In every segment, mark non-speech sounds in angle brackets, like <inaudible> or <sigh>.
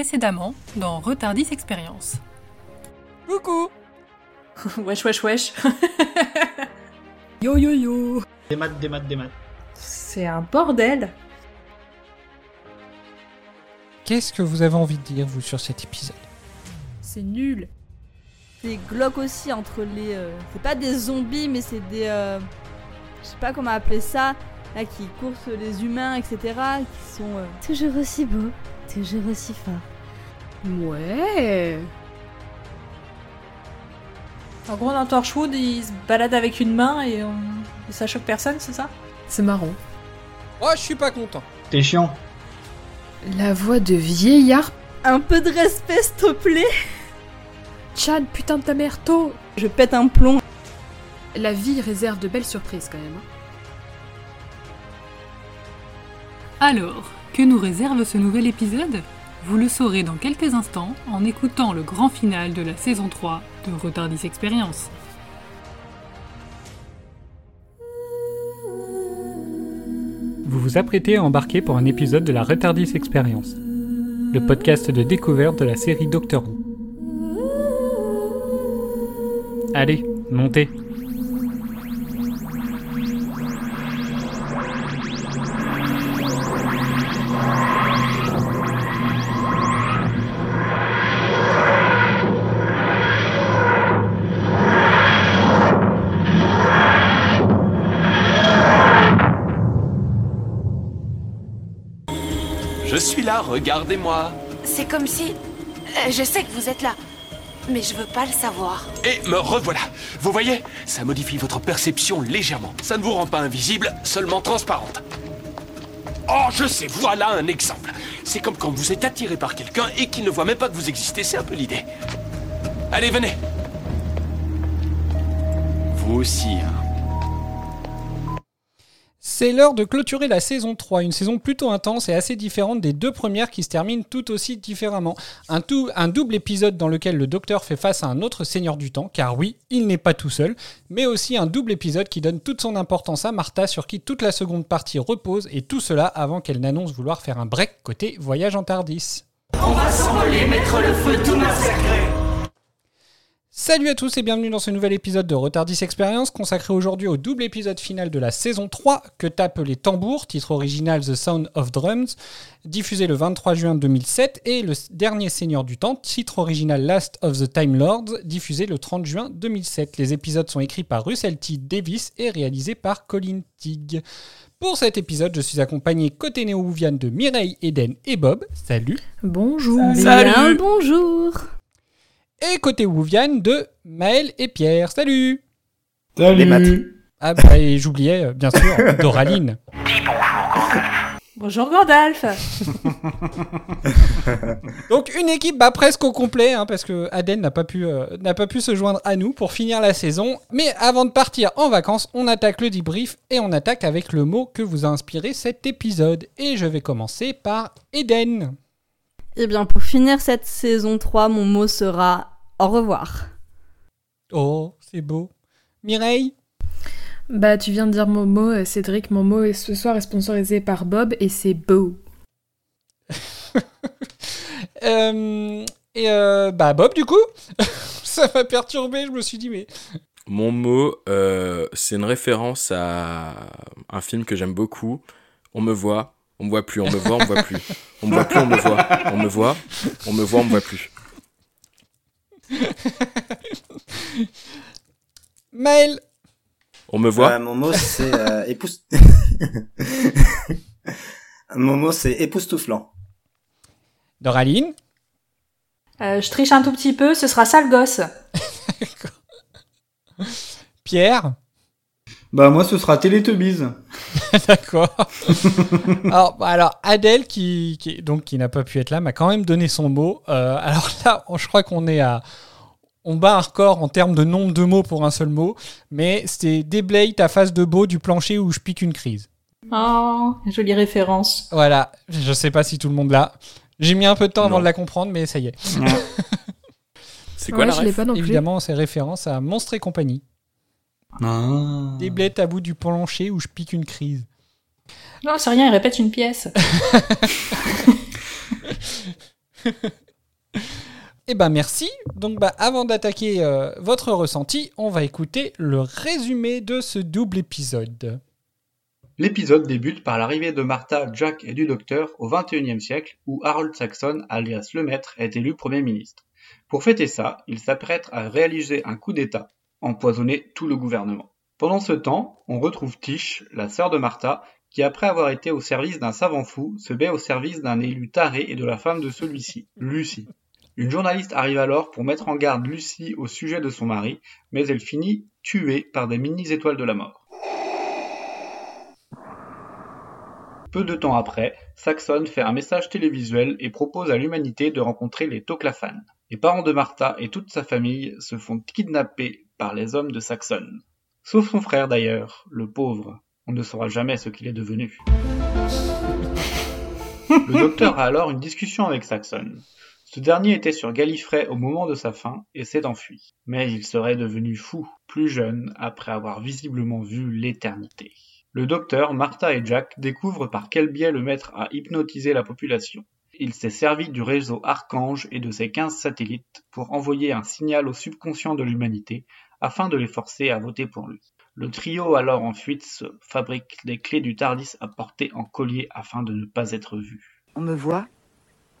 précédemment dans Retardis Expérience. Coucou <laughs> Wesh, wesh, wesh. <laughs> Yo yo yo Des maths, des maths, des maths. C'est un bordel. Qu'est-ce que vous avez envie de dire, vous, sur cet épisode? C'est nul. C'est glauque aussi entre les. euh, c'est pas des zombies, mais c'est des. euh, je sais pas comment appeler ça. Là, qui coursent les humains, etc. Qui sont. euh, Toujours aussi beau, toujours aussi fort. Ouais. En gros, dans Torchwood, il se balade avec une main et, on- et ça choque personne, c'est ça? C'est marrant. Oh, je suis pas content. T'es chiant. La voix de vieillard. Un peu de respect, s'il te plaît. Chad, putain de ta mère, tôt. Je pète un plomb. La vie réserve de belles surprises quand même. hein. Alors, que nous réserve ce nouvel épisode Vous le saurez dans quelques instants en écoutant le grand final de la saison 3 de Retardis Expérience. Vous vous apprêtez à embarquer pour un épisode de la Retardis Experience, le podcast de découverte de la série Doctor Who. Allez, montez. Regardez-moi. C'est comme si... euh, Je sais que vous êtes là, mais je veux pas le savoir. Et me revoilà. Vous voyez Ça modifie votre perception légèrement. Ça ne vous rend pas invisible, seulement transparente. Oh, je sais, voilà un exemple. C'est comme quand vous êtes attiré par quelqu'un et qu'il ne voit même pas que vous existez, c'est un peu l'idée. Allez, venez. Vous aussi, hein. C'est l'heure de clôturer la saison 3, une saison plutôt intense et assez différente des deux premières qui se terminent tout aussi différemment. Un, tout, un double épisode dans lequel le docteur fait face à un autre seigneur du temps, car oui, il n'est pas tout seul, mais aussi un double épisode qui donne toute son importance à Martha sur qui toute la seconde partie repose, et tout cela avant qu'elle n'annonce vouloir faire un break côté voyage en Tardis. Salut à tous et bienvenue dans ce nouvel épisode de Retardis Experience consacré aujourd'hui au double épisode final de la saison 3 que tapent les tambours, titre original The Sound of Drums, diffusé le 23 juin 2007 et le dernier Seigneur du Temps, titre original Last of the Time Lords, diffusé le 30 juin 2007. Les épisodes sont écrits par Russell T. Davis et réalisés par Colin Tigg. Pour cet épisode, je suis accompagné côté néo-ouviane de Mireille, Eden et Bob. Salut Bonjour. Bien, bonjour. Et côté Wouviane de Maël et Pierre. Salut Les maths. Ah bah et j'oubliais, euh, bien sûr, <laughs> Doraline. Bonjour Gandalf <laughs> Donc une équipe bah, presque au complet, hein, parce que Aden n'a pas, pu, euh, n'a pas pu se joindre à nous pour finir la saison. Mais avant de partir en vacances, on attaque le debrief et on attaque avec le mot que vous a inspiré cet épisode. Et je vais commencer par Eden. Eh bien, pour finir cette saison 3, mon mot sera au revoir. Oh, c'est beau. Mireille? Bah, tu viens de dire mon mot, euh, Cédric. Mon mot est ce soir est sponsorisé par Bob et c'est beau. <laughs> Euh, Et euh, bah Bob du coup <laughs> Ça m'a perturbé, je me suis dit mais... Mon mot, euh, c'est une référence à un film que j'aime beaucoup. On me voit, on me voit plus, on me voit, on me voit plus. On me voit plus, on me voit, on me voit, on me voit, on me voit plus. Maël On me voit. Euh, mon mot c'est euh, <laughs> mon mot c'est époustouflant. Doraline Euh, Je triche un tout petit peu, ce sera sale gosse. <laughs> Pierre Bah moi ce sera Teletubbies. <laughs> D'accord. alors, bah, alors, Adèle, qui, qui, donc, qui n'a pas pu être là, m'a quand même donné son mot. Euh, alors là, on- je crois qu'on est à. On bat un record en termes de nombre de mots pour un seul mot, mais c'est déblaye ta face de beau du plancher où je pique une crise. Oh, jolie référence. Voilà, je sais pas si tout le monde l'a. J'ai mis un peu de temps avant de la comprendre, mais ça y est. <laughs> C'est quoi Ouais, la je l'ai ref pas non plus. Évidemment, c'est référence à Monstre et compagnie. Ah. Déblaye à bout du plancher où je pique une crise. Non, c'est rien, il répète une pièce. <laughs> Eh ben merci. Donc bah, avant d'attaquer euh, votre ressenti, on va écouter le résumé de ce double épisode. L'épisode débute par l'arrivée de Martha, Jack et du docteur au XXIe siècle où Harold Saxon, alias le maître, est élu Premier ministre. Pour fêter ça, il s'apprête à réaliser un coup d'État, empoisonner tout le gouvernement. Pendant ce temps, on retrouve Tish, la sœur de Martha, qui après avoir été au service d'un savant fou, se met au service d'un élu taré et de la femme de celui-ci, Lucie. Une journaliste arrive alors pour mettre en garde Lucie au sujet de son mari, mais elle finit tuée par des mini-étoiles de la mort. Peu de temps après, Saxon fait un message télévisuel et propose à l'humanité de rencontrer les Toclafan. Les parents de Martha et toute sa famille se font kidnapper par les hommes de Saxon. Sauf son frère d'ailleurs, le pauvre. On ne saura jamais ce qu'il est devenu. Le docteur a alors une discussion avec Saxon. Ce dernier était sur Gallifrey au moment de sa fin et s'est enfui. Mais il serait devenu fou, plus jeune, après avoir visiblement vu l'éternité. Le docteur, Martha et Jack découvrent par quel biais le maître a hypnotisé la population. Il s'est servi du réseau Archange et de ses 15 satellites pour envoyer un signal au subconscient de l'humanité afin de les forcer à voter pour lui. Le trio alors en fuite se fabrique des clés du Tardis à porter en collier afin de ne pas être vu. On me voit,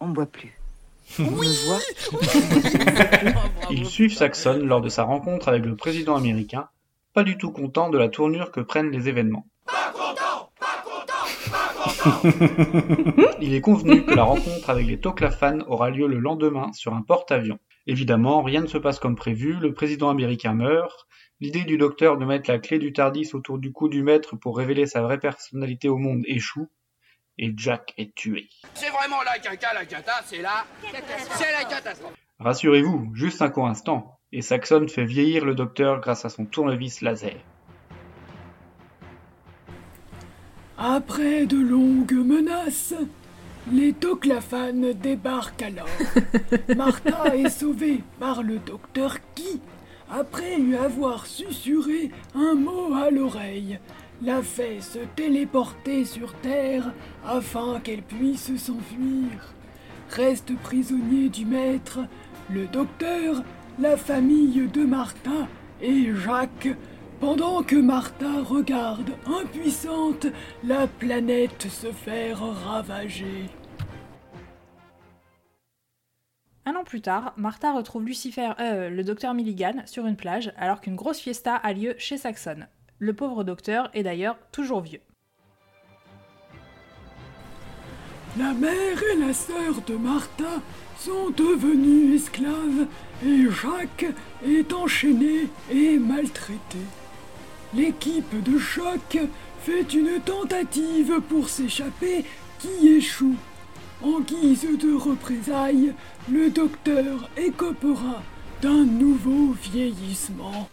on me voit plus. <laughs> On me voit. <laughs> Ils suivent Saxon lors de sa rencontre avec le président américain, pas du tout content de la tournure que prennent les événements. <laughs> Il est convenu que la rencontre avec les Toclafan aura lieu le lendemain sur un porte-avions. Évidemment, rien ne se passe comme prévu, le président américain meurt, l'idée du docteur de mettre la clé du Tardis autour du cou du maître pour révéler sa vraie personnalité au monde échoue, et Jack est tué. C'est vraiment la caca, la cata, c'est la... C'est la catastrophe. Rassurez-vous, juste un court instant, et Saxon fait vieillir le docteur grâce à son tournevis laser. Après de longues menaces, les Toclafan débarquent alors. <laughs> Martha est sauvée par le docteur qui, après lui avoir susurré un mot à l'oreille, la fait se téléporter sur Terre afin qu'elle puisse s'enfuir. Reste prisonnier du maître, le docteur, la famille de Martha et Jacques, pendant que Martha regarde impuissante la planète se faire ravager. Un an plus tard, Martha retrouve Lucifer, euh, le docteur Milligan, sur une plage alors qu'une grosse fiesta a lieu chez Saxon. Le pauvre docteur est d'ailleurs toujours vieux. La mère et la sœur de Martha sont devenues esclaves et Jacques est enchaîné et maltraité. L'équipe de choc fait une tentative pour s'échapper qui échoue. En guise de représailles, le docteur écopera d'un nouveau vieillissement.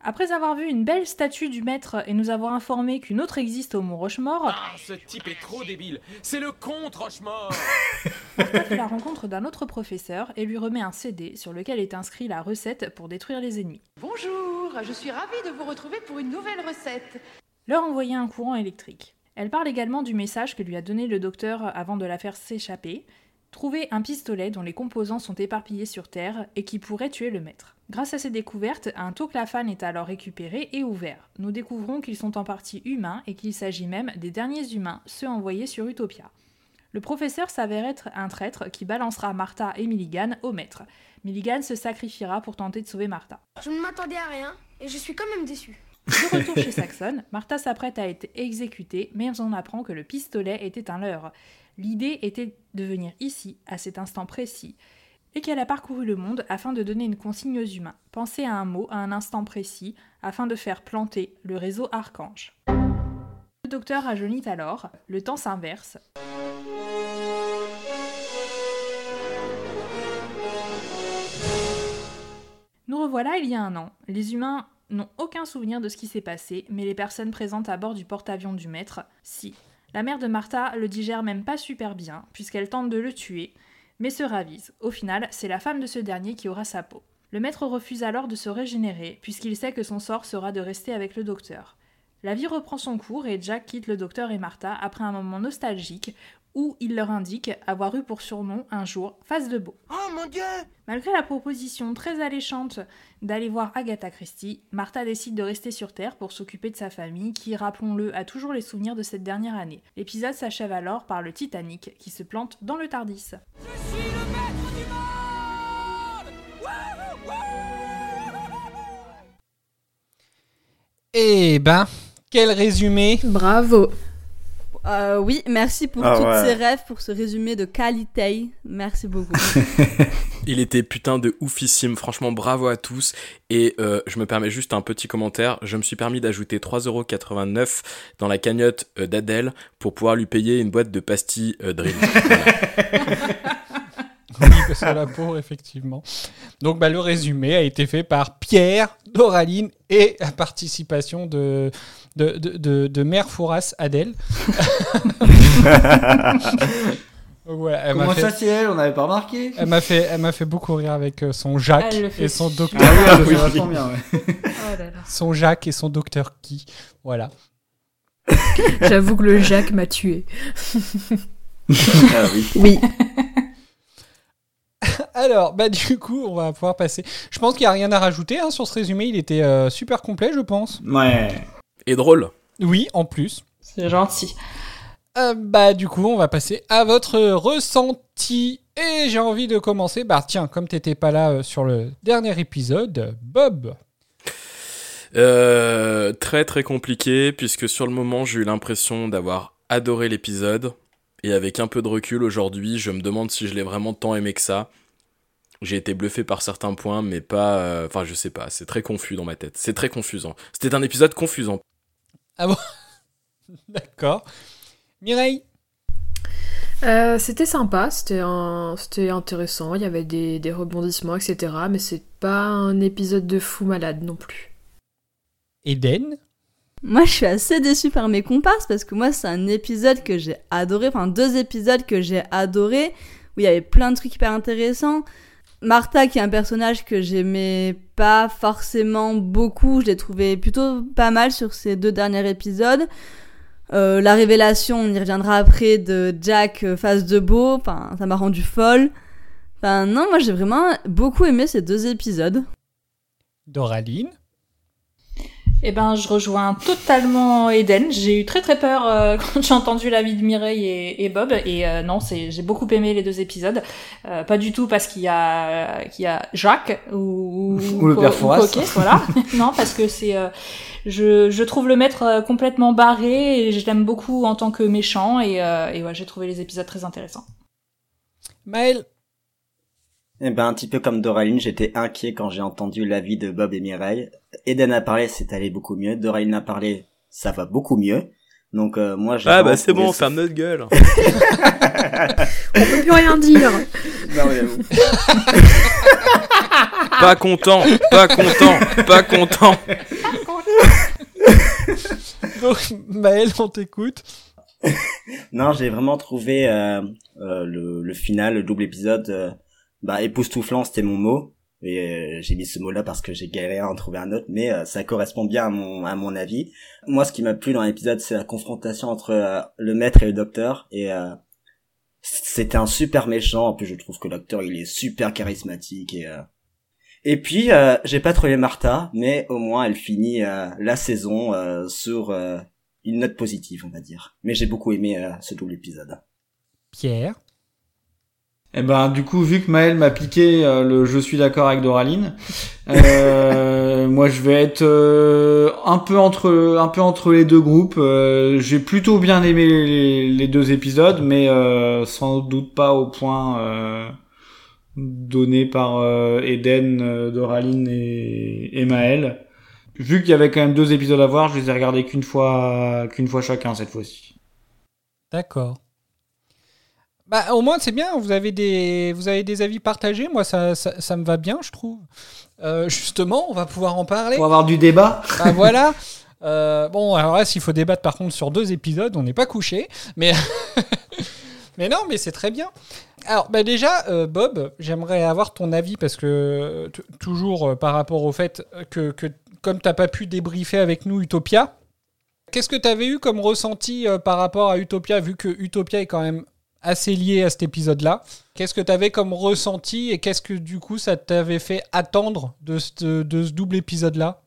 Après avoir vu une belle statue du maître et nous avoir informé qu'une autre existe au Mont Rochemort, Ah, ce type est trop débile. C'est le contre Rochemort. <laughs> Martha fait la rencontre d'un autre professeur et lui remet un CD sur lequel est inscrit la recette pour détruire les ennemis? Bonjour, je suis ravie de vous retrouver pour une nouvelle recette. Leur envoyer un courant électrique. Elle parle également du message que lui a donné le docteur avant de la faire s'échapper. Trouver un pistolet dont les composants sont éparpillés sur Terre et qui pourrait tuer le maître. Grâce à ces découvertes, un Toclafan est alors récupéré et ouvert. Nous découvrons qu'ils sont en partie humains et qu'il s'agit même des derniers humains, ceux envoyés sur Utopia. Le professeur s'avère être un traître qui balancera Martha et Milligan au maître. Milligan se sacrifiera pour tenter de sauver Martha. Je ne m'attendais à rien et je suis quand même déçu. De retour chez Saxon, Martha s'apprête à être exécutée, mais on apprend que le pistolet était un leurre. L'idée était de venir ici, à cet instant précis, qu'elle a parcouru le monde afin de donner une consigne aux humains. Pensez à un mot à un instant précis, afin de faire planter le réseau Archange. Le docteur rajeunit alors, le temps s'inverse. Nous revoilà il y a un an. Les humains n'ont aucun souvenir de ce qui s'est passé, mais les personnes présentes à bord du porte-avions du maître, si. La mère de Martha le digère même pas super bien, puisqu'elle tente de le tuer, mais se ravise. Au final, c'est la femme de ce dernier qui aura sa peau. Le maître refuse alors de se régénérer, puisqu'il sait que son sort sera de rester avec le docteur. La vie reprend son cours et Jack quitte le docteur et Martha après un moment nostalgique où il leur indique avoir eu pour surnom un jour Face de Beau. Oh mon dieu Malgré la proposition très alléchante d'aller voir Agatha Christie, Martha décide de rester sur Terre pour s'occuper de sa famille qui, rappelons-le, a toujours les souvenirs de cette dernière année. L'épisode s'achève alors par le Titanic qui se plante dans le Tardis. Eh ben, quel résumé Bravo Euh, oui, merci pour Ah toutes ouais. ces rêves, pour ce résumé de qualité. Merci beaucoup. <laughs> Il était putain de oufissime, franchement bravo à tous. Et euh, je me permets juste un petit commentaire, je me suis permis d'ajouter 3,89€ dans la cagnotte euh, d'Adèle pour pouvoir lui payer une boîte de pastilles euh, Drill. <laughs> <laughs> Oui, parce que la pauvre, effectivement. Donc, bah, le résumé a été fait par Pierre, Doraline et la participation de, de, de, de, de Mère Fouras Adèle. <laughs> Voilà, elle Comment fait- ça c'est elle? On n'avait pas remarqué? Elle m'a fait, elle m'a fait beaucoup rire avec son Jacques et son docteur. Ah oui, elle le fait vachement bien, ouais. Oh là là. Son Jacques et son docteur qui. Voilà. J'avoue que le Jacques m'a tué. Ah oui. Oui. <laughs> Alors, bah du coup, on va pouvoir passer. Je pense qu'il n'y a rien à rajouter hein, sur ce résumé. Il était euh, super complet, je pense. Ouais. Et drôle. Oui, en plus. C'est gentil. Euh, bah du coup, on va passer à votre ressenti. Et j'ai envie de commencer. Bah tiens, comme t'étais pas là euh, sur le dernier épisode, Bob. Euh, très très compliqué puisque sur le moment j'ai eu l'impression d'avoir adoré l'épisode et avec un peu de recul aujourd'hui je me demande si je l'ai vraiment tant aimé que ça. J'ai été bluffé par certains points mais pas... euh, Enfin je sais pas, c'est très confus dans ma tête. C'est très confusant. C'était un épisode confusant. Ah bon? <laughs> D'accord. Mireille? Euh, c'était sympa, c'était un... intéressant, il y avait des, des rebondissements, etc. Mais c'est pas un épisode de fou malade non plus. Eden? Moi, je suis assez déçue par mes comparses parce que moi, c'est un épisode que j'ai adoré, enfin deux épisodes que j'ai adoré, où il y avait plein de trucs hyper intéressants. Martha, qui est un personnage que j'aimais pas forcément beaucoup, je l'ai trouvé plutôt pas mal sur ces deux derniers épisodes. Euh, la révélation, on y reviendra après, de Jack euh, face de Beau, enfin, ça m'a rendu folle. Enfin, non, moi j'ai vraiment beaucoup aimé ces deux épisodes. Doraline Eh ben, je rejoins totalement Eden. J'ai eu très très peur euh, <laughs> quand j'ai entendu l'avis de Mireille et, et Bob. Et euh, non, c'est j'ai beaucoup aimé les deux épisodes. Euh, pas du tout parce qu'il y a qu'il y a Jacques ou Ou <laughs> le père. Coquet, voilà. <laughs> non, parce que c'est euh, je, je trouve le maître euh, complètement barré et je l'aime beaucoup en tant que méchant et, euh, et ouais, j'ai trouvé les épisodes très intéressants. Maël Eh ben, un petit peu comme Doraline, j'étais inquiet quand j'ai entendu l'avis de Bob et Mireille. Eden a parlé, c'est allé beaucoup mieux. Doraline a parlé, ça va beaucoup mieux. Donc, euh, moi, j'ai Ah bah c'est bon, ferme notre gueule. <laughs> On peut plus rien dire Non, mais <laughs> pas content, pas content, pas content. <laughs> Donc, Maël, on t'écoute. non, j'ai vraiment trouvé euh, euh, le, le final, le double épisode, euh, bah époustouflant, c'était mon mot. Et euh, j'ai mis ce mot-là parce que j'ai galéré à en trouver un autre, mais euh, ça correspond bien à mon à mon avis. Moi, ce qui m'a plu dans l'épisode, c'est la confrontation entre euh, le maître et le docteur. Et euh, c'était un super méchant. En plus, je trouve que l'acteur il est super charismatique et euh, et puis euh, j'ai pas trouvé Martha, mais au moins elle finit la saison sur une note positive, on va dire. Mais j'ai beaucoup aimé ce double épisode. Pierre? Eh ben, du coup, vu que Maël m'a piqué euh, le je suis d'accord avec Doraline, euh, <laughs> moi je vais être euh, un peu entre un peu entre les deux groupes. Euh, J'ai plutôt bien aimé les, les deux épisodes, mais euh, sans doute pas au point euh, donné par euh, Eden, Doraline et, et Maël. Vu qu'il y avait quand même deux épisodes à voir, je les ai regardés qu'une fois qu'une fois chacun cette fois-ci. D'accord. Bah, au moins, c'est bien, vous avez des, vous avez des avis partagés. Moi, ça, ça, ça me va bien, je trouve. Euh, justement, on va pouvoir en parler. Pour avoir du débat. Bah, voilà. Euh, bon, alors là, s'il faut débattre par contre sur deux épisodes, on n'est pas couché. Mais, <laughs> mais non, mais c'est très bien. Alors, bah déjà, euh, Bob, j'aimerais avoir ton avis parce que toujours par rapport au fait que, que comme tu n'as pas pu débriefer avec nous Utopia, qu'est-ce que tu avais eu comme ressenti par rapport à Utopia, vu que Utopia est quand même assez lié à cet épisode-là. Qu'est-ce que tu avais comme ressenti et qu'est-ce que du coup ça t'avait fait attendre de ce, de double épisode-là?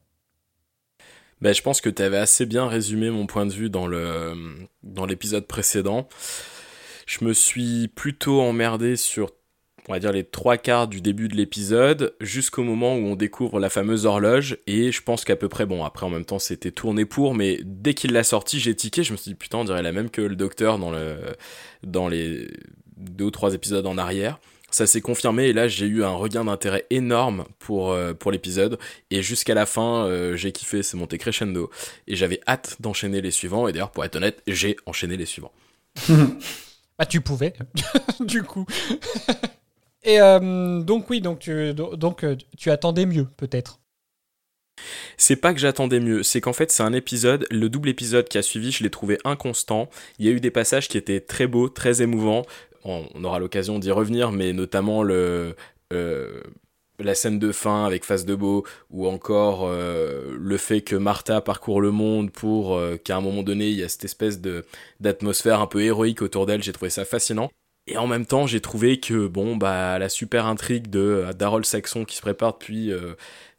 Ben, je pense que tu avais assez bien résumé mon point de vue dans le dans l'épisode précédent. Je me suis plutôt emmerdé sur on va dire les trois quarts du début de l'épisode jusqu'au moment où on découvre la fameuse horloge et je pense qu'à peu près bon après en même temps c'était tourné pour mais dès qu'il l'a sorti j'ai tiqué je me suis dit putain on dirait la même que le docteur dans le dans les deux ou trois épisodes en arrière ça s'est confirmé et là j'ai eu un regain d'intérêt énorme pour, euh, pour l'épisode et jusqu'à la fin euh, j'ai kiffé, c'est monté crescendo et j'avais hâte d'enchaîner les suivants et d'ailleurs pour être honnête j'ai enchaîné les suivants. <laughs> bah tu pouvais <laughs> du coup. <laughs> et euh, donc oui donc tu, donc, tu attendais mieux peut-être. C'est pas que j'attendais mieux, c'est qu'en fait c'est un épisode, le double épisode qui a suivi, je l'ai trouvé inconstant. Il y a eu des passages qui étaient très beaux, très émouvants on aura l'occasion d'y revenir, mais notamment euh, la scène de fin avec Face de Beau, ou encore euh, le fait que Martha parcourt le monde pour euh, qu'à un moment donné il y a cette espèce d'atmosphère un peu héroïque autour d'elle, j'ai trouvé ça fascinant. Et en même temps, j'ai trouvé que bon bah la super intrigue de Darol Saxon qui se prépare depuis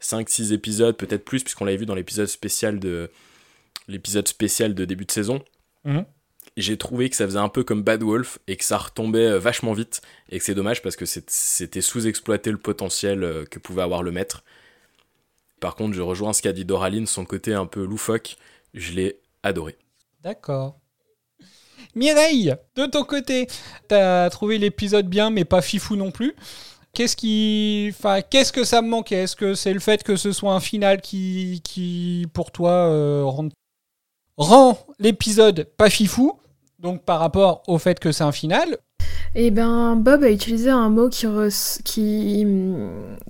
5-6 épisodes, peut-être plus, puisqu'on l'avait vu dans l'épisode spécial de l'épisode spécial de début de saison. Mhm j'ai trouvé que ça faisait un peu comme Bad Wolf et que ça retombait euh, vachement vite et que c'est dommage parce que c'était sous-exploiter le potentiel euh, que pouvait avoir le maître. Par contre, je rejoins ce qu'a dit Doraline, son côté un peu loufoque, je l'ai adoré. D'accord. Mireille, de ton côté, t'as trouvé l'épisode bien mais pas fifou non plus. Qu'est-ce qui, enfin, qu'est-ce que ça me manquait? Est-ce que c'est le fait que ce soit un final qui, qui pour toi, euh, rend, rend l'épisode pas fifou? Donc par rapport au fait que c'est un final, eh ben, Bob a utilisé un mot qui, qui,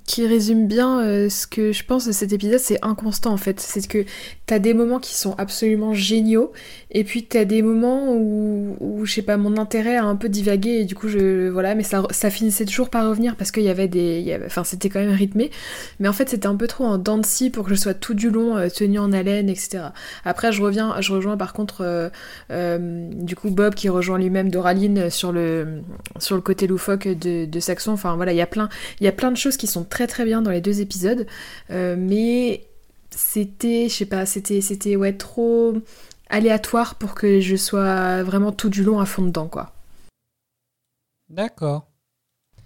qui résume bien euh, ce que je pense de cet épisode, c'est inconstant en fait. C'est que t'as des moments qui sont absolument géniaux, et puis t'as des moments où, je sais pas, mon intérêt a un peu divagué, et du coup, je, voilà, mais ça, ça finissait toujours par revenir parce qu'il y avait des, enfin, c'était quand même rythmé, mais en fait, c'était un peu trop en dents pour que je sois tout du long euh, tenu en haleine, etc. Après, je reviens, je rejoins par contre, euh, du coup, Bob qui rejoint lui-même Doraline sur le sur le côté loufoque de, Saxon. Enfin voilà, il y a plein, il y a plein de choses qui sont très très bien dans les deux épisodes, euh, mais c'était, je sais pas, c'était, c'était ouais trop aléatoire pour que je sois vraiment tout du long à fond dedans quoi. D'accord.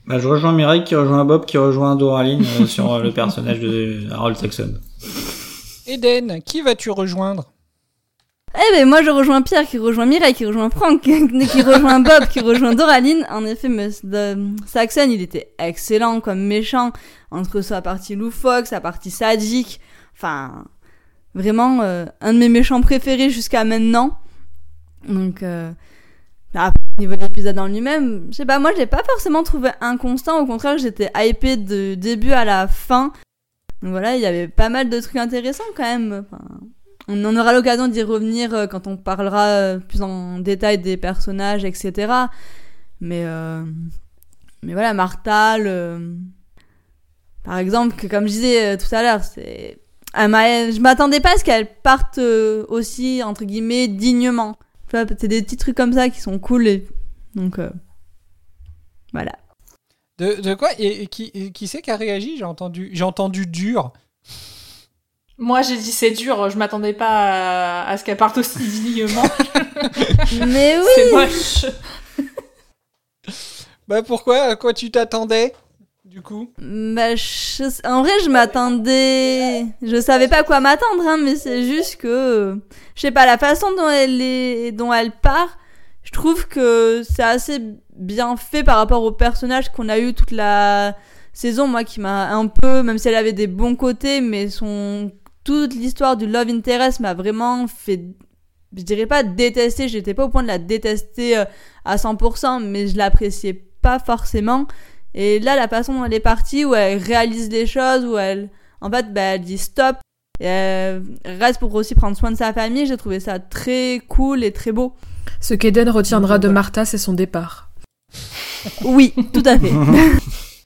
Bah, je rejoins Mireille qui rejoint Bob qui rejoint Doraline euh, sur euh, le personnage de Harold Saxon. Eden, qui vas-tu rejoindre? Eh ben moi je rejoins Pierre qui rejoint Mireille qui rejoint Franck <laughs> qui rejoint Bob qui rejoint Doraline. En effet, Saxon il était excellent comme méchant entre sa partie loufoque, sa partie sadique. Enfin, vraiment euh, un de mes méchants préférés jusqu'à maintenant. Donc euh, au niveau de l'épisode en lui-même, je sais pas, moi je l'ai pas forcément trouvé inconstant. Au contraire, j'étais hypé de début à la fin. Donc voilà, il y avait pas mal de trucs intéressants quand même. On en aura l'occasion d'y revenir euh, quand on parlera euh, plus en détail des personnages, etc. Mais, euh, mais voilà, Martal, par exemple, comme je disais tout à l'heure, c'est. Je m'attendais pas à ce qu'elle parte aussi, entre guillemets, dignement. C'est des petits trucs comme ça qui sont cool. Donc, voilà. De, de quoi? Et qui, qui c'est qui a réagi? J'ai entendu, j'ai entendu dur. Moi, j'ai dit c'est dur, je m'attendais pas à, ce qu'elle parte aussi dignement. <laughs> Mais oui. C'est moche. <laughs> Bah pourquoi À quoi tu t'attendais du coup? Bah en vrai je m'attendais... Je savais pas à quoi m'attendre, hein, mais c'est juste que... Je sais pas, la façon dont elle, est... dont elle part, je trouve que c'est assez bien fait par rapport au personnage qu'on a eu toute la saison, moi qui m'a un peu, même si elle avait des bons côtés, mais son toute l'histoire du love interest m'a vraiment fait je dirais pas détester, j'étais pas au point de la détester euh, à 100%, mais je l'appréciais pas forcément. Et là, la façon dont elle est partie, où elle réalise les choses, où elle, en fait, bah, elle dit stop, et elle reste pour aussi prendre soin de sa famille, j'ai trouvé ça très cool et très beau. Ce qu'Eden retiendra de Martha, c'est son départ. oui, tout à fait. <laughs>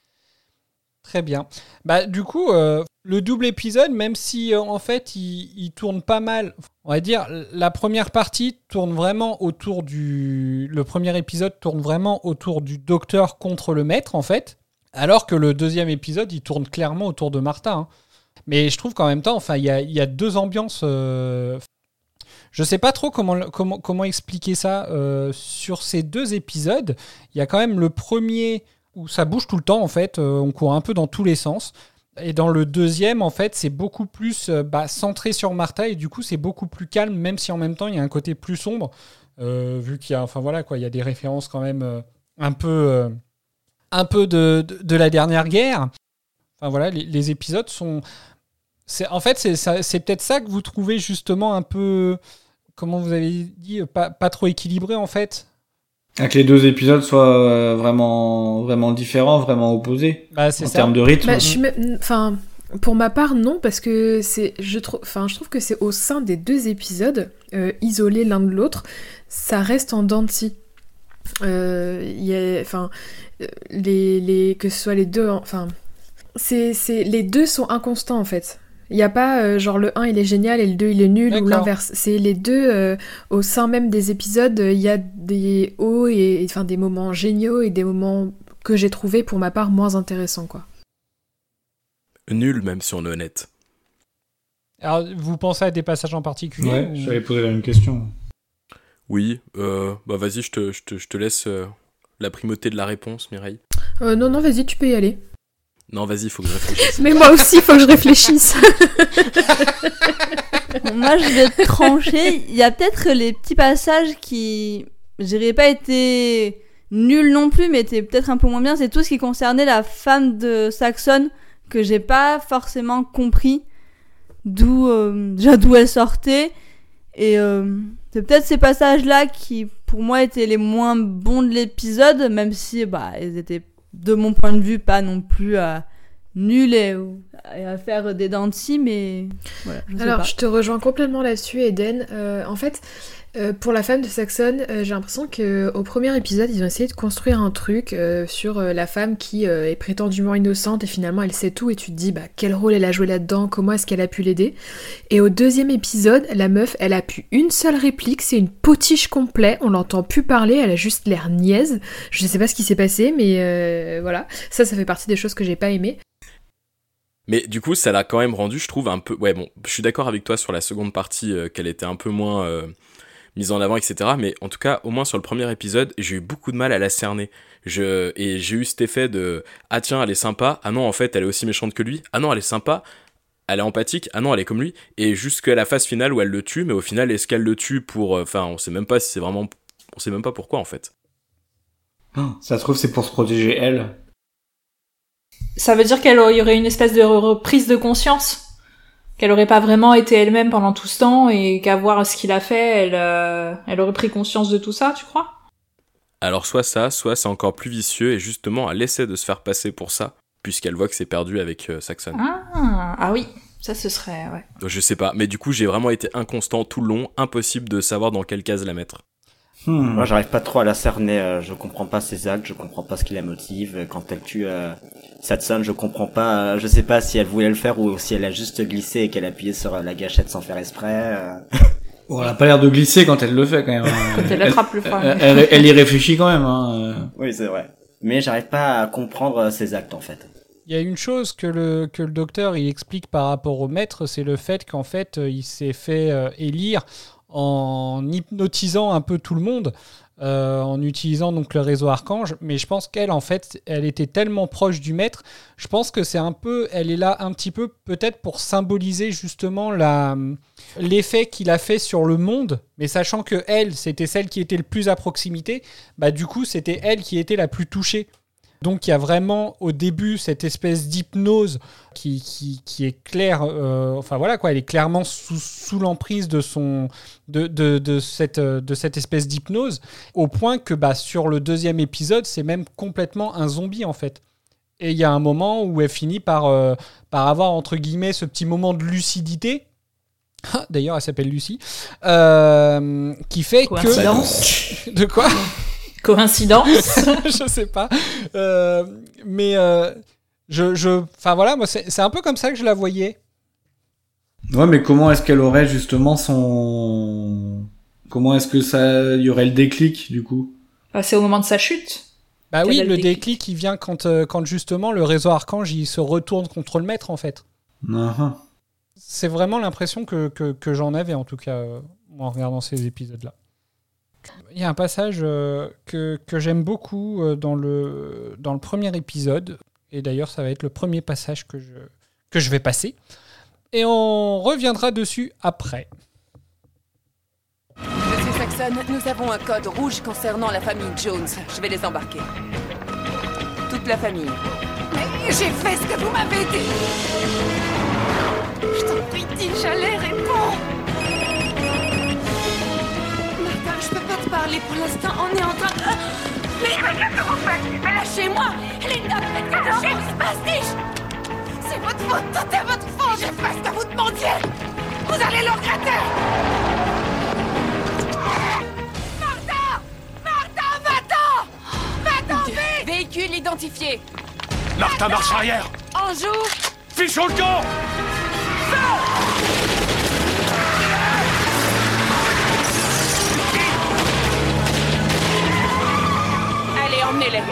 Très bien. Bah, du coup, euh, le double épisode, même si euh, en fait il, tourne pas mal, on va dire, la première partie tourne vraiment autour du. Le premier épisode tourne vraiment autour du docteur contre le maître, en fait. Alors que le deuxième épisode, il tourne clairement autour de Martha. hein. Mais je trouve qu'en même temps, enfin, il y a, deux ambiances. euh, Je sais pas trop comment, comment, comment expliquer ça. sur ces deux épisodes, il y a quand même le premier où ça bouge tout le temps, en fait. euh, on court un peu dans tous les sens. Et dans le deuxième, en fait, c'est beaucoup plus euh, bah, centré sur Martha et du coup, c'est beaucoup plus calme, même si en même temps, il y a un côté plus sombre, euh, vu qu'il y a, enfin voilà, quoi, il y a des références quand même un peu, un peu de, de, la dernière guerre. Enfin voilà, les, épisodes sont, en fait, c'est, peut-être ça que vous trouvez justement un peu, comment vous avez dit, pas, pas trop équilibré en fait. Que les deux épisodes soient euh, vraiment, vraiment différents, vraiment opposés. Bah, en ça. termes de rythme. Bah, je suis même- enfin, pour ma part, non, parce que c'est, je trouve, enfin, je trouve que c'est au sein des deux épisodes, euh, isolés l'un de l'autre, ça reste en dents. Euh, il y a, enfin, euh, les, les, que ce soit les deux, enfin, c'est, c'est, les deux sont inconstants en fait. Il n'y a pas euh, genre le 1 il est génial et le 2 il est nul ou l'inverse. C'est les deux euh, au sein même des épisodes, euh, il y a des hauts et enfin des moments géniaux et des moments que j'ai trouvé pour ma part moins intéressants quoi. Nul, même si on est honnête. Alors, vous pensez à des passages en particulier Ouais, ou- j'avais posé la même question. Oui, euh, bah vas-y, je te, je te, je te laisse euh, la primauté de la réponse, Mireille. Euh, non non vas-y tu peux y aller. Non, vas-y, il faut que je réfléchisse. Mais moi aussi il faut que je réfléchisse. <laughs> Moi, je vais te trancher. Il y a peut-être les petits passages qui, je dirais pas été nuls non plus, mais étaient peut-être un peu moins bien. C'est tout ce qui concernait la femme de Saxon que j'ai pas forcément compris d'où, euh, déjà d'où elle sortait. Et euh, c'est peut-être ces passages-là qui, pour moi, étaient les moins bons de l'épisode, même si, bah, ils étaient, de mon point de vue, pas non plus euh, nuls et, à faire des dents mais voilà. je sais Alors, je te rejoins complètement là-dessus, Eden. Euh, en fait, euh, pour la femme de Saxon, euh, j'ai l'impression que au premier épisode, ils ont essayé de construire un truc euh, sur euh, la femme qui euh, est prétendument innocente et finalement elle sait tout et tu te dis bah quel rôle elle a joué là-dedans, comment est-ce qu'elle a pu l'aider? Et au deuxième épisode, la meuf, elle a pu une seule réplique, c'est une potiche complet, on l'entend plus parler, elle a juste l'air niaise. Je sais pas ce qui s'est passé, mais euh, voilà, ça, ça fait partie des choses que j'ai pas aimé. Mais du coup, ça l'a quand même rendu, je trouve, un peu. Ouais, bon, je suis d'accord avec toi sur la seconde partie, euh, qu'elle était un peu moins euh, mise en avant, etc. Mais en tout cas, au moins sur le premier épisode, j'ai eu beaucoup de mal à la cerner. Je... Et j'ai eu cet effet de Ah tiens, elle est sympa. Ah non, en fait, elle est aussi méchante que lui. Ah non, elle est sympa. Elle est empathique. Ah non, elle est comme lui. Et jusqu'à la phase finale où elle le tue, mais au final, est-ce qu'elle le tue pour. euh, Enfin, on sait même pas si c'est vraiment. On sait même pas pourquoi, en fait. Ça se trouve, c'est pour se protéger elle. Ça veut dire qu'il y aurait une espèce de reprise de conscience? Qu'elle aurait pas vraiment été elle-même pendant tout ce temps et qu'à voir ce qu'il a fait, elle, euh, elle aurait pris conscience de tout ça, tu crois? Alors, soit ça, soit c'est encore plus vicieux, et justement, elle essaie de se faire passer pour ça, puisqu'elle voit que c'est perdu avec euh, Saxon. ah, ah oui, ça ce serait, ouais. Donc, Je sais pas, mais du coup j'ai vraiment été inconstant tout le long, impossible de savoir dans quelle case la mettre. Hmm. Moi, j'arrive pas trop à la cerner. euh, je comprends pas ses actes, je comprends pas ce qui la motive. Euh, Quand elle tue euh, Satson, je comprends pas. euh, je sais pas si elle voulait le faire ou si elle a juste glissé et qu'elle appuyait sur euh, la gâchette sans faire exprès. euh. Bon, elle a pas l'air de glisser quand elle le fait quand même. hein. Quand elle attrape le froid. Elle, elle- elle y réfléchit quand même. Hein. Oui, c'est vrai. Mais j'arrive pas à comprendre ses actes en fait. Il y a une chose que le, que le docteur il explique par rapport au maître, c'est le fait qu'en fait il s'est fait élire en hypnotisant un peu tout le monde, euh, en utilisant donc le réseau Archange. Mais je pense qu'elle en fait, elle était tellement proche du maître. Je pense que c'est un peu, elle est là un petit peu peut-être pour symboliser justement l'effet qu'il a fait sur le monde. Mais sachant que elle, c'était celle qui était le plus à proximité, bah du coup c'était elle qui était la plus touchée. Donc il y a vraiment au début cette espèce d'hypnose qui, qui, qui est claire, euh, enfin voilà quoi, elle est clairement sous, sous l'emprise de, son, de, de, de cette, euh, de cette espèce d'hypnose, au point que bah, sur le deuxième épisode, c'est même complètement un zombie en fait. Et il y a un moment où elle finit par, euh, par avoir entre guillemets ce petit moment de lucidité. Ah, D'ailleurs, elle s'appelle Lucie. euh, qui fait Coïncidence que. <laughs> De quoi Coïncidence? <laughs> Je sais pas. Euh, mais euh, Je, je, enfin voilà, moi c'est c'est un peu comme ça que je la voyais. Ouais, mais comment est-ce qu'elle aurait justement son. Comment est-ce que ça. Il y aurait le déclic, du coup? Bah, c'est au moment de sa chute? Bah oui, le déclic, déclic il vient quand, euh, quand justement le réseau Archange il se retourne contre le maître en fait. Ah, C'est vraiment l'impression que, que, que j'en avais en tout cas euh, en regardant ces épisodes-là. Il y a un passage euh, que, que j'aime beaucoup euh, dans, le, dans le premier épisode, et d'ailleurs ça va être le premier passage que je, que je vais passer, et on reviendra dessus après. Monsieur Saxon, nous avons un code rouge concernant la famille Jones. Je vais les embarquer. Toute la famille. Mais j'ai fait ce que vous m'avez dit Je t'en prie, dis, j'allais répondre parler pour l'instant. On est en train de... Mais, mais qu'est-ce que vous faites? Mais lâchez-moi! Linda, faites quelque chose Pastiche C'est votre faute, tout est votre faute J'ai fait ce que vous demandiez! Vous allez le regretter! Martha Martha, va-t'en! Va-t'en, vite! Véhicule identifié. Martin, marche arrière. Anjou Fichons le camp Allez, emmenez-les.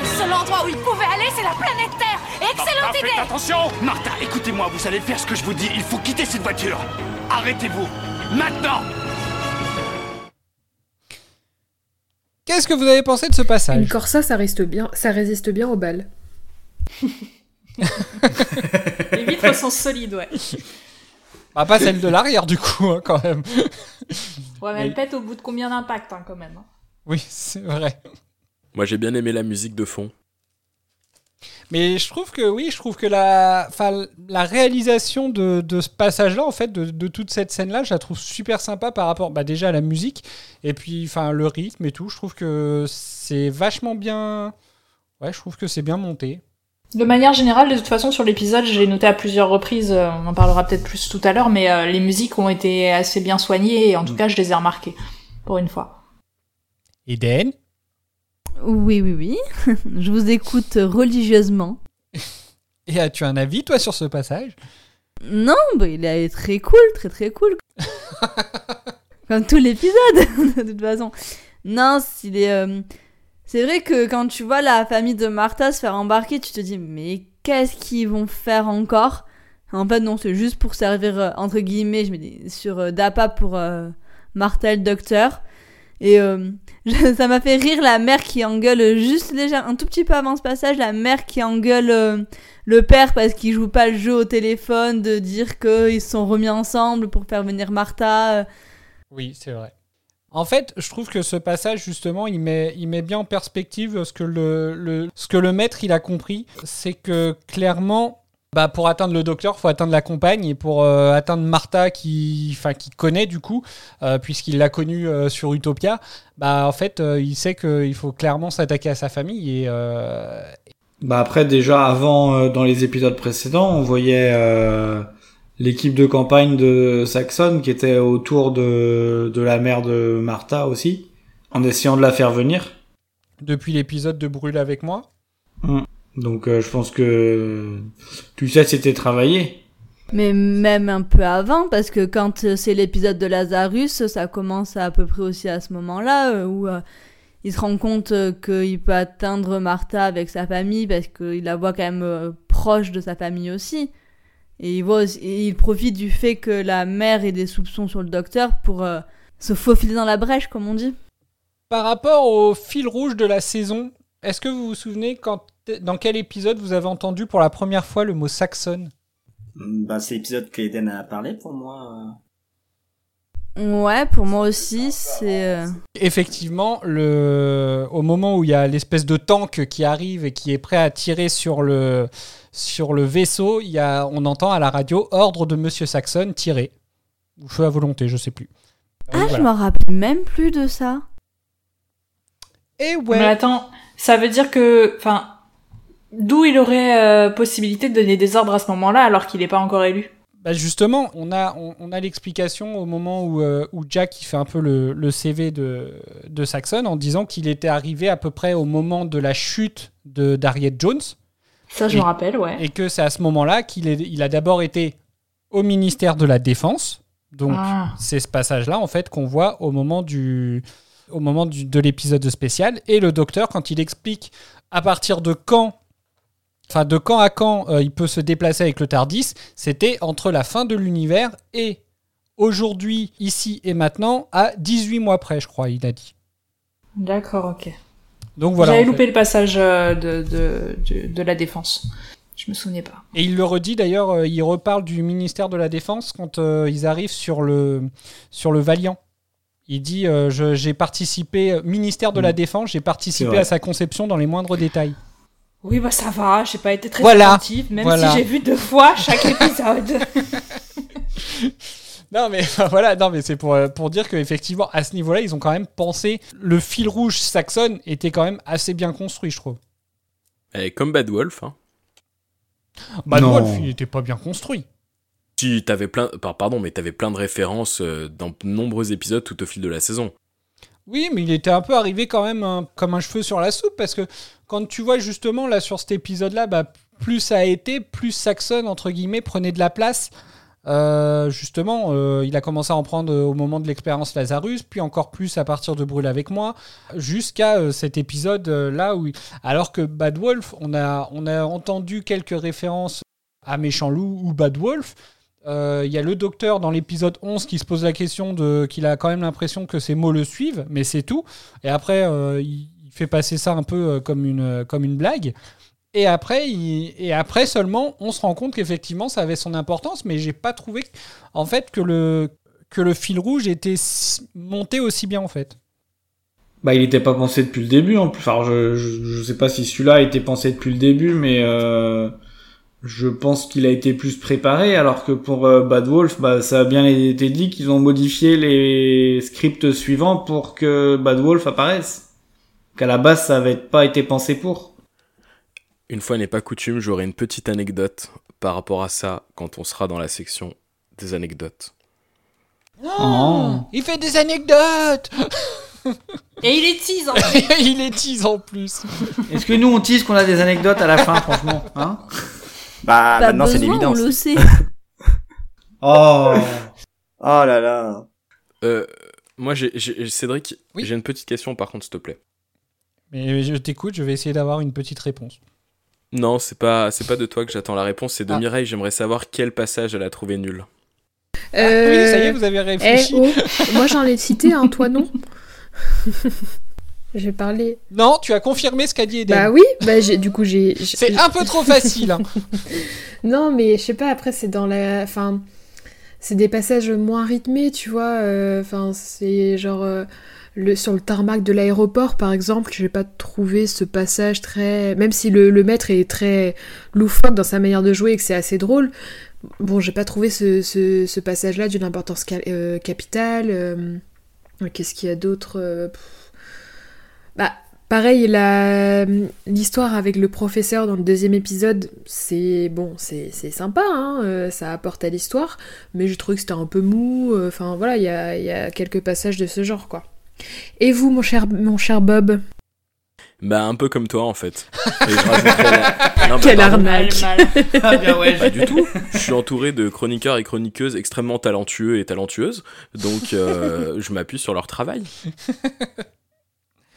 Le seul endroit où il pouvait aller, c'est la planète Terre Excellente idée faites attention Martin, écoutez-moi, vous allez faire ce que je vous dis. Il faut quitter cette voiture. Arrêtez-vous. Maintenant Qu'est-ce que vous avez pensé de ce passage? Une Corsa, ça résiste bien, ça résiste bien aux balles. <laughs> Les vitres sont solides, ouais. Ah, pas celle de l'arrière du coup, hein, quand même. Ouais, mais elle pète au bout de combien d'impacts, hein, quand même. hein. Oui, c'est vrai. Moi, j'ai bien aimé la musique de fond. Mais je trouve que oui, je trouve que la, enfin, la réalisation de, de ce passage-là, en fait, de, de toute cette scène-là, je la trouve super sympa par rapport, bah, déjà à la musique et puis, enfin, le rythme et tout. Je trouve que c'est vachement bien. Ouais, je trouve que c'est bien monté. De manière générale, de toute façon, sur l'épisode, j'ai noté à plusieurs reprises, euh, on en parlera peut-être plus tout à l'heure, mais euh, les musiques ont été assez bien soignées, et en tout cas, je les ai remarquées, pour une fois. Eden? Oui, oui, oui. <laughs> Je vous écoute religieusement. <laughs> Et as-tu un avis, toi, sur ce passage? Non, bah, il est très cool, très très cool. <laughs> Comme tout l'épisode, de toute façon. Non, il est. euh, C'est vrai que quand tu vois la famille de Martha se faire embarquer, tu te dis, mais qu'est-ce qu'ils vont faire encore? En fait, non, c'est juste pour servir, euh, entre guillemets, je mets des- sur euh, Dapa pour euh, Martha le docteur. Et euh, <laughs> ça m'a fait rire la mère qui engueule juste déjà un tout petit peu avant ce passage, la mère qui engueule euh, le père parce qu'il joue pas le jeu au téléphone, de dire qu'ils se sont remis ensemble pour faire venir Martha. Oui, c'est vrai. En fait, je trouve que ce passage, justement, il met, bien en perspective ce que le, maître a compris. C'est que clairement, bah, pour atteindre le docteur, il faut atteindre la compagne. Et pour euh, atteindre Martha, qui, connaît du coup, euh, puisqu'il l'a connue euh, sur Utopia, bah, en fait, il sait qu'il faut clairement s'attaquer à sa famille. Bah après déjà avant dans les épisodes précédents on voyait l'équipe de campagne de Saxon qui était autour de, de la mère de Martha aussi en essayant de la faire venir. depuis l'épisode de Brûle avec moi. Mm. Donc euh, je pense que tout ça c'était travaillé. Mais même un peu avant, parce que quand euh, c'est l'épisode de Lazarus, ça commence à peu près aussi à ce moment-là, euh, où euh, il se rend compte qu'il peut atteindre Martha avec sa famille, parce qu'il la voit quand même euh, proche de sa famille aussi. Et il, voit aussi- et il profite du fait que la mère ait des soupçons sur le docteur pour euh, se faufiler dans la brèche, comme on dit. Par rapport au fil rouge de la saison, est-ce que vous vous souvenez quand, dans quel épisode vous avez entendu pour la première fois le mot saxon Bah, c'est l'épisode que Eden a parlé pour moi. Ouais, pour moi aussi, c'est... euh, Effectivement, le... au moment où il y a l'espèce de tank qui arrive et qui est prêt à tirer sur le, sur le vaisseau, il y a... on entend à la radio ordre de Monsieur Saxon tirer. Ou feu à volonté, je sais plus. Ah, Donc, je voilà. m'en rappelle même plus de ça. Et ouais. Mais attends, ça veut dire que, enfin, d'où il aurait euh, possibilité de donner des ordres à ce moment-là alors qu'il n'est pas encore élu? Bah justement, on a, on, on a l'explication au moment où, euh, où Jack il fait un peu le, le CV de, de Saxon en disant qu'il était arrivé à peu près au moment de la chute de d'Harriet Jones. Ça, je Et- me rappelle, ouais. Et que c'est à ce moment-là qu'il il a d'abord été au ministère de la Défense. Donc Ah. c'est ce passage-là en fait qu'on voit au moment du, au moment du- de l'épisode spécial. Et le docteur, quand il explique à partir de quand, enfin de quand à quand euh, il peut se déplacer avec le Tardis, c'était entre la fin de l'univers et aujourd'hui, ici et maintenant, à 18 mois près, je crois, il a dit. D'accord, ok. Donc voilà. J'avais fait. loupé le passage euh, de, de, de, de la défense. Je me souvenais pas. Et il le redit d'ailleurs, euh, il reparle du ministère de la Défense quand euh, ils arrivent sur le, sur le Valiant. Il dit euh, J'ai participé, ministère de la Mm. Défense, j'ai participé à sa conception dans les moindres détails. Oui, bah ça va, j'ai pas été très Voilà, attentive, même voilà. si j'ai vu deux fois chaque <laughs> épisode. <laughs> Non, mais <laughs> voilà, non, mais c'est pour, euh, pour dire qu'effectivement, à ce niveau-là, ils ont quand même pensé. Le fil rouge saxon était quand même assez bien construit, je trouve. Et comme Bad Wolf, hein. Bad Non. Wolf, il était pas bien construit. Si t'avais plein, par- pardon, mais t'avais plein de références euh, dans de nombreux épisodes tout au fil de la saison. Oui, mais il était un peu arrivé quand même hein, comme un cheveu sur la soupe parce que quand tu vois justement là sur cet épisode-là, bah, plus ça a été, plus Saxon entre guillemets prenait de la place. Euh, justement, euh, il a commencé à en prendre euh, au moment de l'expérience Lazarus, puis encore plus à partir de Brûle avec moi, jusqu'à cet épisode là où, alors que Bad Wolf, on a on a entendu quelques références à Méchant Loup ou Bad Wolf. Il y a le docteur dans l'épisode 11 qui se pose la question de qu'il a quand même l'impression que ces mots le suivent, mais c'est tout. Et après, il, fait passer ça un peu comme une, comme une blague. Et après, et après seulement, on se rend compte qu'effectivement, ça avait son importance, mais j'ai pas trouvé en fait que le, que le fil rouge était monté aussi bien en fait. Bah, il était pas pensé depuis le début, en plus. Enfin, je, je, je sais pas si celui-là a été pensé depuis le début, mais euh, je pense qu'il a été plus préparé, alors que pour euh, Bad Wolf, bah, ça a bien été dit qu'ils ont modifié les scripts suivants pour que Bad Wolf apparaisse. Qu'à la base, ça avait pas été pensé pour. Une fois n'est pas coutume, j'aurai une petite anecdote par rapport à ça quand on sera dans la section des anecdotes. Oh. Il fait des anecdotes <laughs> Et il est tease en <laughs> Il est tease en plus <laughs> Est-ce que nous, on tease qu'on a des anecdotes à la fin, franchement hein? Bah, Pas maintenant c'est l'évidence. on le sait. Oh Oh là là. Euh, moi, j'ai, j'ai- Cédric, j'ai une petite question par contre, s'il te plaît. Mais je t'écoute, je vais essayer d'avoir une petite réponse. Non, c'est pas, c'est pas de toi que j'attends la réponse, c'est de Ah. Mireille. J'aimerais savoir quel passage elle a trouvé nul. Euh, oui, ça y est, vous avez réfléchi. eh, oh, moi j'en ai cité, hein, toi non? J'ai parlé. Non, tu as confirmé ce qu'a dit Eden. Bah oui, bah j'ai du coup j'ai. j'ai- C'est un peu trop facile. hein. <laughs> non, mais je sais pas. Après, c'est dans la. Enfin, c'est des passages moins rythmés, tu vois. euh, Enfin, c'est genre euh, sur le tarmac de l'aéroport, par exemple. J'ai pas trouvé ce passage très. Même si le, le maître est très loufoque dans sa manière de jouer et que c'est assez drôle. Bon, j'ai pas trouvé ce, ce, passage-là d'une importance euh, capitale. euh, Qu'est-ce qu'il y a d'autre euh. Bah, pareil, l'histoire avec le professeur dans le deuxième épisode, c'est bon, c'est sympa, hein, ça apporte à l'histoire, mais j'ai trouvé que c'était un peu mou. Enfin voilà, il y a, il y a quelques passages de ce genre, quoi. Et vous, mon cher, mon cher Bob Bah, un peu comme toi en fait. <laughs> Et je rajouterais la- Non, bah, Quelle pardon. arnaque Ah bien ouais. Pas du tout. Je suis entouré de chroniqueurs et chroniqueuses extrêmement talentueux et talentueuses, donc euh, je m'appuie sur leur travail.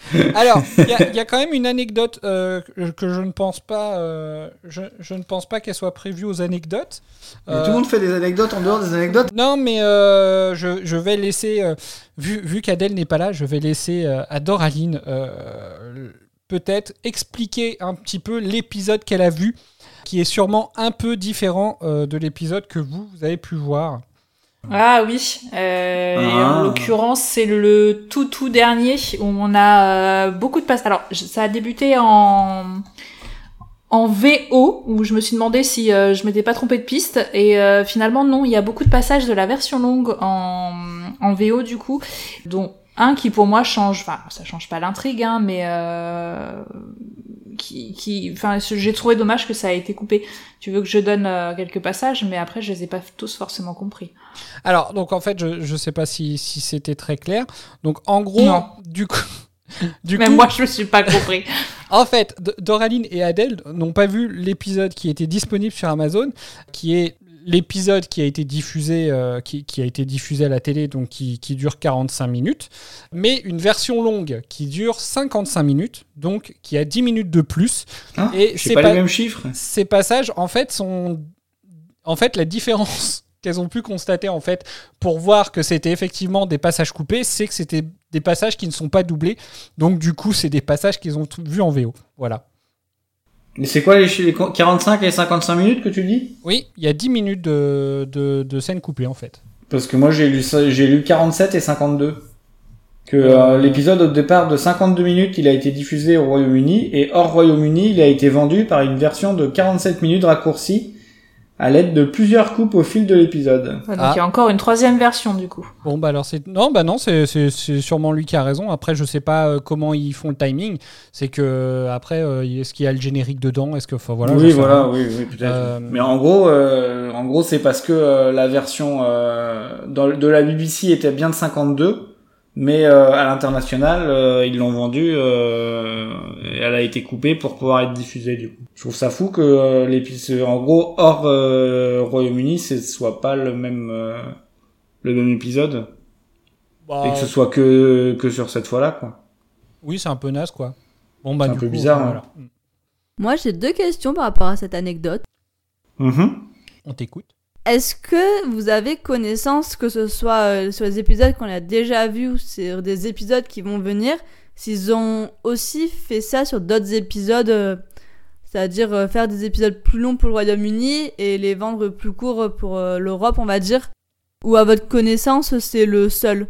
<laughs> Alors, il y, a- il y a quand même une anecdote euh, que je ne pense pas, euh, je, je ne pense pas qu'elle soit prévue aux anecdotes. Tout le monde fait des anecdotes en dehors des anecdotes Non, mais euh, je, je vais laisser, euh, vu, vu qu'Adèle n'est pas là, je vais laisser euh, à Doraline euh, peut-être expliquer un petit peu l'épisode qu'elle a vu, qui est sûrement un peu différent euh, de l'épisode que vous, vous avez pu voir. Ah oui, euh, et Ah. en l'occurrence c'est le tout tout dernier où on a euh, beaucoup de passages. Alors ça a débuté en en VO où je me suis demandé si euh, je m'étais pas trompée de piste et euh, finalement non, il y a beaucoup de passages de la version longue en en VO du coup, dont un qui pour moi change, enfin ça change pas l'intrigue hein, mais euh, qui, qui, enfin, j'ai trouvé dommage que ça a été coupé. Tu veux que je donne euh, quelques passages, mais après, je les ai pas tous forcément compris. Alors, donc en fait, je, je sais pas si, si c'était très clair. Donc, en gros, Non. du coup. <laughs> Du Même moi, je me suis pas compris. <laughs> en fait, Doraline et Adèle n'ont pas vu l'épisode qui était disponible sur Amazon, qui est l'épisode qui a été diffusé, euh, qui, qui a été diffusé à la télé, donc qui, qui dure 45 minutes, mais une version longue qui dure 55 minutes, donc qui a 10 minutes de plus. Ah, et j'ai ces pas pa- les mêmes chiffres. Ces passages, en fait, sont, en fait, la différence <laughs> qu'elles ont pu constater en fait pour voir que c'était effectivement des passages coupés, c'est que c'était des passages qui ne sont pas doublés. Donc du coup, c'est des passages qu'ils ont vus en VO. Voilà. Mais c'est quoi les, chi- les 45 et 55 minutes que tu dis? Oui, il y a 10 minutes de, de, de scènes coupées en fait. Parce que moi j'ai lu j'ai lu 47 et 52. Que euh, l'épisode au départ de 52 minutes, il a été diffusé au Royaume-Uni et hors Royaume-Uni, il a été vendu par une version de 47 minutes raccourcie à l'aide de plusieurs coupes au fil de l'épisode. Ouais, donc il y a encore une troisième version du coup. Bon bah alors c'est non bah non c'est c'est- c'est sûrement lui qui a raison. Après je sais pas euh, comment ils font le timing. C'est que euh, après euh, est-ce qu'il y a le générique dedans? Est-ce que enfin voilà. oui, voilà, oui, oui, peut-être. Euh, Mais en gros, euh, en gros, c'est parce que euh, la version euh, dans, de la BBC était bien de 52, mais euh, à l'international, euh, ils l'ont vendue euh, et elle a été coupée pour pouvoir être diffusée. Du coup, je trouve ça fou que euh, l'épisode, en gros, hors euh, Royaume-Uni, ce soit pas le même euh, le même épisode Bah, et que ce soit que que sur cette fois-là, quoi. Oui c'est un peu naze quoi. Bon bah C'est un peu coup, bizarre, hein. voilà. Moi, j'ai deux questions par rapport à cette anecdote. Mhm. On t'écoute. Est-ce que vous avez connaissance, que ce soit euh, sur les épisodes qu'on a déjà vus ou sur des épisodes qui vont venir, s'ils ont aussi fait ça sur d'autres épisodes, euh, c'est-à-dire euh, faire des épisodes plus longs pour le Royaume-Uni et les vendre plus courts pour l'Europe, on va dire? Ou à votre connaissance, c'est le seul?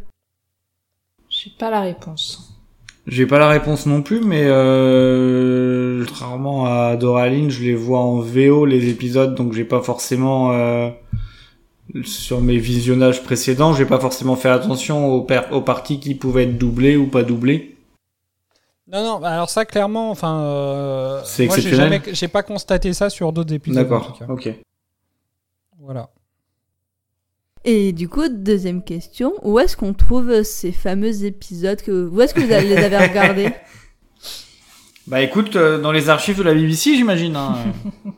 J'ai pas la réponse. J'ai pas la réponse non plus, mais euh, contrairement à Doraline, je les vois en VO les épisodes, donc j'ai pas forcément euh, sur mes visionnages précédents, j'ai pas forcément fait attention aux, parties qui pouvaient être doublées ou pas doublées. Non non bah, alors ça clairement enfin. euh, C'est moi, j'ai exceptionnel. jamais- J'ai pas constaté ça sur d'autres épisodes. D'accord, ok. Voilà. Et du coup, deuxième question, où est-ce qu'on trouve ces fameux épisodes que Où est-ce que vous les avez regardés? <laughs> Bah écoute, euh, dans les archives de la BBC, j'imagine. hein.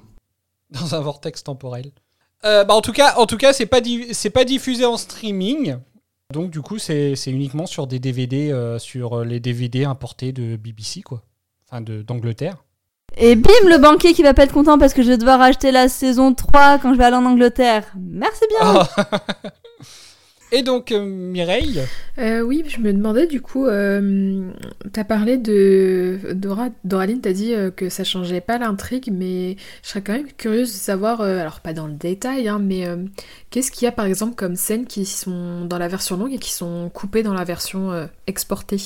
<laughs> dans un vortex temporel. Euh, bah en tout cas, en tout cas, c'est pas c'est pas diffusé en streaming. Donc du coup, c'est c'est uniquement sur des DVD, euh, sur les DVD importés de BBC quoi, enfin de d'Angleterre. Et bim, le banquier qui va pas être content parce que je vais devoir acheter la saison 3 quand je vais aller en Angleterre. Merci bien. <laughs> Et donc euh, Mireille, Euh, oui, je me demandais du coup, euh, t'as parlé de Dora, Doraline, t'as dit euh, que ça changeait pas l'intrigue, mais je serais quand même curieuse de savoir, euh, alors pas dans le détail, hein, mais euh, qu'est-ce qu'il y a par exemple comme scènes qui sont dans la version longue et qui sont coupées dans la version euh, exportée?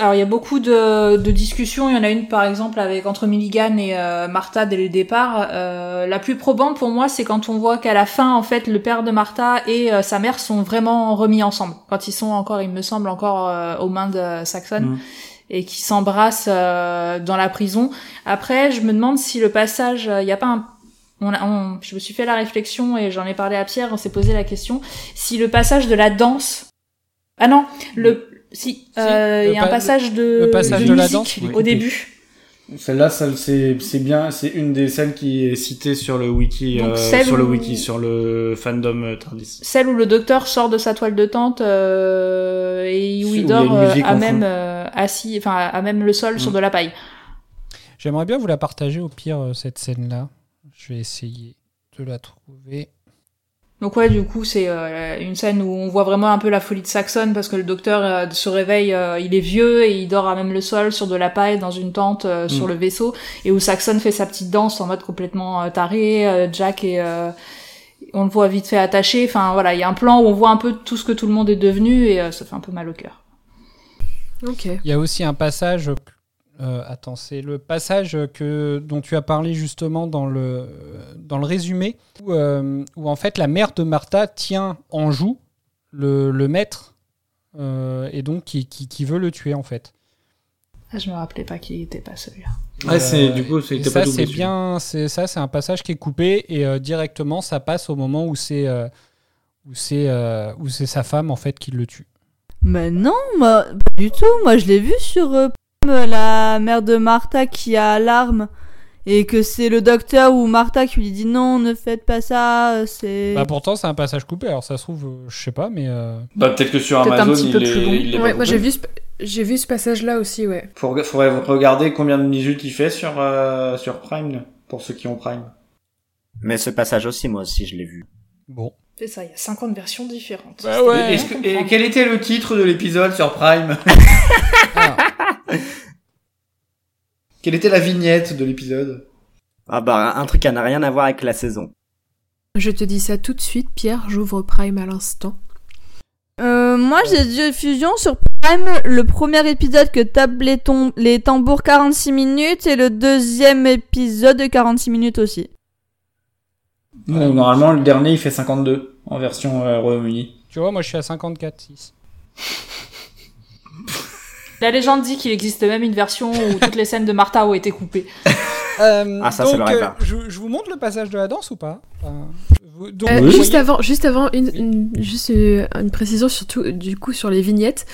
Alors il y a beaucoup de, de discussions. Il y en a une par exemple avec entre Milligan et euh, Martha dès le départ. Euh, la plus probante pour moi, c'est quand on voit qu'à la fin, en fait, le père de Martha et euh, sa mère sont vraiment remis ensemble. Quand ils sont encore, il me semble, encore euh, aux mains de Saxon. Mm. Et qui s'embrassent euh, dans la prison. Après, je me demande si le passage, il n'y a pas un on a- on- je me suis fait la réflexion et j'en ai parlé à Pierre, on s'est posé la question si le passage de la danse. Ah non, le si, euh, il y a un pa- passage de, le passage de de la musique danse, au début. Celle-là, c'est c'est bien, c'est une des scènes qui est citée sur le wiki, Donc, euh, sur le où- wiki, sur le fandom euh, Tardis. Celle où le docteur sort de sa toile de tente euh, et où il dort à même euh, assis, enfin à même le sol sur Mm. de la paille. j'aimerais bien vous la partager au pire cette scène là. Je vais essayer de la trouver. Donc ouais, du coup, c'est euh, une scène où on voit vraiment un peu la folie de Saxon parce que le docteur euh, se réveille, euh, il est vieux et il dort à même le sol sur de la paille dans une tente euh, sur Mm. le vaisseau et où Saxon fait sa petite danse en mode complètement euh, taré. euh, Jack et euh, on le voit vite fait attaché. Enfin voilà, il y a un plan où on voit un peu tout ce que tout le monde est devenu et euh, ça fait un peu mal au cœur. Ok. Il y a aussi un passage. Euh, attends, c'est le passage que dont tu as parlé justement dans le dans le résumé où, euh, où en fait la mère de Martha tient en joue le, le maître euh, et donc qui, qui, qui veut le tuer en fait. Ah, je me rappelais pas qu'il était pas celui-là. Ouais, c'est du coup, c'était ça pas doublé. c'est bien, c'est ça c'est un passage qui est coupé et euh, directement ça passe au moment où c'est euh, où c'est euh, où c'est sa femme en fait qui le tue. Mais non, moi, pas du tout. Moi, je l'ai vu sur euh, la mère de Martha qui a l'arme. Et que c'est le docteur ou Martha qui lui dit non, ne faites pas ça, c'est. Bah pourtant c'est un passage coupé alors ça se trouve euh, je sais pas mais euh, Bah, peut-être que sur Peut-être un Amazon, petit peu il est, plus long. il est pas Ouais, moi j'ai coupé. vu, ce... j'ai vu ce passage-là aussi, ouais. Faut faudrait regarder combien de minutes il fait sur, euh, sur Prime, là, pour ceux qui ont Prime. Mais ce passage aussi, moi aussi, je l'ai vu. Bon. C'est ça, il y a 50 versions différentes. Bah ouais. Et, est-ce que- et quel était le titre de l'épisode sur Prime? <laughs> Quelle était la vignette de l'épisode? Ah bah, un truc qui n'a rien à voir avec la saison. Je te dis ça tout de suite, Pierre, j'ouvre Prime à l'instant. Euh, moi, j'ai diffusion sur Prime le premier épisode que tape les, tom- les tambours 46 minutes et le deuxième épisode de 46 minutes aussi. Ouais, Normalement, le dernier, il fait 52 en version euh, Royaume-Uni. tu vois moi je suis à 54 6. La légende dit qu'il existe même une version où toutes les scènes de Martha ont été coupées. <laughs> Euh, Ah, ça, donc, c'est le rêve, euh, je, je vous montre le passage de la danse ou pas Enfin, vous- donc, Euh, vous juste voyez- avant, juste avant une, une- juste euh, une précision surtout du coup sur les vignettes.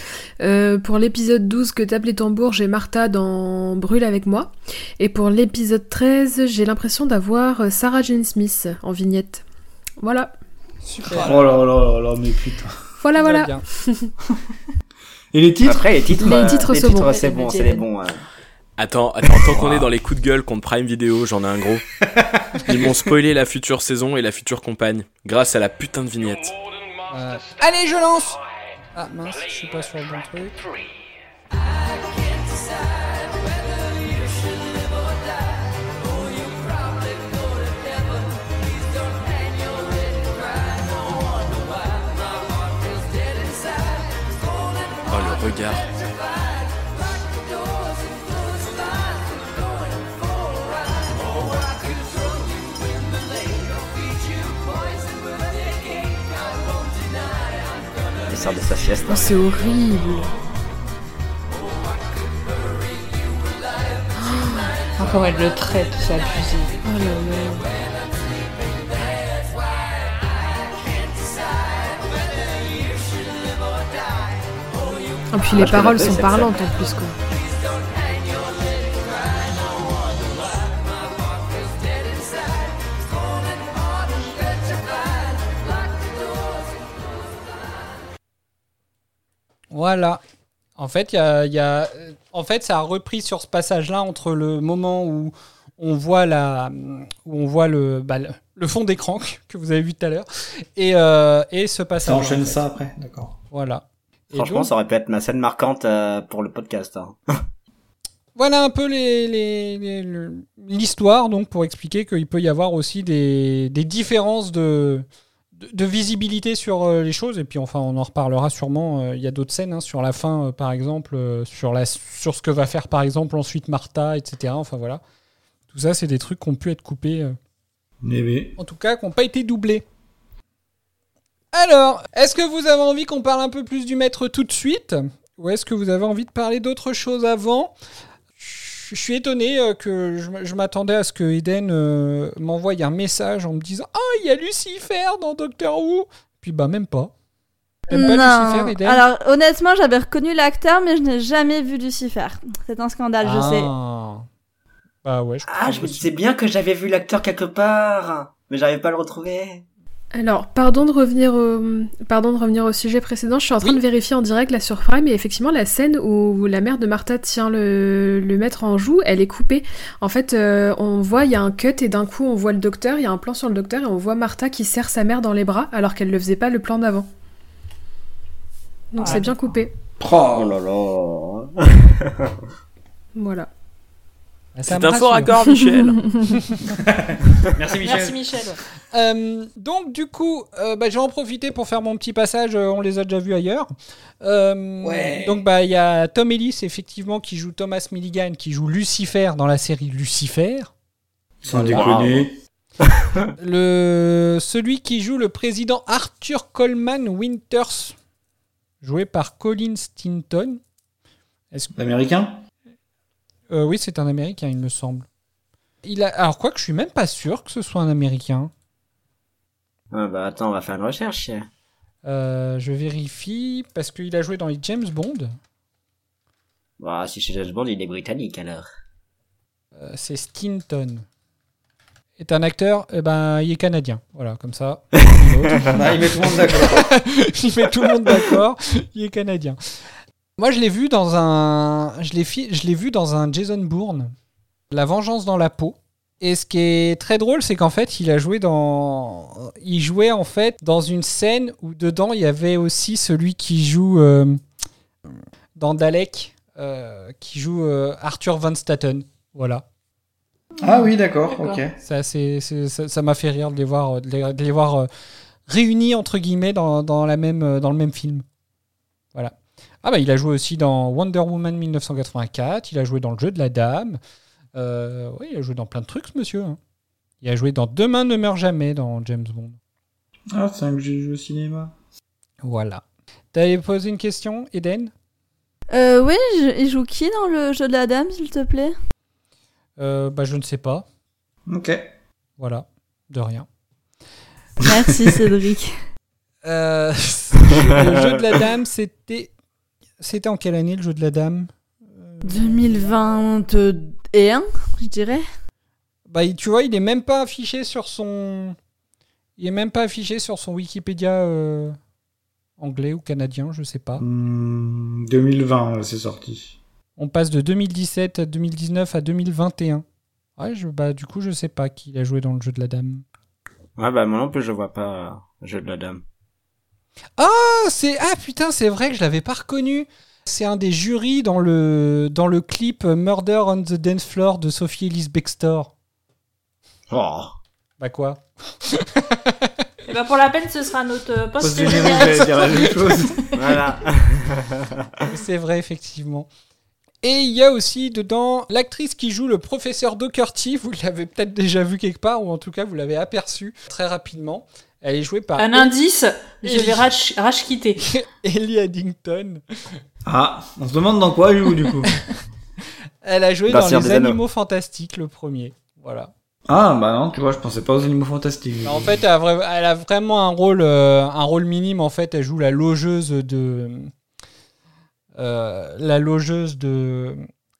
Euh, pour l'épisode 12 que tape les tambours, j'ai Martha dans Brûle avec moi. Et pour l'épisode 13, j'ai l'impression d'avoir Sarah Jane Smith en vignette. Voilà. Super. Oh là là là là, mais putain. Voilà, voilà. <laughs> Et les titres Après, les titres, Les euh, titres les sont titres, bons. c'est bon, c'est les bons. Attends, attends, tant qu'on est dans les coups de gueule contre Prime Video, j'en ai un gros. Ils m'ont spoilé la future saison et la future compagne, grâce à la putain de vignette. Euh, Allez je lance Ah mince je suis pas sur le bon truc. Regard. Il sort de sa sieste. Oh, c'est horrible. Encore elle le traite, c'est abusé. Oh là là. Puis les peux paroles sont parlantes en plus quoi. Voilà. En fait, il y a, y a- en fait, ça a repris sur ce passage-là entre le moment où on voit la, où on voit le, bah, le, le fond d'écran <laughs> que vous avez vu tout à l'heure, et, euh, et ce passage. Ça enchaîne ça après, d'accord. Voilà. Franchement, donc, ça aurait pu être ma scène marquante euh, pour le podcast. hein. <laughs> Voilà un peu les- les- les- le- l'histoire, donc pour expliquer qu'il peut y avoir aussi des, des différences de, de, de visibilité sur euh, les choses. Et puis enfin, on en reparlera sûrement. euh, Il y a d'autres scènes hein, sur la fin, euh, par exemple, euh, sur, la, sur ce que va faire par exemple ensuite Martha, etc. Enfin voilà. Tout ça, c'est des trucs qui ont pu être coupés. euh, Eh oui. en tout cas, qui n'ont pas été doublés. Alors, est-ce que vous avez envie qu'on parle un peu plus du maître tout de suite? Ou est-ce que vous avez envie de parler d'autre chose avant? Je suis étonné euh, que je, m'attendais à ce que Eden euh, m'envoie un message en me disant Ah, il y a Lucifer dans Doctor Who Puis bah, même pas. Même pas Lucifer, Eden Alors honnêtement, j'avais reconnu l'acteur, mais je n'ai jamais vu Lucifer. C'est un scandale, je sais. Ah. Bah ouais, je Ah, je me disais bien que j'avais vu l'acteur quelque part, mais j'arrivais pas à le retrouver. Alors, pardon de revenir au, pardon de revenir au sujet précédent. Je suis en train de vérifier en direct là sur Prime et effectivement la scène où la mère de Martha tient le, le maître en joue, elle est coupée. En fait, euh, on voit il y a un cut et d'un coup on voit le docteur, il y a un plan sur le docteur et on voit Martha qui serre sa mère dans les bras alors qu'elle le faisait pas le plan d'avant. Donc Ah, c'est bien coupé. Oh là là. <laughs> Voilà. C'est un faux rassure. raccord, Michel. <laughs> <laughs> Merci Michel. Merci Michel. Euh, donc du coup, euh, bah, je vais en profiter pour faire mon petit passage. euh, on les a déjà vus ailleurs. Euh, Ouais. Donc bah il y a Tom Ellis effectivement qui joue Thomas Milligan, qui joue Lucifer dans la série Lucifer. Sans Voilà. déconner. Le celui qui joue le président Arthur Coleman Winters, joué par Colin Stinton. Est-ce L'américain? Euh, oui, c'est un Américain, il me semble. Il a... Alors, quoi que je suis même pas sûr que ce soit un Américain. Ah bah attends, on va faire une recherche. Euh, je vérifie, parce qu'il a joué dans les James Bond. Bah, si c'est James Bond, il est britannique alors. Euh, c'est Stinton. Est un acteur, eh ben, il est canadien. Voilà, comme ça. <laughs> Ah, il met tout le monde d'accord. <laughs> il met tout le monde d'accord. Il est canadien. Moi, je l'ai vu dans un, je l'ai fi- je l'ai vu dans un Jason Bourne, La Vengeance dans la peau. Et ce qui est très drôle, c'est qu'en fait, il a joué dans, il jouait en fait dans une scène où dedans il y avait aussi celui qui joue euh, dans Dalek, euh, qui joue euh, Arthur Van Staten. Voilà. Ah oui, d'accord, ok. Ça, c'est, ça, ça m'a fait rire de les voir, de les, de les voir euh, réunis entre guillemets dans, dans la même, dans le même film. Voilà. Ah bah il a joué aussi dans Wonder Woman 1984. Il a joué dans Le Jeu de la Dame. Euh, oui, il a joué dans plein de trucs, ce monsieur. hein. Il a joué dans Demain ne meurt jamais dans James Bond. Ah, c'est un que j'ai joué au cinéma. Voilà. T'avais posé une question, Eden? Euh, oui, je- il joue qui dans le jeu de la dame, s'il te plaît? Euh, Bah je ne sais pas. Ok. Voilà. De rien. Merci, <laughs> Cédric. Euh, <laughs> le jeu de la dame, c'était. C'était en quelle année le jeu de la dame? 2021, je dirais. Bah, il- tu vois, il est même pas affiché sur son. Il est même pas affiché sur son Wikipédia euh, anglais ou canadien, je sais pas. Hmm, 2020, c'est sorti. On passe de 2017 à 2019 à 2021. Ouais, je, bah, du coup, je sais pas qui il a joué dans le jeu de la dame. Ouais, bah moi non plus, je vois pas euh, Jeu de la Dame. Ah, c'est ah putain, c'est vrai que je l'avais pas reconnu. C'est un des jurys dans le dans le clip Murder on the Dance Floor de Sophie Ellis Bextor. Oh. Bah quoi Et bah pour la peine, ce sera notre euh, post Post générique, j'allais dire la même chose. Voilà. <laughs> C'est vrai, effectivement. Et il y a aussi dedans l'actrice qui joue le professeur Doherty. Vous l'avez peut-être déjà vu quelque part, ou en tout cas vous l'avez aperçue très rapidement. Elle est jouée par Un indice, je vais rage, rage quitter. <laughs> Ellie Addington. Ah, on se demande dans quoi elle joue du coup. <laughs> Elle a joué Dans Les Anneaux. Animaux Fantastiques, le premier. Voilà. Ah, bah non, tu vois, je pensais pas aux animaux fantastiques. En fait, elle a, vra- elle a vraiment un rôle, euh, un rôle minime. En fait, elle joue la logeuse de. euh, la logeuse de.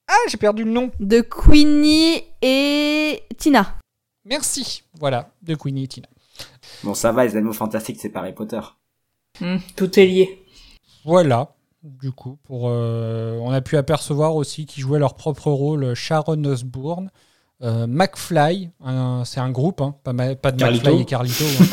Ah, j'ai perdu le nom. De Queenie et Tina. Merci. Voilà, de Queenie et Tina. Bon, ça va, les animaux fantastiques, c'est pas Harry Potter. Hmm, tout est lié. Voilà. Du coup, pour, euh, on a pu apercevoir aussi qu'ils jouaient leur propre rôle Sharon Osbourne, euh, McFly, c'est un groupe, hein, pas, ma- pas de Carlito. McFly et Carlito, hein.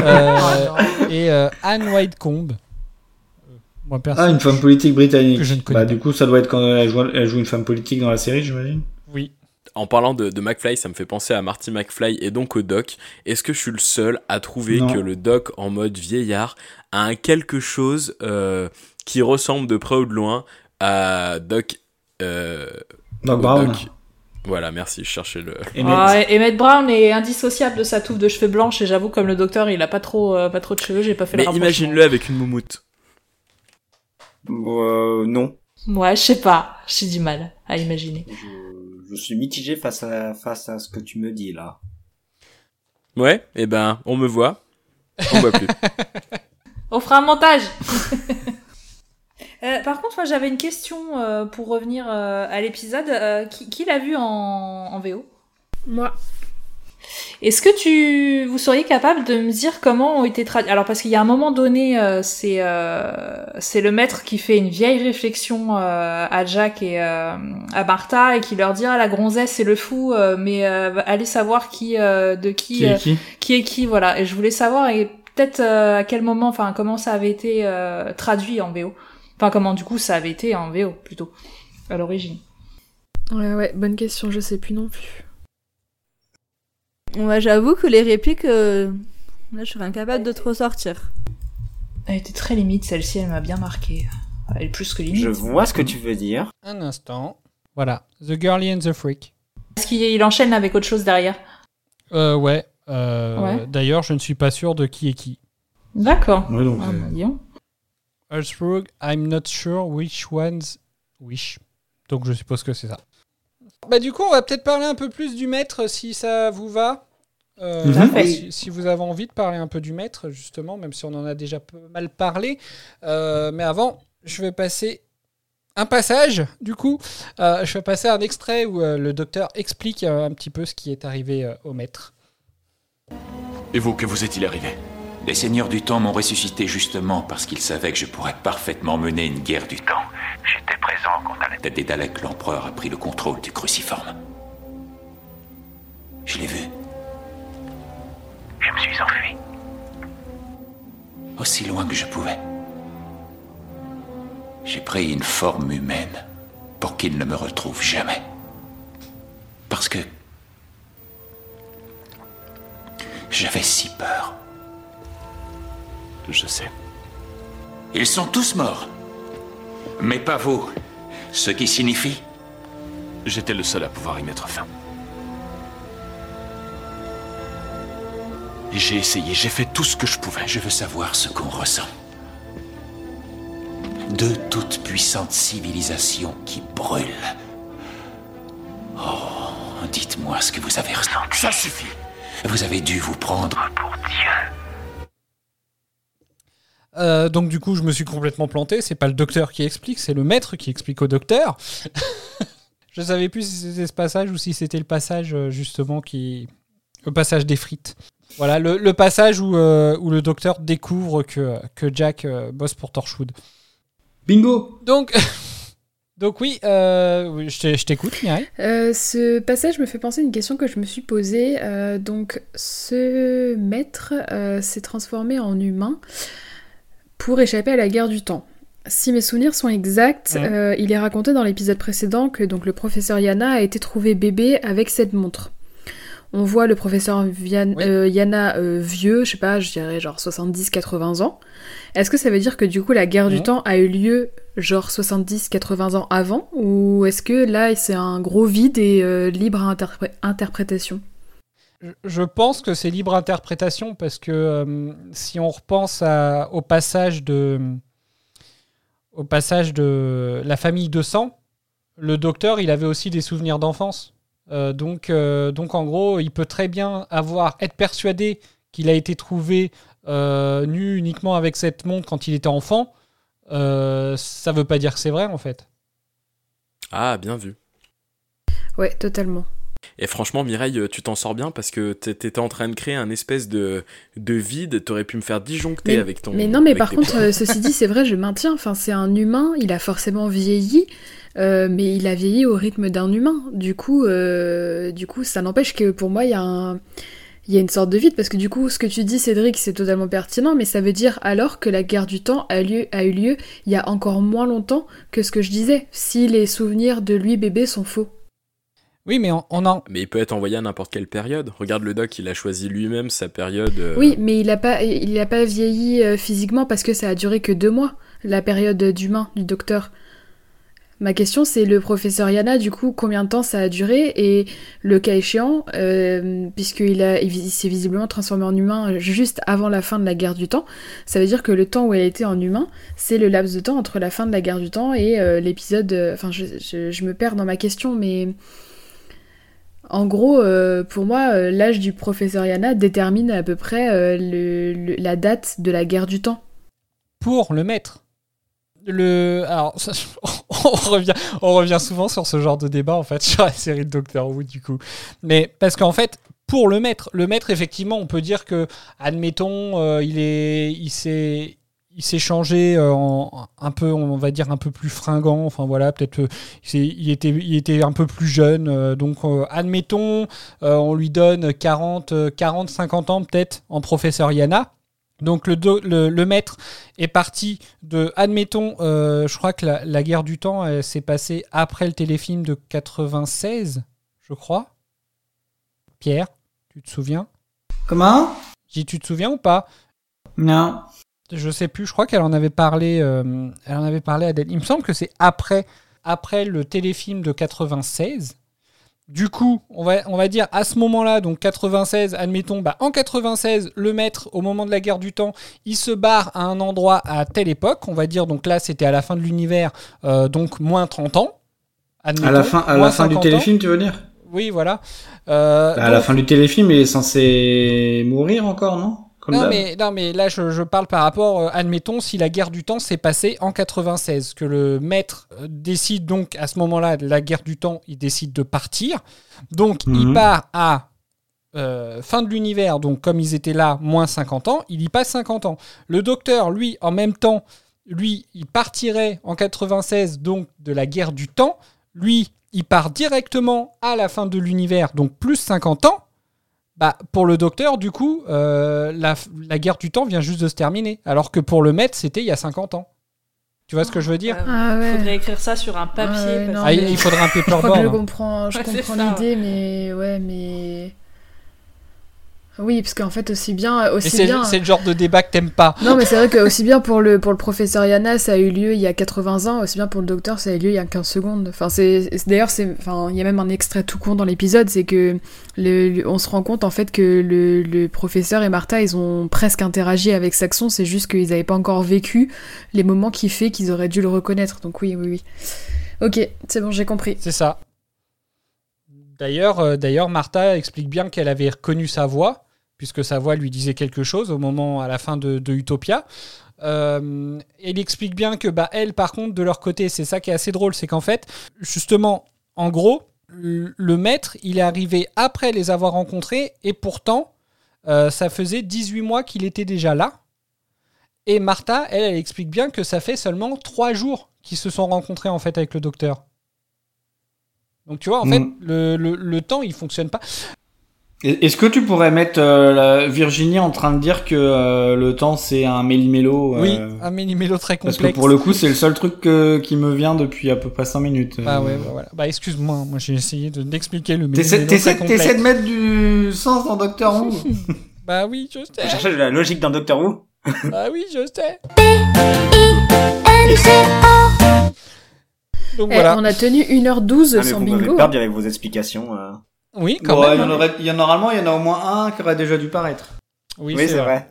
<laughs> Euh, et euh, Anne Whitecomb. Euh, moi, perso, Ah, une femme politique britannique. que je ne connais bah, pas. du coup, ça doit être quand elle joue, elle joue une femme politique dans la série, j'imagine. Oui. En parlant de, de McFly, ça me fait penser à Marty McFly et donc au doc. Est-ce que je suis le seul à trouver Non. que le doc en mode vieillard a un quelque chose euh, qui ressemble de près ou de loin à Doc euh, Doc Brown. Voilà, merci, je cherchais le. Ah, et Emmett Brown est indissociable de sa touffe de cheveux blanches et j'avoue comme le docteur il a pas trop euh, pas trop de cheveux j'ai pas fait Mais le imagine-le avec une moumoute. Euh, non. Ouais je sais pas j'ai du mal à imaginer. Je suis mitigé face à, face à ce que tu me dis là. Ouais, et ben, on me voit, on voit plus. <laughs> On fera un montage. <laughs> Euh, par contre moi j'avais une question euh, pour revenir euh, à l'épisode Euh, qui, qui l'a vu en, en VO Moi. Est-ce que tu vous seriez capable de me dire comment ont été traduits Alors parce qu'il y a un moment donné, euh, c'est euh, c'est le maître qui fait une vieille réflexion euh, à Jack et euh, à Martha et qui leur dit ah la gonzesse c'est le fou, euh, mais euh, allez savoir qui euh, de qui Qui est euh, qui qui est qui voilà. Et je voulais savoir et peut-être euh, à quel moment, enfin comment ça avait été euh, traduit en VO. Enfin comment du coup ça avait été en VO plutôt à l'origine. Ouais, ouais, bonne question, je sais plus non plus. Ouais, j'avoue que les répliques, euh, là, je serais incapable de te ressortir. Elle était très limite celle-ci, elle m'a bien marqué. Elle est plus que limite. Je vois ce que tu veux dire. Un instant. Voilà. The Girlie and the Freak. Est-ce qu'il il enchaîne avec autre chose derrière? Euh, ouais. euh, Ouais. D'ailleurs, je ne suis pas sûr de qui est qui. D'accord. Ouais, donc, Ah, euh, bah, I'm not sure which one's which. Donc je suppose que c'est ça. Bah du coup, on va peut-être parler un peu plus du maître si ça vous va. Euh, Tout à fait. si, si vous avez envie de parler un peu du maître, justement, même si on en a déjà mal parlé. Euh, mais avant, je vais passer un passage, du coup. Euh, je vais passer un extrait où euh, le docteur explique euh, un petit peu ce qui est arrivé euh, au maître. Et vous, que vous est-il arrivé? Les seigneurs du temps m'ont ressuscité justement parce qu'ils savaient que je pourrais parfaitement mener une guerre du temps. J'étais présent quand à la l'empereur a pris le contrôle du cruciforme. Je l'ai vu. Je me suis enfui. Aussi loin que je pouvais. J'ai pris une forme humaine pour qu'il ne me retrouve jamais. Parce que j'avais si peur. Je sais. Ils sont tous morts. Mais pas vous. Ce qui signifie J'étais le seul à pouvoir y mettre fin. J'ai essayé, j'ai fait tout ce que je pouvais. Je veux savoir ce qu'on ressent. Deux toutes puissantes civilisations qui brûlent. Oh, dites-moi ce que vous avez ressenti. Ça suffit. Vous avez dû vous prendre pour Dieu. Euh, donc du coup, je me suis complètement planté. C'est pas le docteur qui explique, c'est le maître qui explique au docteur. <laughs> je savais plus si c'était ce passage ou si c'était le passage euh, justement qui, le passage des frites. Voilà, le, le passage où, euh, où le docteur découvre que, que Jack euh, bosse pour Torchwood. Bingo Donc, <laughs> donc oui, euh, je t'écoute, Mireille. Euh, ce passage me fait penser à une question que je me suis posée. Euh, donc, ce maître euh, s'est transformé en humain pour échapper à la guerre du temps. Si mes souvenirs sont exacts, euh, il est raconté dans l'épisode précédent que donc le professeur Yana a été trouvé bébé avec cette montre. On voit le professeur Vian- euh, Yana euh, vieux, je sais pas, je dirais genre 70-80 ans. Est-ce que ça veut dire que du coup la guerre du temps a eu lieu genre 70-80 ans avant? Ou est-ce que là c'est un gros vide et libre à interpré- interprétation? Je- pense que c'est libre interprétation parce que euh, si on repense à- au passage de au passage de la famille de sang, le docteur il avait aussi des souvenirs d'enfance. Euh, donc euh, donc en gros il peut très bien avoir être persuadé qu'il a été trouvé euh, nu uniquement avec cette montre quand il était enfant. Euh, ça veut pas dire que c'est vrai en fait. Ah, bien vu. Ouais, totalement. Et franchement, Mireille, euh, tu t'en sors bien parce que t'é- t'étais en train de créer un espèce de, de vide. T'aurais pu me faire disjoncter Mais, avec ton. mais non, mais par contre, points. euh, ceci dit, c'est vrai, je maintiens. Enfin, c'est un humain, il a forcément vieilli, euh, mais il a vieilli au rythme d'un humain. Du coup, euh, du coup, ça n'empêche que pour moi, il y a un, il y a une sorte de vide parce que du coup, ce que tu dis, Cédric, c'est totalement pertinent, mais ça veut dire alors que la guerre du temps a, lieu, a eu lieu il y a encore moins longtemps que ce que je disais. Si les souvenirs de lui bébé sont faux. Oui, mais on, on en. Mais il peut être envoyé à n'importe quelle période. Regarde le doc, il a choisi lui-même sa période. euh, Oui, mais il a pas, il a pas vieilli euh, physiquement parce que ça a duré que deux mois, la période d'humain du docteur. Ma question, c'est le professeur Yana, du coup, combien de temps ça a duré et le cas échéant, euh, puisqu'il a, il s'est visiblement transformé en humain juste avant la fin de la guerre du temps, ça veut dire que le temps où elle était en humain, c'est le laps de temps entre la fin de la guerre du temps et euh, l'épisode. euh, Enfin, je, je- je me perds dans ma question, mais en gros, euh, pour moi, euh, l'âge du professeur Yana détermine à peu près euh, la date de la guerre du temps. pour le maître. Le, alors, <laughs> on, revient, souvent sur ce genre de débat, en fait, <laughs> sur la série de Doctor Who, du coup. Mais parce qu'en fait, pour le maître, le maître, effectivement, on peut dire que, admettons, il est, il s'est, il s'est changé euh, en un peu, on va dire, un peu plus fringant. Enfin, voilà, peut-être, euh, il, était, il était un peu plus jeune. euh, donc, admettons, on lui donne 40, euh, 40 50 ans, peut-être, en professeur Yana. Donc le, do- le, le maître est parti de, admettons, euh, je crois que la, la guerre du temps s'est passée après le téléfilm de 96, je crois. Pierre, tu te souviens? Comment? Dis, tu te souviens ou pas? Non. Je sais plus, je crois qu'elle en avait parlé, euh, elle en avait parlé à Adèle. Il me semble que c'est après, après le téléfilm de 96. Du coup, on va, on va dire à ce moment-là, donc 96, admettons, bah, en 96, le maître, au moment de la guerre du temps, il se barre à un endroit à telle époque, on va dire, donc là c'était à la fin de l'univers, euh, donc moins 30 ans. À la fin, à la fin du 50 ans. téléfilm, tu veux dire? Oui, voilà. Euh, Bah, À la fin du téléfilm, il est censé mourir encore, non? Comme non mais, non, mais là, je, je parle par rapport, euh, admettons, si la guerre du temps s'est passée en 96, que le maître euh, décide donc à ce moment-là, de la guerre du temps, il décide de partir. Donc, il Mhm. part à euh, fin de l'univers, donc comme ils étaient là, moins 50 ans, il y passe 50 ans. Le docteur, lui, en même temps, lui, il partirait en 96, donc de la guerre du temps. Lui, il part directement à la fin de l'univers, donc plus 50 ans. Bah, pour le docteur, du coup, euh, la, la guerre du temps vient juste de se terminer. Alors que pour le maître, c'était il y a 50 ans. Tu vois ce que je veux dire Ah ouais. Faudrait écrire ça sur un papier. Ah ouais, parce non, Ah, il- il faudrait un <laughs> Je crois paperboard, que je hein. comprends, je Ouais, comprends l'idée, mais ouais, mais. Oui, parce qu'en fait, aussi bien. Aussi c'est bien... c'est le genre de débat que t'aimes pas. Non, mais c'est vrai que <laughs> aussi bien pour le, pour le professeur Yana, ça a eu lieu il y a 80 ans, aussi bien pour le docteur, ça a eu lieu il y a 15 secondes. Enfin, c'est, d'ailleurs, c'est, enfin, il y a même un extrait tout con dans l'épisode, c'est que le, le- on se rend compte en fait que le, le professeur et Martha, ils ont presque interagi avec Saxon, c'est juste qu'ils n'avaient pas encore vécu les moments qui fait qu'ils auraient dû le reconnaître. Donc oui, oui, oui. Ok, c'est bon, j'ai compris. C'est ça. D'ailleurs, euh, d'ailleurs, Martha explique bien qu'elle avait reconnu sa voix, puisque sa voix lui disait quelque chose au moment, à la fin de, de Utopia. Euh, elle explique bien que, bah, elle, par contre, de leur côté, c'est ça qui est assez drôle, c'est qu'en fait, justement, en gros, le le maître, il est arrivé après les avoir rencontrés, et pourtant, euh, ça faisait 18 mois qu'il était déjà là. Et Martha, elle, elle explique bien que ça fait seulement 3 jours qu'ils se sont rencontrés, en fait, avec le docteur. Donc tu vois, en Mm. fait, le, le- le temps, il fonctionne pas. Et- Est-ce que tu pourrais mettre euh, la Virginie en train de dire que euh, le temps c'est un méli-mélo euh, Oui, un méli-mélo très Parce complexe. que pour le coup, c'est le seul truc que- qui me vient depuis à peu près 5 minutes. Bah Euh, ouais, bah voilà. Bah excuse-moi, moi j'ai essayé de d'expliquer le T'essaies méli-mélo très t'essaies- complexe. t'essaies de mettre du sens dans Doctor Who? <laughs> Bah oui, je Vous sais. cherchez de la logique dans Doctor Who? <laughs> Bah oui, je sais. Donc Eh, voilà. on a tenu 1h12 Ah, sans vous bingo. perdu avec vos explications. Oui, quand Bon, même. il y en aurait, il y en, normalement, il y en a au moins un qui aurait déjà dû paraître. Oui, Oui, c'est vrai. vrai.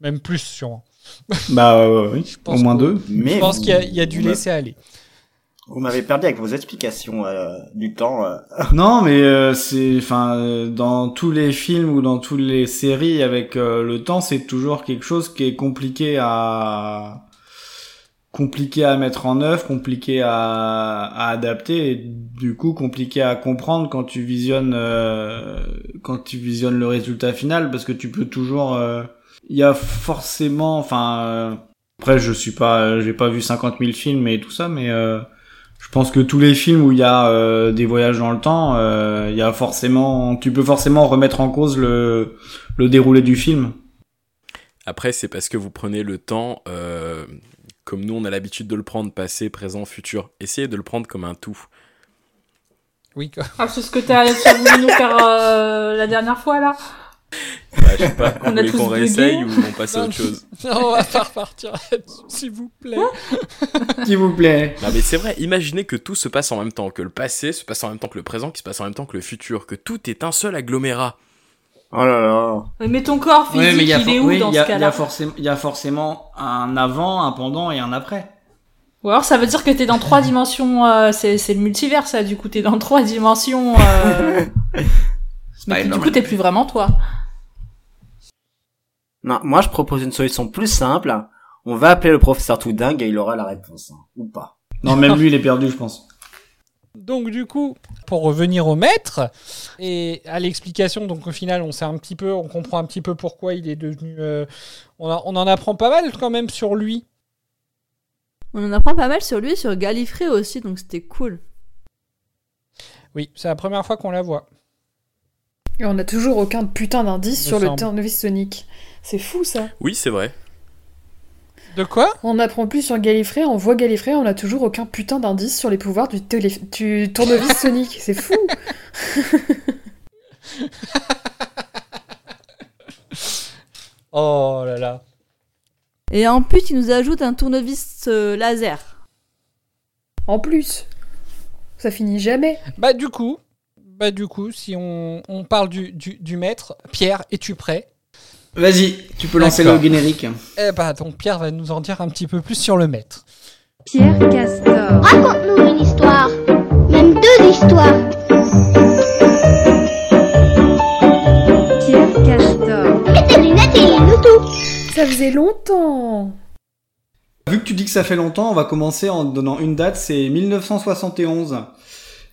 Même plus, sûrement. <laughs> Bah euh, oui, au moins deux. Mais je pense qu'il y, a- il y a dû laisser aller. Vous m'avez perdu avec vos explications euh, du temps. euh. <laughs> Non, mais euh, c'est, enfin, euh, dans tous les films ou dans toutes les séries avec euh, le temps, c'est toujours quelque chose qui est compliqué à compliqué à mettre en œuvre, compliqué à, à adapter, et du coup compliqué à comprendre quand tu visionnes euh, quand tu visionnes le résultat final, parce que tu peux toujours, euh, il y a forcément, enfin, euh, après je suis pas, j'ai pas vu 50 000 films et tout ça, mais euh, je pense que tous les films où il y a euh, des voyages dans le temps, il y a forcément, tu peux forcément remettre en cause le, le déroulé du film. Après, c'est parce que vous prenez le temps, comme nous on a l'habitude de le prendre, passé, présent, futur. Essayez de le prendre comme un tout. Oui, quoi. Ah, c'est ce que t'as voulu nous faire euh, la dernière fois là Bah, je sais pas, <laughs> On tous qu'on réessaye ou on passe à autre chose <laughs> Non, on va pas repartir là-dessus, s'il vous plaît. <laughs> S'il vous plaît. Non mais c'est vrai, imaginez que tout se passe en même temps, que le passé se passe en même temps que le présent, qui se passe en même temps que le futur, que tout est un seul agglomérat. Oh là là. Mais ton corps physique, Ouais, mais il y a, il est où oui, dans il y a- ce il y a cas-là forcément, il y a forcément un avant, un pendant et un après. Ou alors ça veut dire que t'es dans trois dimensions, euh, c'est c'est le multivers ça, du coup t'es dans trois dimensions. Euh... <laughs> mais du coup t'es plus vraiment toi. Non, moi je propose une solution plus simple. On va appeler le professeur tout dingue et il aura la réponse. hein. Ou pas. Non, même lui, il est perdu, je pense. Donc du coup, pour revenir au maître et à l'explication, donc au final, on sait un petit peu, on comprend un petit peu pourquoi il est devenu. euh, on, a- on en apprend pas mal quand même sur lui. On en apprend pas mal sur lui et sur Gallifrey aussi, donc c'était cool. Oui, c'est la première fois qu'on la voit. Et on a toujours aucun putain d'indice sur le tournevis sonique. C'est fou ça. Oui, c'est vrai. De quoi On apprend plus sur Gallifrey, on voit Gallifrey, on a toujours aucun putain d'indice sur les pouvoirs du, télé- du tournevis <laughs> sonique. C'est fou. <laughs> Oh là là. Et en plus, il nous ajoute un tournevis euh, laser. En plus, ça finit jamais. Bah du coup, bah du coup, si on, on parle du, du, du maître, Pierre, es-tu prêt? Vas-y, tu peux lancer le générique. Eh bah donc Pierre va nous en dire un petit peu plus sur le maître. Pierre Castor. Raconte-nous une histoire. Cache-toi. Pierre Castor. Et tes lunettes et les loutous. Ça faisait longtemps. Vu que tu dis que ça fait longtemps, on va commencer en donnant une date, c'est 1971.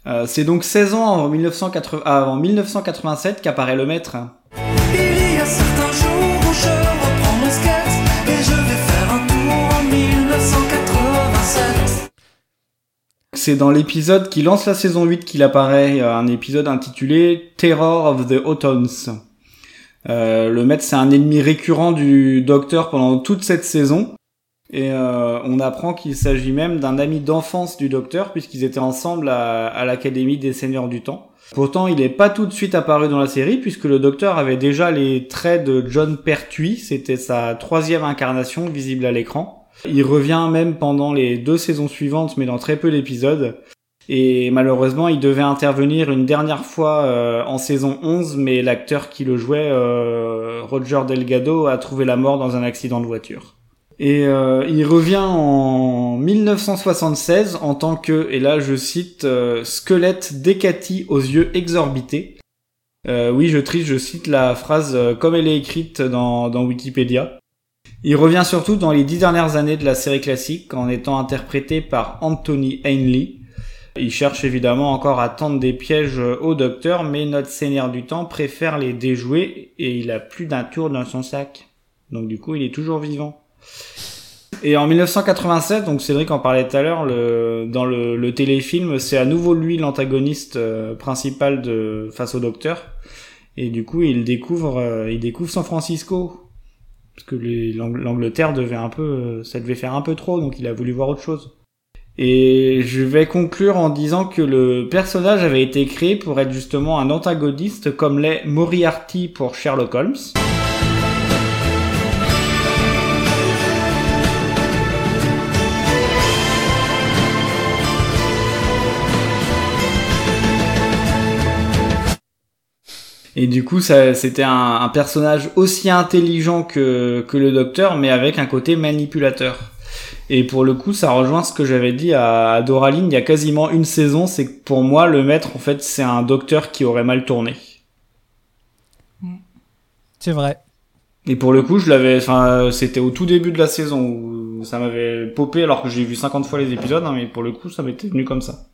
Euh, c'est donc 16 ans avant, 1980 avant 1987 qu'apparaît le maître. C'est dans l'épisode qui lance la saison 8 qu'il apparaît, euh, un épisode intitulé Terror of the Autons. Euh, le maître, c'est un ennemi récurrent du docteur pendant toute cette saison. Et euh, on apprend qu'il s'agit même d'un ami d'enfance du docteur, puisqu'ils étaient ensemble à, l'Académie des Seigneurs du Temps. Pourtant, il n'est pas tout de suite apparu dans la série, puisque le docteur avait déjà les traits de John Pertwee, c'était sa troisième incarnation visible à l'écran. Il revient même pendant les deux saisons suivantes, mais dans très peu d'épisodes. Et malheureusement, il devait intervenir une dernière fois euh, en saison 11, mais l'acteur qui le jouait, euh, Roger Delgado, a trouvé la mort dans un accident de voiture. Et euh, il revient en 1976 en tant que, et là je cite, squelette décati aux yeux exorbités. Oui, je triche, je cite la phrase comme elle est écrite dans, dans Wikipédia. Il revient surtout dans les dix dernières années de la série classique en étant interprété par Anthony Ainley. Il cherche évidemment encore à tendre des pièges au docteur, mais notre seigneur du temps préfère les déjouer et il a plus d'un tour dans son sac. Donc du coup, il est toujours vivant. Et en 1987, donc Cédric en parlait tout à l'heure, le, dans le, téléfilm, c'est à nouveau lui l'antagoniste euh, principal face au Docteur. Et du coup, il découvre, euh, il découvre San Francisco parce que l'Angleterre devait un peu, euh, ça devait faire un peu trop, donc il a voulu voir autre chose. Et je vais conclure en disant que le personnage avait été créé pour être justement un antagoniste comme l'est Moriarty pour Sherlock Holmes. Et du coup, ça, c'était un, un personnage aussi intelligent que, que le docteur, mais avec un côté manipulateur. Et pour le coup, ça rejoint ce que j'avais dit à, à Doraline il y a quasiment une saison, c'est que pour moi, le maître, en fait, c'est un docteur qui aurait mal tourné. C'est vrai. Et pour le coup, je l'avais, enfin, c'était au tout début de la saison où ça m'avait popé alors que j'ai vu 50 fois les épisodes, hein, mais pour le coup, ça m'était venu comme ça.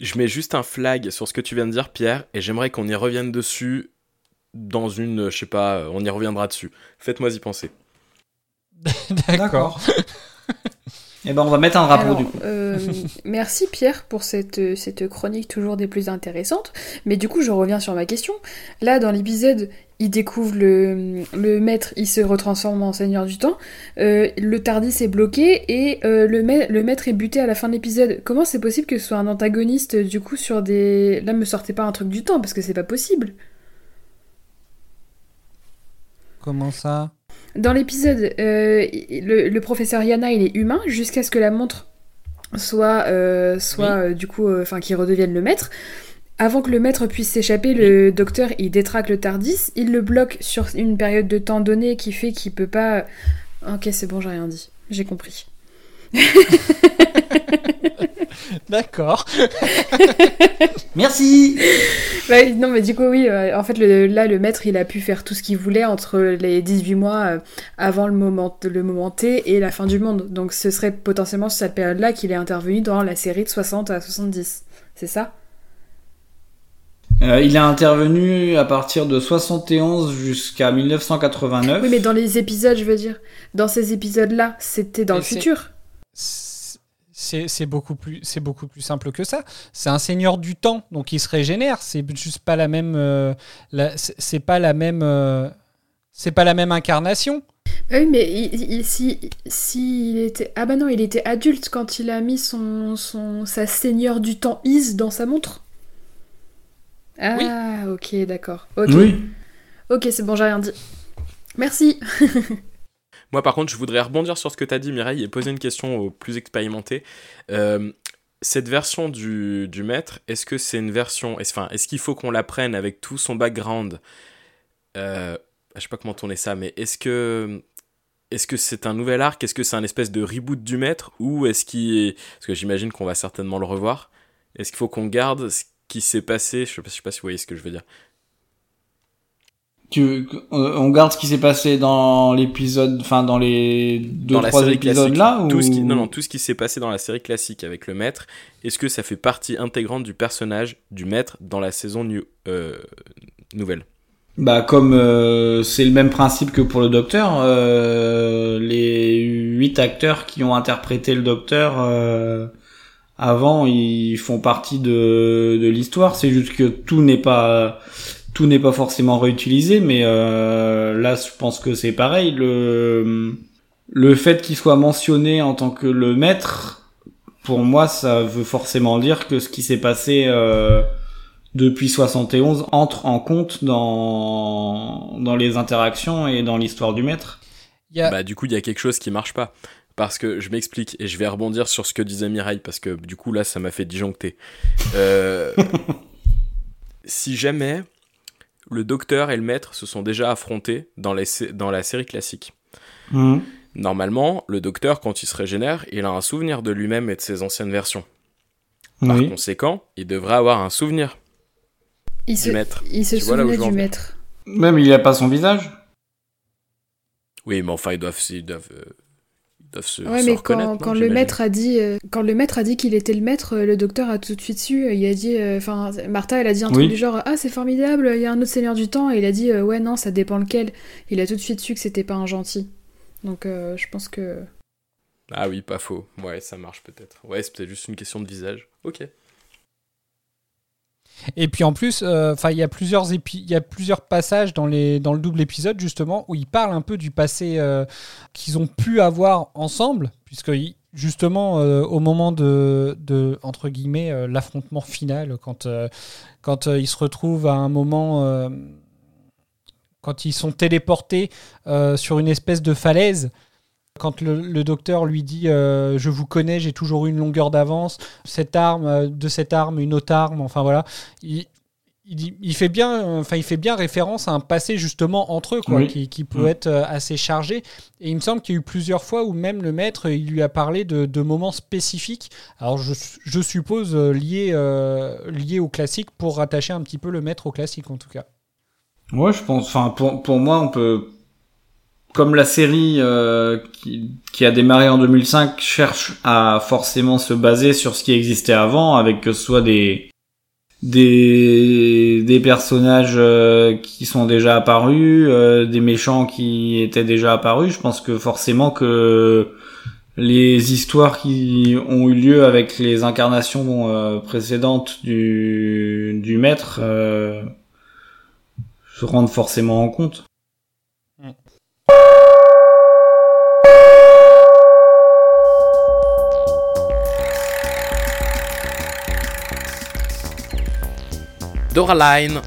Je mets juste un flag sur ce que tu viens de dire, Pierre, et j'aimerais qu'on y revienne dessus dans une, je sais pas, on y reviendra dessus. Faites-moi y penser. <laughs> D'accord. Et ben, on va mettre un drapeau Alors, du coup. euh, <laughs> merci Pierre pour cette, cette chronique toujours des plus intéressantes. Mais du coup, je reviens sur ma question. Là, dans l'épisode, il découvre le, le maître, il se retransforme en seigneur du temps. Euh, le Tardis est bloqué et euh, le, ma- le maître est buté à la fin de l'épisode. Comment c'est possible que ce soit un antagoniste du coup sur des. Là, me sortez pas un truc du temps parce que c'est pas possible. Comment ça? Dans l'épisode, euh, le, le professeur Yana, il est humain jusqu'à ce que la montre soit, euh, soit euh, du coup, enfin, qu'il redevienne le maître. Avant que le maître puisse s'échapper, le docteur il détraque le Tardis, il le bloque sur une période de temps donnée qui fait qu'il peut pas. Ok, c'est bon, j'ai rien dit, j'ai compris. <laughs> D'accord. <laughs> Merci. Ouais, non, mais du coup, oui, euh, en fait, le- là, le maître, il a pu faire tout ce qu'il voulait entre les 18 mois euh, avant le moment, le moment T et la fin du monde. Donc, ce serait potentiellement sur cette période-là qu'il est intervenu dans la série de 60 à 70. C'est ça? Euh, il a intervenu à partir de 71 jusqu'à 1989. Oui, mais dans les épisodes, je veux dire. Dans ces épisodes-là, c'était dans le c'est- futur. C'est beaucoup plus c'est beaucoup plus simple que ça. C'est un seigneur du temps, donc il se régénère. C'est juste pas la même. euh, c'est pas la même. euh, c'est pas la même incarnation. Ah Oui, mais il, il- si, si il était... Ah bah non, il était adulte quand il a mis son, son, sa seigneur du temps Is dans sa montre. Ah, ok, d'accord. Ok. Oui. Ok, c'est bon, j'ai rien dit. Merci. <laughs> Moi, par contre, je voudrais rebondir sur ce que tu as dit, Mireille, et poser une question aux plus expérimentés. Euh, cette version du, du maître, est-ce que c'est une version. Enfin, est-ce qu'il faut qu'on la prenne avec tout son background? Euh, Je sais pas comment tourner ça, mais est-ce que. Est-ce que c'est un nouvel arc? Est-ce que c'est un espèce de reboot du maître? Ou est-ce qu'il. Parce que j'imagine qu'on va certainement le revoir. Est-ce qu'il faut qu'on garde ce qui s'est passé? Je sais sais pas si vous voyez ce que je veux dire. Tu, euh, on garde ce qui s'est passé dans l'épisode, enfin dans les deux dans trois épisodes classique, là tout ou... ce qui, non, non, tout ce qui s'est passé dans la série classique avec le maître, est-ce que ça fait partie intégrante du personnage du maître dans la saison euh, nouvelle? Bah comme euh, c'est le même principe que pour le docteur, euh, les huit acteurs qui ont interprété le docteur euh, avant, ils font partie de, de l'histoire. C'est juste que tout n'est pas tout n'est pas forcément réutilisé, mais euh, là je pense que c'est pareil. Le le fait qu'il soit mentionné en tant que le maître, pour moi, ça veut forcément dire que ce qui s'est passé euh, depuis 71 entre en compte dans dans les interactions et dans l'histoire du maître. Bah du coup, il y a quelque chose qui marche pas. Parce que je m'explique et je vais rebondir sur ce que disait Mireille parce que du coup là ça m'a fait disjoncter. Euh, <laughs> si jamais le docteur et le maître se sont déjà affrontés dans, les, sé- dans la série classique, Mhm. normalement le docteur quand il se régénère il a un souvenir de lui-même et de ses anciennes versions. Par Oui. conséquent, il devrait avoir un souvenir Il du se, maître. il se souvenait du maître. Même il a pas son visage? Oui, mais enfin ils doivent, ils doivent, euh, doivent se, Ouais, se mais reconnaître. quand, le maître a dit, euh, quand le maître a dit qu'il était le maître, euh, le docteur a tout de suite su. euh, Il a dit, euh, enfin, Martha, elle a dit un Oui. truc du genre, ah c'est formidable, il y a un autre Seigneur du Temps, et il a dit, euh, ouais non, ça dépend lequel. Il a tout de suite su que c'était pas un gentil. Donc euh, je pense que. Ah oui, pas faux. Ouais, ça marche peut-être. Ouais, c'est peut-être juste une question de visage. Ok. Et puis en plus, euh, enfin, il y a plusieurs épi- y a plusieurs passages dans les dans le double épisode justement où ils parlent un peu du passé euh, qu'ils ont pu avoir ensemble, puisque justement euh, au moment de, de entre guillemets l'affrontement final, quand quand ils se retrouvent à un moment quand ils sont téléportés sur une espèce de falaise. Quand le, le docteur lui dit euh, Je vous connais, j'ai toujours eu une longueur d'avance, cette arme, euh, de cette arme, une autre arme, enfin voilà. Il, il, il fait bien, enfin, il fait bien référence à un passé justement entre eux, quoi, Oui. qui, qui peut Mm. être euh, assez chargé. Et il me semble qu'il y a eu plusieurs fois où même le maître, il lui a parlé de, de moments spécifiques. Alors je, je suppose liés, euh, liés au classique pour rattacher un petit peu le maître au classique en tout cas. Ouais, je pense. Enfin, pour, pour moi, on peut. Comme la série euh, qui, qui a démarré en 2005 cherche à forcément se baser sur ce qui existait avant, avec que ce soit des des, des personnages euh, qui sont déjà apparus, euh, des méchants qui étaient déjà apparus. Je pense que forcément que les histoires qui ont eu lieu avec les incarnations euh, précédentes du, du maître euh, se rendent forcément en compte. Doraline,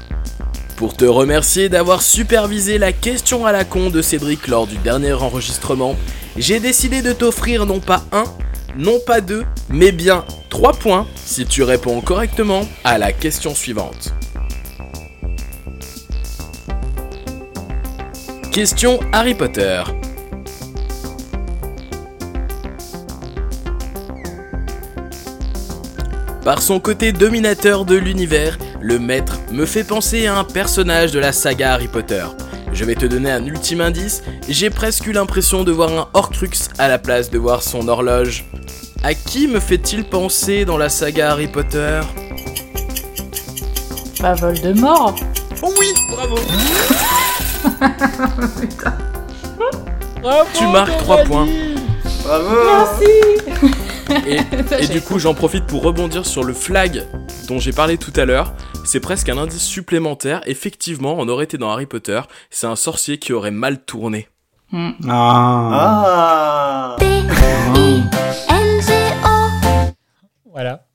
pour te remercier d'avoir supervisé la question à la con de Cédric lors du dernier enregistrement, j'ai décidé de t'offrir non pas un, non pas deux, mais bien trois points si tu réponds correctement à la question suivante. Question Harry Potter. Par son côté dominateur de l'univers, le maître me fait penser à un personnage de la saga Harry Potter. Je vais te donner un ultime indice, j'ai presque eu l'impression de voir un Horcrux à la place de voir son horloge. À qui me fait-il penser dans la saga Harry Potter? Bah, Voldemort. Oh oui, bravo Putain. Tu marques 3 points. Bravo Merci Et, <laughs> et du coup, j'en profite pour rebondir sur le flag dont j'ai parlé tout à l'heure. C'est presque un indice supplémentaire. Effectivement, on aurait été dans Harry Potter. C'est un sorcier qui aurait mal tourné. Ah. Ah. Voilà.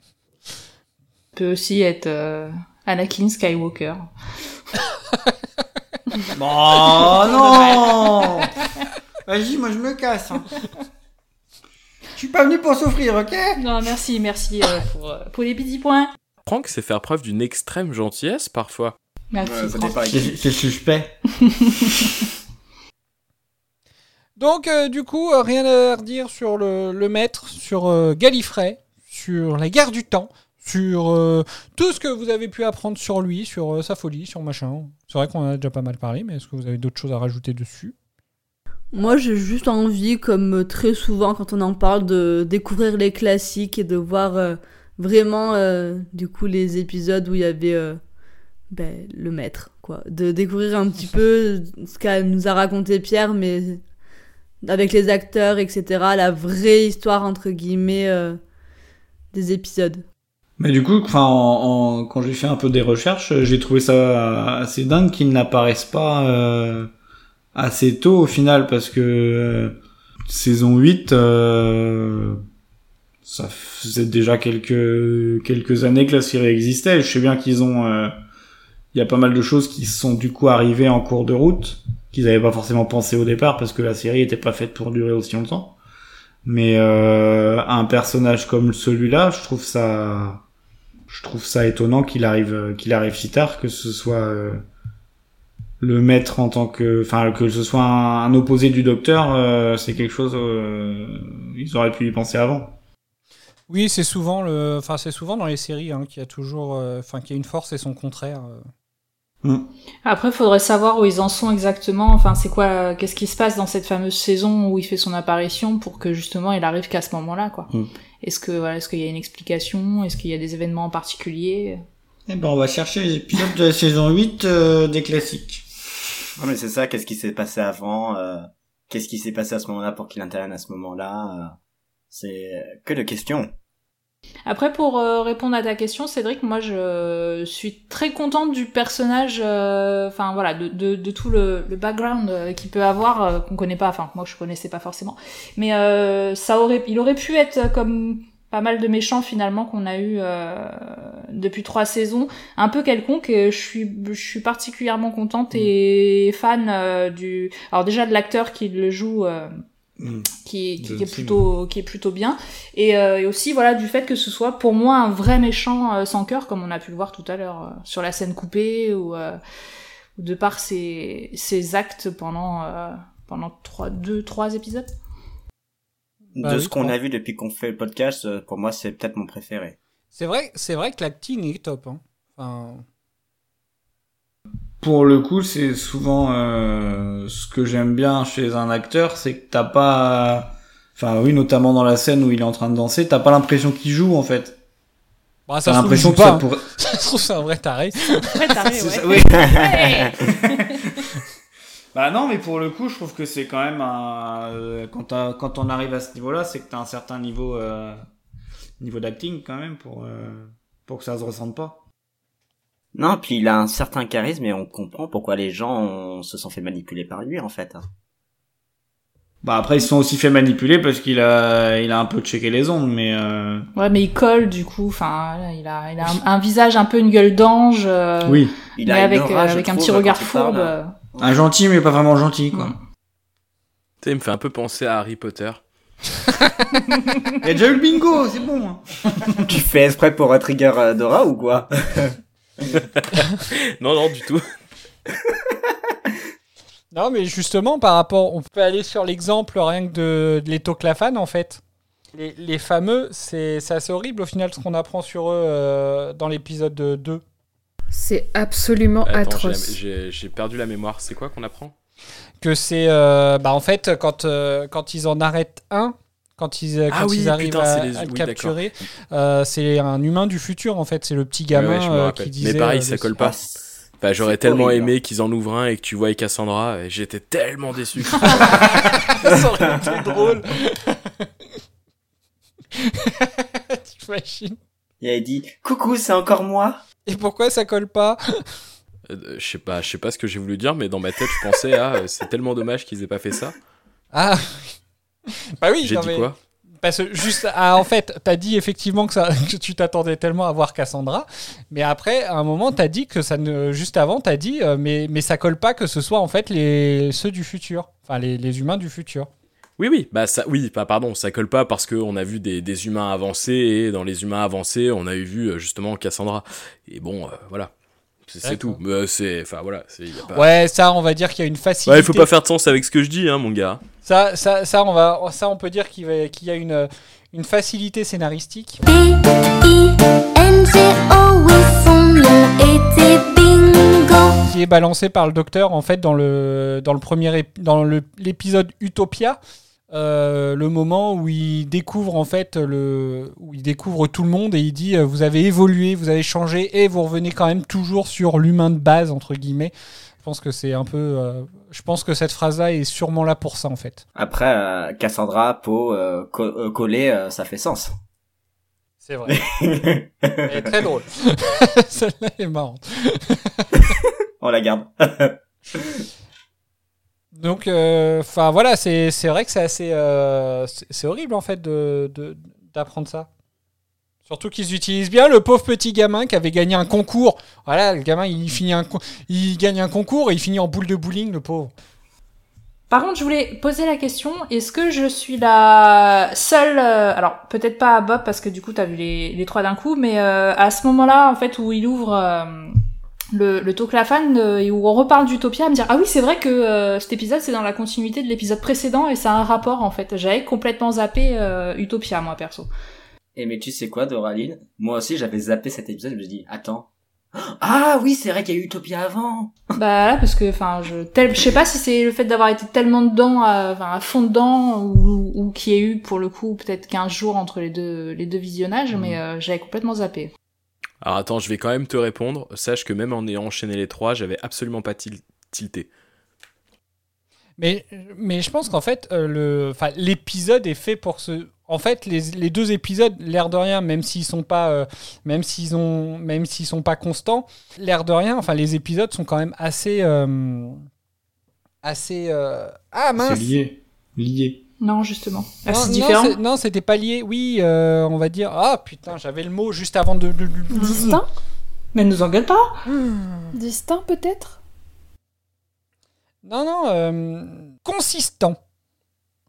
Peut aussi être euh, Anakin Skywalker. <laughs> <laughs> Oh non <laughs> Vas-y, moi je me casse. hein. Je suis pas venu pour souffrir, ok? Non, merci, merci euh, pour, euh, pour les petits points. Franck sait faire preuve d'une extrême gentillesse parfois. Merci, Ouais, ça Franck. dépend avec C'est suspect. <laughs> Donc, euh, du coup, euh, rien à redire sur le, le maître, sur euh, Gallifrey, sur la guerre du temps, sur euh, tout ce que vous avez pu apprendre sur lui, sur euh, sa folie, sur machin. C'est vrai qu'on en a déjà pas mal parlé, mais est-ce que vous avez d'autres choses à rajouter dessus? Moi, j'ai juste envie, comme très souvent quand on en parle, de découvrir les classiques et de voir euh, vraiment, du coup, les épisodes où il y avait ben, le maître, quoi. De découvrir un petit peu ce qu'a nous a raconté Pierre, mais avec les acteurs, etc. La vraie histoire, entre guillemets, des épisodes. Mais du coup, en, quand j'ai fait un peu des recherches, euh, j'ai trouvé ça assez dingue qu'ils n'apparaissent pas euh, assez tôt au final, parce que euh, saison 8, euh, ça faisait déjà quelques quelques années que la série existait. Je sais bien qu'ils ont, il y a pas mal de choses qui sont du coup arrivées en cours de route, qu'ils n'avaient pas forcément pensé au départ, parce que la série était pas faite pour durer aussi longtemps. Mais un personnage comme celui-là, je trouve ça, je trouve ça étonnant qu'il arrive, euh, qu'il arrive si tard, que ce soit euh, le maître en tant que, enfin que ce soit un, opposé du docteur, euh, c'est quelque chose, euh, ils auraient pu y penser avant. Oui, c'est souvent le, enfin c'est souvent dans les séries hein, qu'il y a toujours, enfin qu'il y a une force et son contraire. Euh. Après, il faudrait savoir où ils en sont exactement. Enfin, c'est quoi, qu'est-ce qui se passe dans cette fameuse saison où il fait son apparition pour que justement il arrive qu'à ce moment-là, quoi. Mm. Est-ce que, voilà, est-ce qu'il y a une explication? Est-ce qu'il y a des événements en particulier? Eh ben, on va chercher les épisodes de la saison 8 euh, des classiques. Ouais, mais c'est ça, qu'est-ce qui s'est passé avant, euh, qu'est-ce qui s'est passé à ce moment-là pour qu'il intervienne à ce moment-là, euh, c'est que de questions. Après, pour euh, répondre à ta question, Cédric, moi je suis très contente du personnage, euh, enfin voilà, de, de, de tout le, le background euh, qu'il peut avoir, qu'on connaît pas, enfin moi je connaissais pas forcément, mais euh, ça aurait, il aurait pu être comme pas mal de méchants finalement qu'on a eu euh, depuis trois saisons, un peu quelconque. et Je suis, je suis particulièrement contente et fan du, alors déjà de l'acteur qui le joue. Qui, qui, John qui est plutôt qui est plutôt bien et, euh, et aussi voilà du fait que ce soit pour moi un vrai méchant euh, sans cœur comme on a pu le voir tout à l'heure euh, sur la scène coupée ou euh, de par ses, ses actes pendant euh, pendant trois deux trois épisodes Bah de oui, ce qu'on a vu depuis qu'on fait le podcast, pour moi, c'est peut-être mon préféré. C'est vrai, c'est vrai que l'acting est top. Hein. Enfin, Pour le coup, c'est souvent euh, ce que j'aime bien chez un acteur, c'est que t'as pas, enfin oui, notamment dans la scène où il est en train de danser, t'as pas l'impression qu'il joue en fait. bah, ça T'as l'impression joue que ça pas. hein. pourrait- <laughs> Ça se trouve, c'est un vrai taré. Vrai taré, <laughs> C'est ouais. ça, oui. Ouais. <laughs> bah non, mais pour le coup, je trouve que c'est quand même un, quand, t'as- quand on arrive à ce niveau-là, c'est que t'as un certain niveau, euh, niveau d'acting quand même pour, euh, pour que ça se ressente pas. Non, puis il a un certain charisme et on comprend pourquoi les gens se sont fait manipuler par lui, en fait. Bah après, ils se sont aussi fait manipuler parce qu'il a, il a un peu checké les ondes, mais euh, ouais mais il colle du coup enfin il a il a un, un visage un peu une gueule d'ange euh, Oui. Il mais a avec aura, euh, avec un trouve, petit regard fourbe euh. un gentil, mais pas vraiment gentil, quoi. Tu sais, il me fait un peu penser à Harry Potter. <laughs> Il y a déjà eu le bingo, c'est bon. hein. tu fais exprès pour un trigger euh, Dora ou quoi? <laughs> <laughs> non, non, du tout. <laughs> Non, mais justement, par rapport, on peut aller sur l'exemple rien que de, de Leto Clafan, en fait. Les, les fameux, c'est assez horrible au final ce qu'on apprend sur eux euh, dans l'épisode 2. C'est absolument Attends, atroce. j'ai j'ai perdu la mémoire. C'est quoi qu'on apprend? Que c'est. euh, bah, en fait, quand, euh, quand ils en arrêtent un, quand ils, Ah quand oui, ils arrivent putain, à, c'est les- à le oui, capturer, euh, c'est un humain du futur, en fait. C'est le petit gamin ouais, euh, qui disait. Mais pareil, euh, ça le- colle pas. J'aurais tellement horrible. aimé qu'ils en ouvrent un et que tu vois Cassandra, et j'étais tellement déçu. <laughs> ça aurait été drôle. <laughs> T'imagines? Il a dit Coucou, c'est encore moi Et pourquoi ça colle pas? Euh, je sais pas, je sais pas ce que j'ai voulu dire, mais dans ma tête, je pensais à euh, c'est tellement dommage qu'ils aient pas fait ça. Ah Bah oui, J'ai dit mais- quoi? Parce que juste, ah, en fait, t'as dit effectivement que, ça, <laughs> que tu t'attendais tellement à voir Cassandra, mais après, à un moment, t'as dit que ça ne, juste avant, t'as dit, euh, mais, mais ça colle pas que ce soit en fait les, ceux du futur, enfin les, les humains du futur. Oui, oui, bah ça, oui, pas pardon, ça colle pas parce qu'on a vu des, des humains avancés et dans les humains avancés, on a eu vu euh, justement Cassandra. Et bon, euh, voilà, c'est tout. Mais, euh, c'est, enfin voilà, c'est. y a pas- Ouais, ça, on va dire qu'il y a une facilité. Ouais, il faut pas faire de sens avec ce que je dis, hein, mon gars. Ça, ça, ça, on va, ça, on peut dire qu'il va- qu'il y a une, une facilité scénaristique. I N-G-O, oui, son nom était Bingo. qui est balancé par le docteur en fait dans le dans le premier dans le- l'épisode Utopia euh, le moment où il découvre en fait le où il découvre tout le monde et il dit euh, vous avez évolué vous avez changé et vous revenez quand même toujours sur l'humain de base entre guillemets. Je pense que c'est un peu euh, je pense que cette phrase là est sûrement là pour ça en fait. Après, euh, Cassandra, Poe, euh, co- euh, collé, euh, ça fait sens. c'est vrai. Elle est très drôle. <laughs> Celle-là est marrante. <laughs> On la garde. <laughs> Donc, enfin voilà, c'est vrai que c'est assez, euh, c'est horrible en fait de de- d'apprendre ça. Surtout qu'ils utilisent bien le pauvre petit gamin qui avait gagné un concours. Voilà, le gamin il finit un, il gagne un concours et il finit en boule de bowling, le pauvre. Par contre, je voulais poser la question, est-ce que je suis la seule, euh, alors peut-être pas à Bob parce que du coup t'as vu les, les trois d'un coup, mais euh, à ce moment-là, en fait, où il ouvre euh, le, le Toclafan euh, où on reparle d'Utopia, à me dire, ah oui, c'est vrai que euh, cet épisode c'est dans la continuité de l'épisode précédent et ça a un rapport en fait. J'avais complètement zappé euh, Utopia, moi perso. Et mais tu sais quoi, Doraline? Moi aussi, j'avais zappé cet épisode, je me suis dit, attends. Ah oui, c'est vrai qu'il y a eu Utopia avant. <laughs> Bah là, parce que, enfin, je, tel, je sais pas si c'est le fait d'avoir été tellement dedans, à, enfin, à fond dedans, ou, ou qu'il y ait eu, pour le coup, peut-être 15 jours entre les deux, les deux visionnages, mais euh, j'avais complètement zappé. Alors attends, je vais quand même te répondre. Sache que même en ayant enchaîné les trois, j'avais absolument pas til- tilté. Mais, mais je pense qu'en fait, euh, le, enfin, l'épisode est fait pour ce. En fait, les, les deux épisodes, l'air de rien, même s'ils sont pas, euh, même s'ils ont, même s'ils sont pas constants, l'air de rien, enfin, les épisodes sont quand même assez, euh, assez. euh, Ah mince. C'est lié. Lié. Non, justement. Ah, Non, c'est différent. Non, c'était pas lié. Oui, euh, on va dire. Ah putain, j'avais le mot juste avant de. Distinct Mais nous engueule pas Distinct peut-être? Non, non, euh, consistant.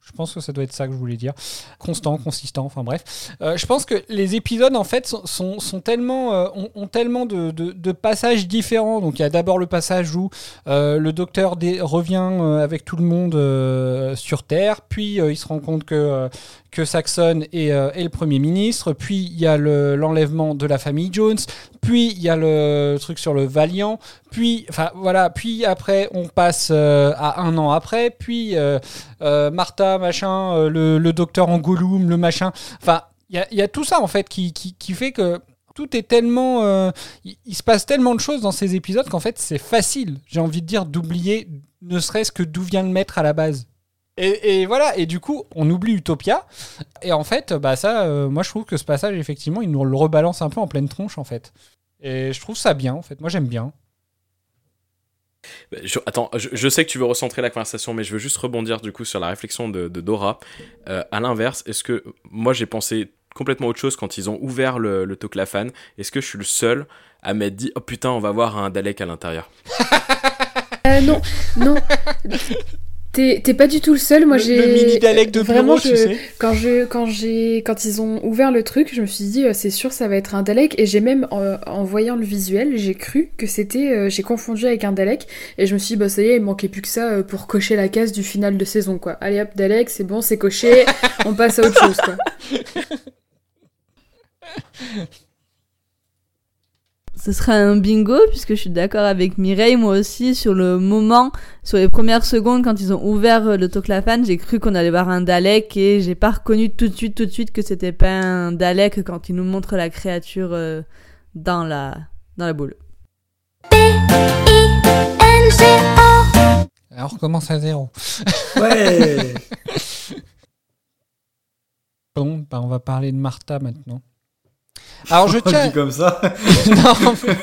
Je pense que ça doit être ça que je voulais dire. Constant, consistant, enfin bref. Euh, je pense que les épisodes, en fait, sont, sont, tellement, euh, ont, tellement de, de- passages différents. Donc il y a d'abord le passage où euh, le docteur revient avec tout le monde sur Terre, puis il se rend compte que, que Saxon est, euh, est le Premier ministre, puis il y a le- l'enlèvement de la famille Jones, puis il y a le truc sur le Valiant, puis, voilà, puis après on passe euh, à un an après, puis euh, Martha, machin, le, docteur en le machin, enfin il y a, tout ça en fait qui, fait que tout est tellement, il se passe tellement de choses dans ces épisodes qu'en fait c'est facile, j'ai envie de dire, d'oublier ne serait-ce que d'où vient le maître à la base. Et, et voilà, et du coup, on oublie Utopia. Et en fait, bah ça, euh, moi je trouve que ce passage, effectivement, il nous le rebalance un peu en pleine tronche, en fait. Et je trouve ça bien, en fait. Moi j'aime bien. Bah, je- attends, je, je sais que tu veux recentrer la conversation, mais je veux juste rebondir du coup sur la réflexion de, de Dora. Euh, à l'inverse, est-ce que moi j'ai pensé complètement autre chose quand ils ont ouvert le, le Toclafan Est-ce que je suis le seul à m'être dit oh putain on va voir un Dalek à l'intérieur? Euh, non, non. <laughs> T'es t'es pas du tout le seul. Moi, j'ai le mini Dalek de vraiment bureau, tu je- sais. quand je quand j'ai quand ils ont ouvert le truc, je me suis dit euh, c'est sûr ça va être un Dalek et j'ai même en voyant le visuel, j'ai cru que c'était euh, j'ai confondu avec un Dalek et je me suis dit bah ça y est, il manquait plus que ça euh, pour cocher la case du final de saison quoi. Allez hop Dalek, c'est bon, c'est coché, <laughs> on passe à autre chose quoi. <laughs> Ce sera un bingo puisque je suis d'accord avec Mireille moi aussi sur le moment, sur les premières secondes quand ils ont ouvert euh, le Toclafan, j'ai cru qu'on allait voir un Dalek et j'ai pas reconnu tout de suite tout de suite que c'était pas un Dalek quand ils nous montrent la créature euh, dans la dans la boule. Alors on recommence à zéro. Ouais. <laughs> Bon, bah, on va parler de Martha maintenant. Alors <laughs> je On tiens. dit comme ça. <laughs> non, mais-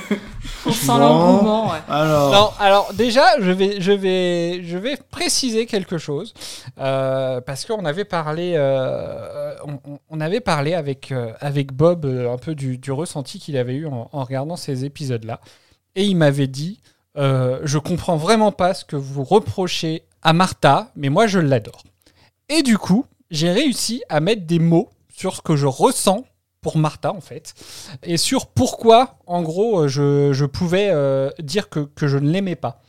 On sent Bon, l'engouement, ouais. Alors. Non, alors déjà, je vais, je vais, je vais préciser quelque chose euh, parce qu'on avait parlé, euh, on, on- on avait parlé avec euh, avec Bob euh, un peu du, du ressenti qu'il avait eu en, en regardant ces épisodes-là, et il m'avait dit, euh, je comprends vraiment pas ce que vous reprochez à Martha, mais moi je l'adore. Et du coup, j'ai réussi à mettre des mots sur ce que je ressens pour Martha en fait, et sur pourquoi en gros euh, je, je pouvais euh, dire que, que je ne l'aimais pas.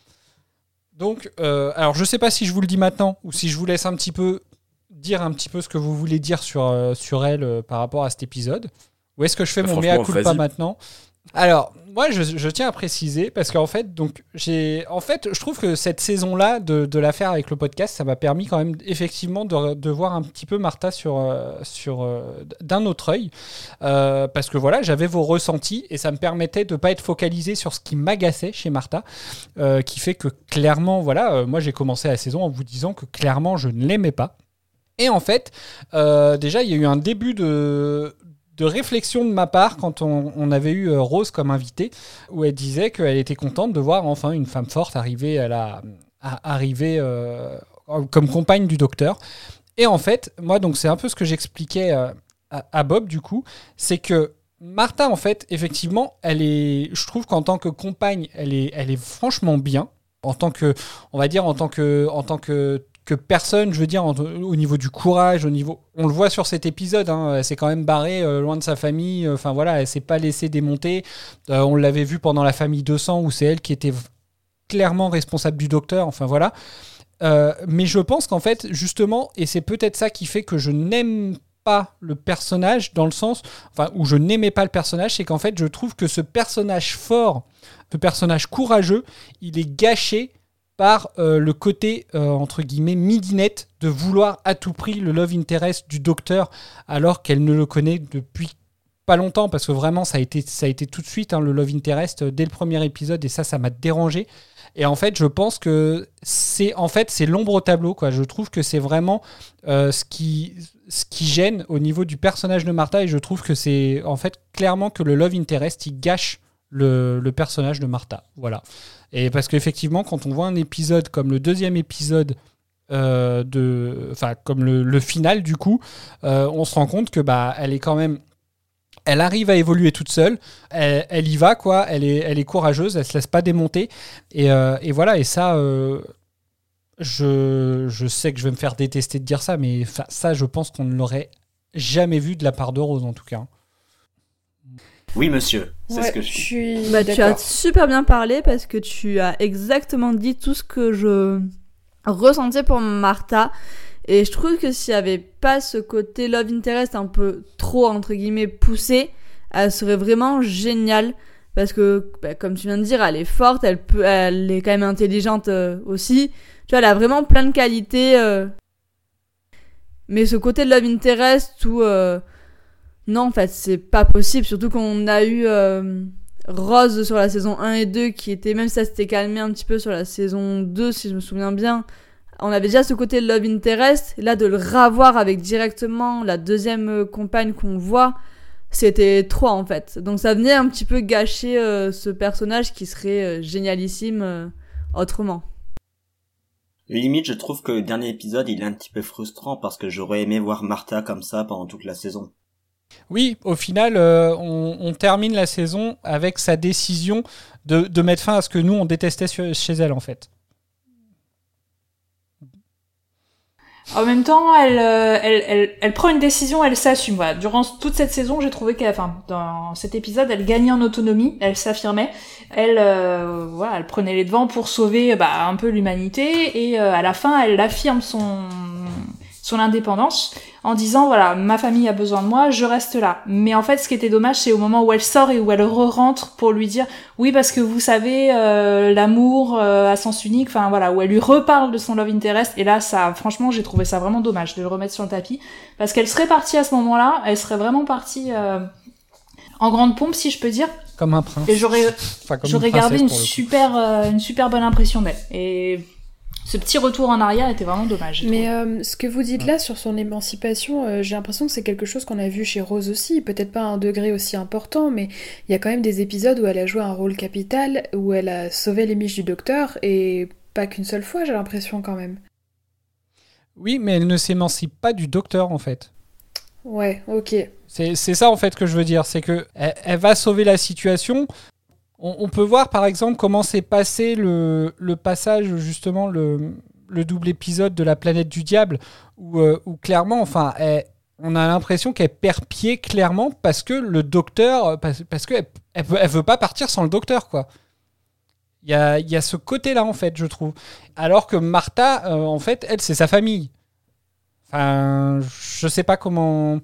Donc, euh, alors je sais pas si je vous le dis maintenant ou si je vous laisse un petit peu dire un petit peu ce que vous voulez dire sur, euh, sur elle par rapport à cet épisode. Ou est-ce que je fais mon Franchement, mea culpa maintenant? Alors, moi, je, tiens à préciser parce qu'en fait, en fait, je trouve que cette saison-là de, l'affaire avec le podcast, ça m'a permis quand même effectivement de, voir un petit peu Martha sur, euh, sur euh, d'un autre œil, Euh, parce que voilà, j'avais vos ressentis et ça me permettait de pas être focalisé sur ce qui m'agaçait chez Martha, qui fait que clairement, voilà, moi j'ai commencé la saison en vous disant que clairement je ne l'aimais pas. Et en fait, déjà, il y a eu un début de, de réflexion de ma part quand on, avait eu euh, Rose comme invitée, où elle disait qu'elle était contente de voir enfin une femme forte arriver à la, arriver euh, comme compagne du docteur. Et en fait, moi, donc c'est un peu ce que j'expliquais euh, à, à Bob du coup, c'est que Martha, en fait, effectivement, elle est, je trouve qu'en tant que compagne, elle est, elle est franchement bien. En tant que, on va dire, en tant que, en tant que, que personne, je veux dire, au niveau du courage, au niveau, on le voit sur cet épisode, hein, elle s'est quand même barrée euh, loin de sa famille. euh, Enfin voilà, elle s'est pas laissée démonter. Euh, on l'avait vu pendant la famille 200 où c'est elle qui était clairement responsable du docteur. Enfin voilà. Mais je pense qu'en fait, justement, et c'est peut-être ça qui fait que je n'aime pas le personnage dans le sens, enfin, où je n'aimais pas le personnage, c'est qu'en fait, je trouve que ce personnage fort, ce personnage courageux, il est gâché par euh, le côté, euh, entre guillemets, midinette de vouloir à tout prix le love interest du docteur alors qu'elle ne le connaît depuis pas longtemps parce que vraiment ça a été, ça a été tout de suite hein, le love interest euh, dès le premier épisode et ça ça m'a dérangé. Et en fait je pense que c'est en fait c'est l'ombre au tableau quoi. Je trouve que c'est vraiment ce qui ce qui gêne au niveau du personnage de Martha et je trouve que c'est en fait clairement que le love interest il gâche le, le personnage de Martha. Voilà et parce qu'effectivement quand on voit un épisode comme le deuxième épisode euh, de enfin comme le, final du coup euh, on se rend compte que bah elle est quand même elle arrive à évoluer toute seule, elle, y va quoi, elle est, elle est courageuse, elle se laisse pas démonter. Et, euh, voilà. Et ça je, je sais que je vais me faire détester de dire ça mais ça je pense qu'on ne l'aurait jamais vu de la part de Rose en tout cas. Oui, monsieur, c'est Ouais, ce que je je suis Bah, tu as super bien parlé parce que tu as exactement dit tout ce que je ressentais pour Martha. Et je trouve que s'il n'y avait pas ce côté love interest un peu trop, entre guillemets, poussé, elle serait vraiment géniale. Parce que, bah, comme tu viens de dire, elle est forte, elle, peut, elle est quand même intelligente euh, aussi. Tu vois, elle a vraiment plein de qualités. euh. Mais ce côté de love interest où... euh, non, en fait, c'est pas possible. Surtout qu'on a eu euh, Rose sur la saison 1 et 2, qui était, même si ça s'était calmé un petit peu sur la saison 2, si je me souviens bien. On avait déjà ce côté Love Interest. Là, de le ravoir avec directement la deuxième euh, compagne qu'on voit, c'était trop en fait. Donc ça venait un petit peu gâcher euh, ce personnage qui serait génialissime autrement. Limite, je trouve que le dernier épisode, il est un petit peu frustrant parce que j'aurais aimé voir Martha comme ça pendant toute la saison. Oui, au final, euh, on, termine la saison avec sa décision de, mettre fin à ce que nous on détestait chez elle en fait. En même temps, elle, euh, prend une décision, elle s'assume. Durant toute cette saison, j'ai trouvé qu'elle, enfin, dans cet épisode, elle gagnait en autonomie, elle s'affirmait, elle, euh, prenait les devants pour sauver bah, un peu l'humanité, et à la fin, elle affirme son son indépendance en disant voilà ma famille a besoin de moi je reste là. Mais en fait ce qui était dommage c'est au moment où elle sort et où elle re-rentre pour lui dire oui parce que vous savez euh, l'amour euh, à sens unique enfin voilà où elle lui reparle de son love interest. Et là ça franchement j'ai trouvé ça vraiment dommage de le remettre sur le tapis. Parce qu'elle serait partie à ce moment-là elle serait vraiment partie euh, en grande pompe si je peux dire. Comme un prince. et j'aurais Enfin, j'aurais gardé une super une super bonne impression d'elle. Et ce petit retour en arrière était vraiment dommage. Mais euh, ce que vous dites là sur son émancipation, euh, j'ai l'impression que c'est quelque chose qu'on a vu chez Rose aussi, peut-être pas à un degré aussi important, mais il y a quand même des épisodes où elle a joué un rôle capital, où elle a sauvé les miches du docteur, et pas qu'une seule fois, j'ai l'impression quand même. Oui, mais elle ne s'émancipe pas du docteur en fait. Ouais, ok. C'est c'est ça en fait que je veux dire, c'est que elle, elle va sauver la situation. On, peut voir par exemple comment s'est passé le, passage justement le, le double épisode de la planète du diable où, euh, clairement, enfin, on a l'impression qu'elle perd pied clairement parce que le docteur, parce, parce qu'elle elle, veut- pas partir sans le docteur quoi. Il y a, y a ce côté-là en fait, je trouve. Alors que Martha, euh, en fait, elle c'est sa famille. Enfin, je sais pas comment.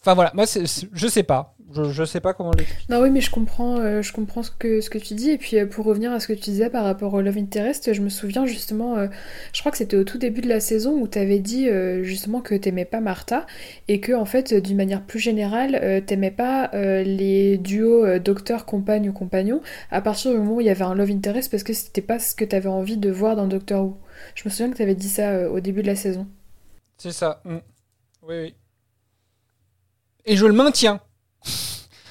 Enfin voilà, moi je sais pas. Je, sais pas comment l'expliquer. Non, oui, mais je comprends, euh, je comprends ce que, ce que tu dis. Et puis, euh, pour revenir à ce que tu disais par rapport au Love Interest, je me souviens justement, euh, je crois que c'était au tout début de la saison où tu avais dit justement que t'aimais pas Martha et que, en fait, d'une manière plus générale, t'aimais pas les duos docteur-compagne ou compagnon à partir du moment où il y avait un Love Interest parce que c'était pas ce que t'avais envie de voir dans Doctor Who. Je me souviens que t'avais dit ça au début de la saison. C'est ça. mm. Oui, oui. Et je le maintiens.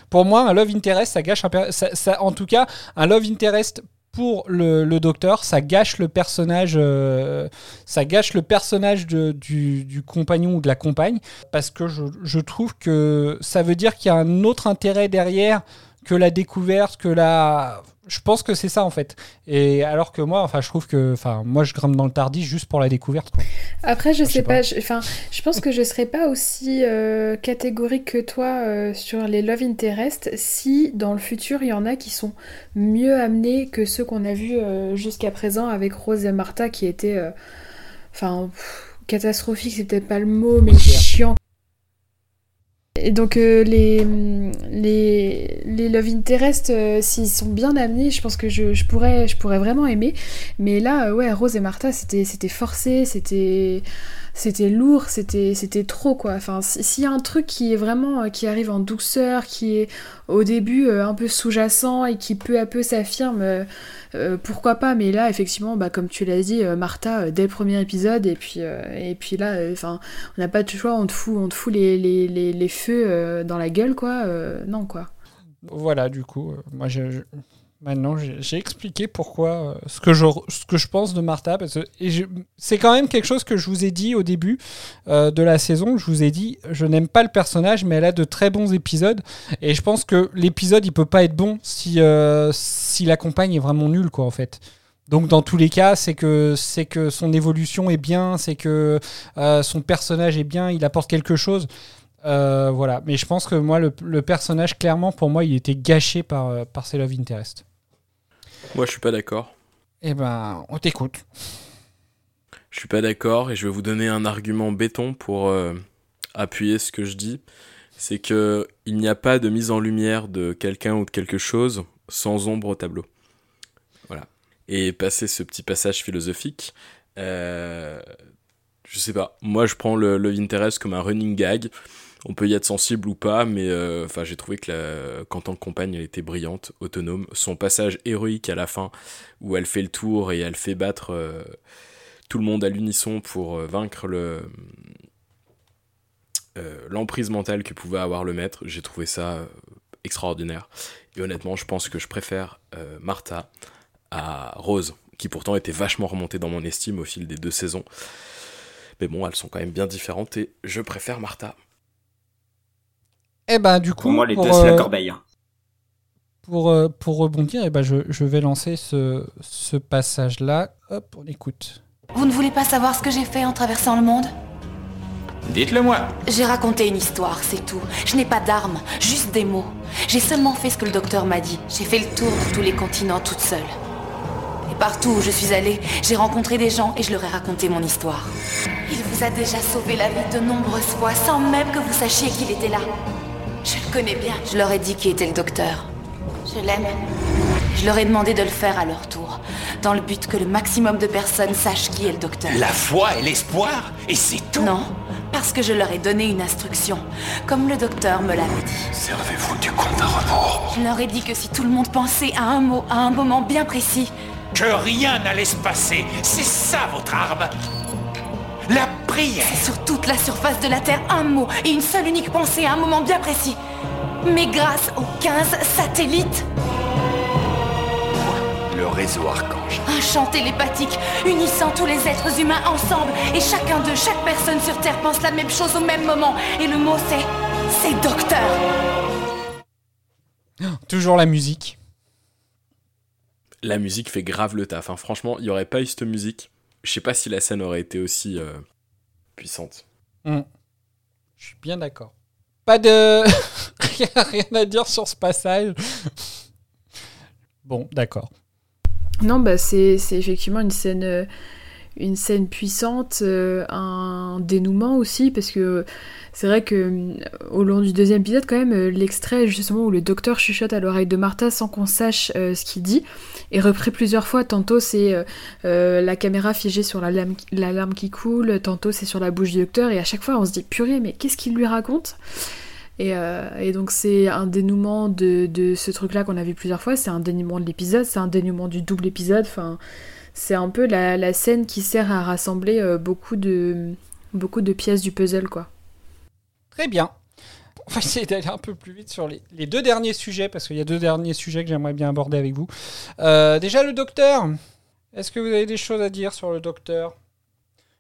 Pour moi, un love interest, ça gâche un ça, en tout cas, un love interest pour le, docteur, ça gâche le personnage, euh, ça gâche le personnage du, compagnon ou de la compagne, parce que je trouve que ça veut dire qu'il y a un autre intérêt derrière que la découverte, que la, je pense que c'est ça en fait. Et alors que moi, enfin, je trouve que, enfin, moi, je grimpe dans le tardis juste pour la découverte. Quoi. Après, je je sais pas, enfin, je pense que je serais pas aussi euh, catégorique que toi euh, sur les Love Interest si dans le futur il y en a qui sont mieux amenés que ceux qu'on a vus euh, jusqu'à présent avec Rose et Martha qui étaient, enfin, catastrophique, c'est peut-être pas le mot, mais chiant. Et donc euh, les, les, les Love Interest, euh, s'ils sont bien amenés, je pense que je, pourrais, je pourrais vraiment aimer. Mais là, euh, ouais, Rose et Martha, c'était forcé, c'était c'était lourd, c'était c'était trop quoi. Enfin, si- s'il y a un truc qui est vraiment euh, qui arrive en douceur, qui est au début euh, un peu sous-jacent et qui peu à peu s'affirme, euh, pourquoi pas. Mais là, effectivement, bah comme tu l'as dit, Martha dès le premier épisode et puis et puis là, enfin, on n'a pas de choix, on te fout on te fout les les, les, feux dans la gueule quoi. Non quoi. Voilà, du coup, moi, je- maintenant, j'ai expliqué pourquoi, euh, ce, que je, ce que je pense de Martha. C'est quand même quelque chose que je vous ai dit au début euh, de la saison. Je vous ai dit, je n'aime pas le personnage, mais elle a de très bons épisodes. Et je pense que l'épisode, il peut pas être bon si, euh, si la compagne est vraiment nulle, quoi, en fait. Donc dans tous les cas, c'est que que son évolution est bien, c'est que euh, son personnage est bien, il apporte quelque chose. Voilà, mais je pense que moi, le, personnage, clairement, pour moi, il était gâché par, par ses Love Interest. Moi, je suis pas d'accord. Eh ben, on t'écoute. Je suis pas d'accord et je vais vous donner un argument béton pour euh, appuyer ce que je dis. C'est que il n'y a pas de mise en lumière de quelqu'un ou de quelque chose sans ombre au tableau. Voilà. Et passer ce petit passage philosophique, euh, je sais pas. Moi, je prends le Love Interest comme un running gag. On peut y être sensible ou pas, mais euh, j'ai trouvé que la, qu'en tant que compagne, elle était brillante, autonome. Son passage héroïque à la fin, où elle fait le tour et elle fait battre euh, tout le monde à l'unisson pour euh, vaincre le l'emprise mentale que pouvait avoir le maître, j'ai trouvé ça extraordinaire. Et honnêtement, je pense que je préfère Martha à Rose, qui pourtant était vachement remontée dans mon estime au fil des deux saisons. Mais bon, elles sont quand même bien différentes et je préfère Martha. Eh ben, du coup, Pour moi, les pour, deux, c'est la euh, corbeille. Pour, euh, pour rebondir, eh ben, je, je vais lancer ce, ce passage-là. Hop, on écoute. Vous ne voulez pas savoir ce que j'ai fait en traversant le monde? Dites-le moi. J'ai raconté une histoire, c'est tout. Je n'ai pas d'armes, juste des mots. J'ai seulement fait ce que le docteur m'a dit. J'ai fait le tour de tous les continents toute seule. Et partout où je suis allée, j'ai rencontré des gens et je leur ai raconté mon histoire. Il vous a déjà sauvé la vie de nombreuses fois sans même que vous sachiez qu'il était là. Je le connais bien. Je leur ai dit qui était le docteur. Je l'aime. Je leur ai demandé de le faire à leur tour, dans le but que le maximum de personnes sachent qui est le docteur. La foi et l'espoir, et c'est tout. Non, parce que je leur ai donné une instruction, comme le docteur me l'avait dit. Servez-vous du compte à rebours. Je leur ai dit que si tout le monde pensait à un mot, à un moment bien précis, Que rien n'allait se passer. C'est ça votre arme. La prière. sur toute la surface de la Terre, un mot et une seule unique pensée à un moment bien précis. Mais grâce aux 15 satellites, Le réseau Archange. un chant télépathique unissant tous les êtres humains ensemble, et chacun d'eux, chaque personne sur Terre pense la même chose au même moment. Et le mot c'est. c'est docteur. Toujours la musique. La musique fait grave le taf. hein. Franchement, il n'y aurait pas eu cette musique. Je sais pas si la scène aurait été aussi euh, puissante. Hmm. Je suis bien d'accord. Pas de. <laughs> rien, rien à dire sur ce passage. bon, d'accord. Non, bah c'est c'est effectivement une scène, euh, une scène puissante, euh, un dénouement aussi, parce que c'est vrai que euh, au long du deuxième épisode, quand même, euh, l'extrait justement où le docteur chuchote à l'oreille de Martha sans qu'on sache ce qu'il dit est repris plusieurs fois. Tantôt c'est la caméra figée sur la lame, qui coule, tantôt c'est sur la bouche du docteur, et à chaque fois on se dit purée, mais qu'est-ce qu'il lui raconte? Et, et donc c'est un dénouement de, de ce truc-là qu'on a vu plusieurs fois, c'est un dénouement de l'épisode, c'est un dénouement du double épisode, enfin c'est un peu la, la scène qui sert à rassembler euh, beaucoup de, beaucoup de pièces du puzzle quoi. Très bien. On va essayer d'aller un peu plus vite sur les, les deux derniers sujets, parce qu'il y a deux derniers sujets que j'aimerais bien aborder avec vous. Euh, déjà, le docteur. Est-ce que vous avez des choses à dire sur le docteur?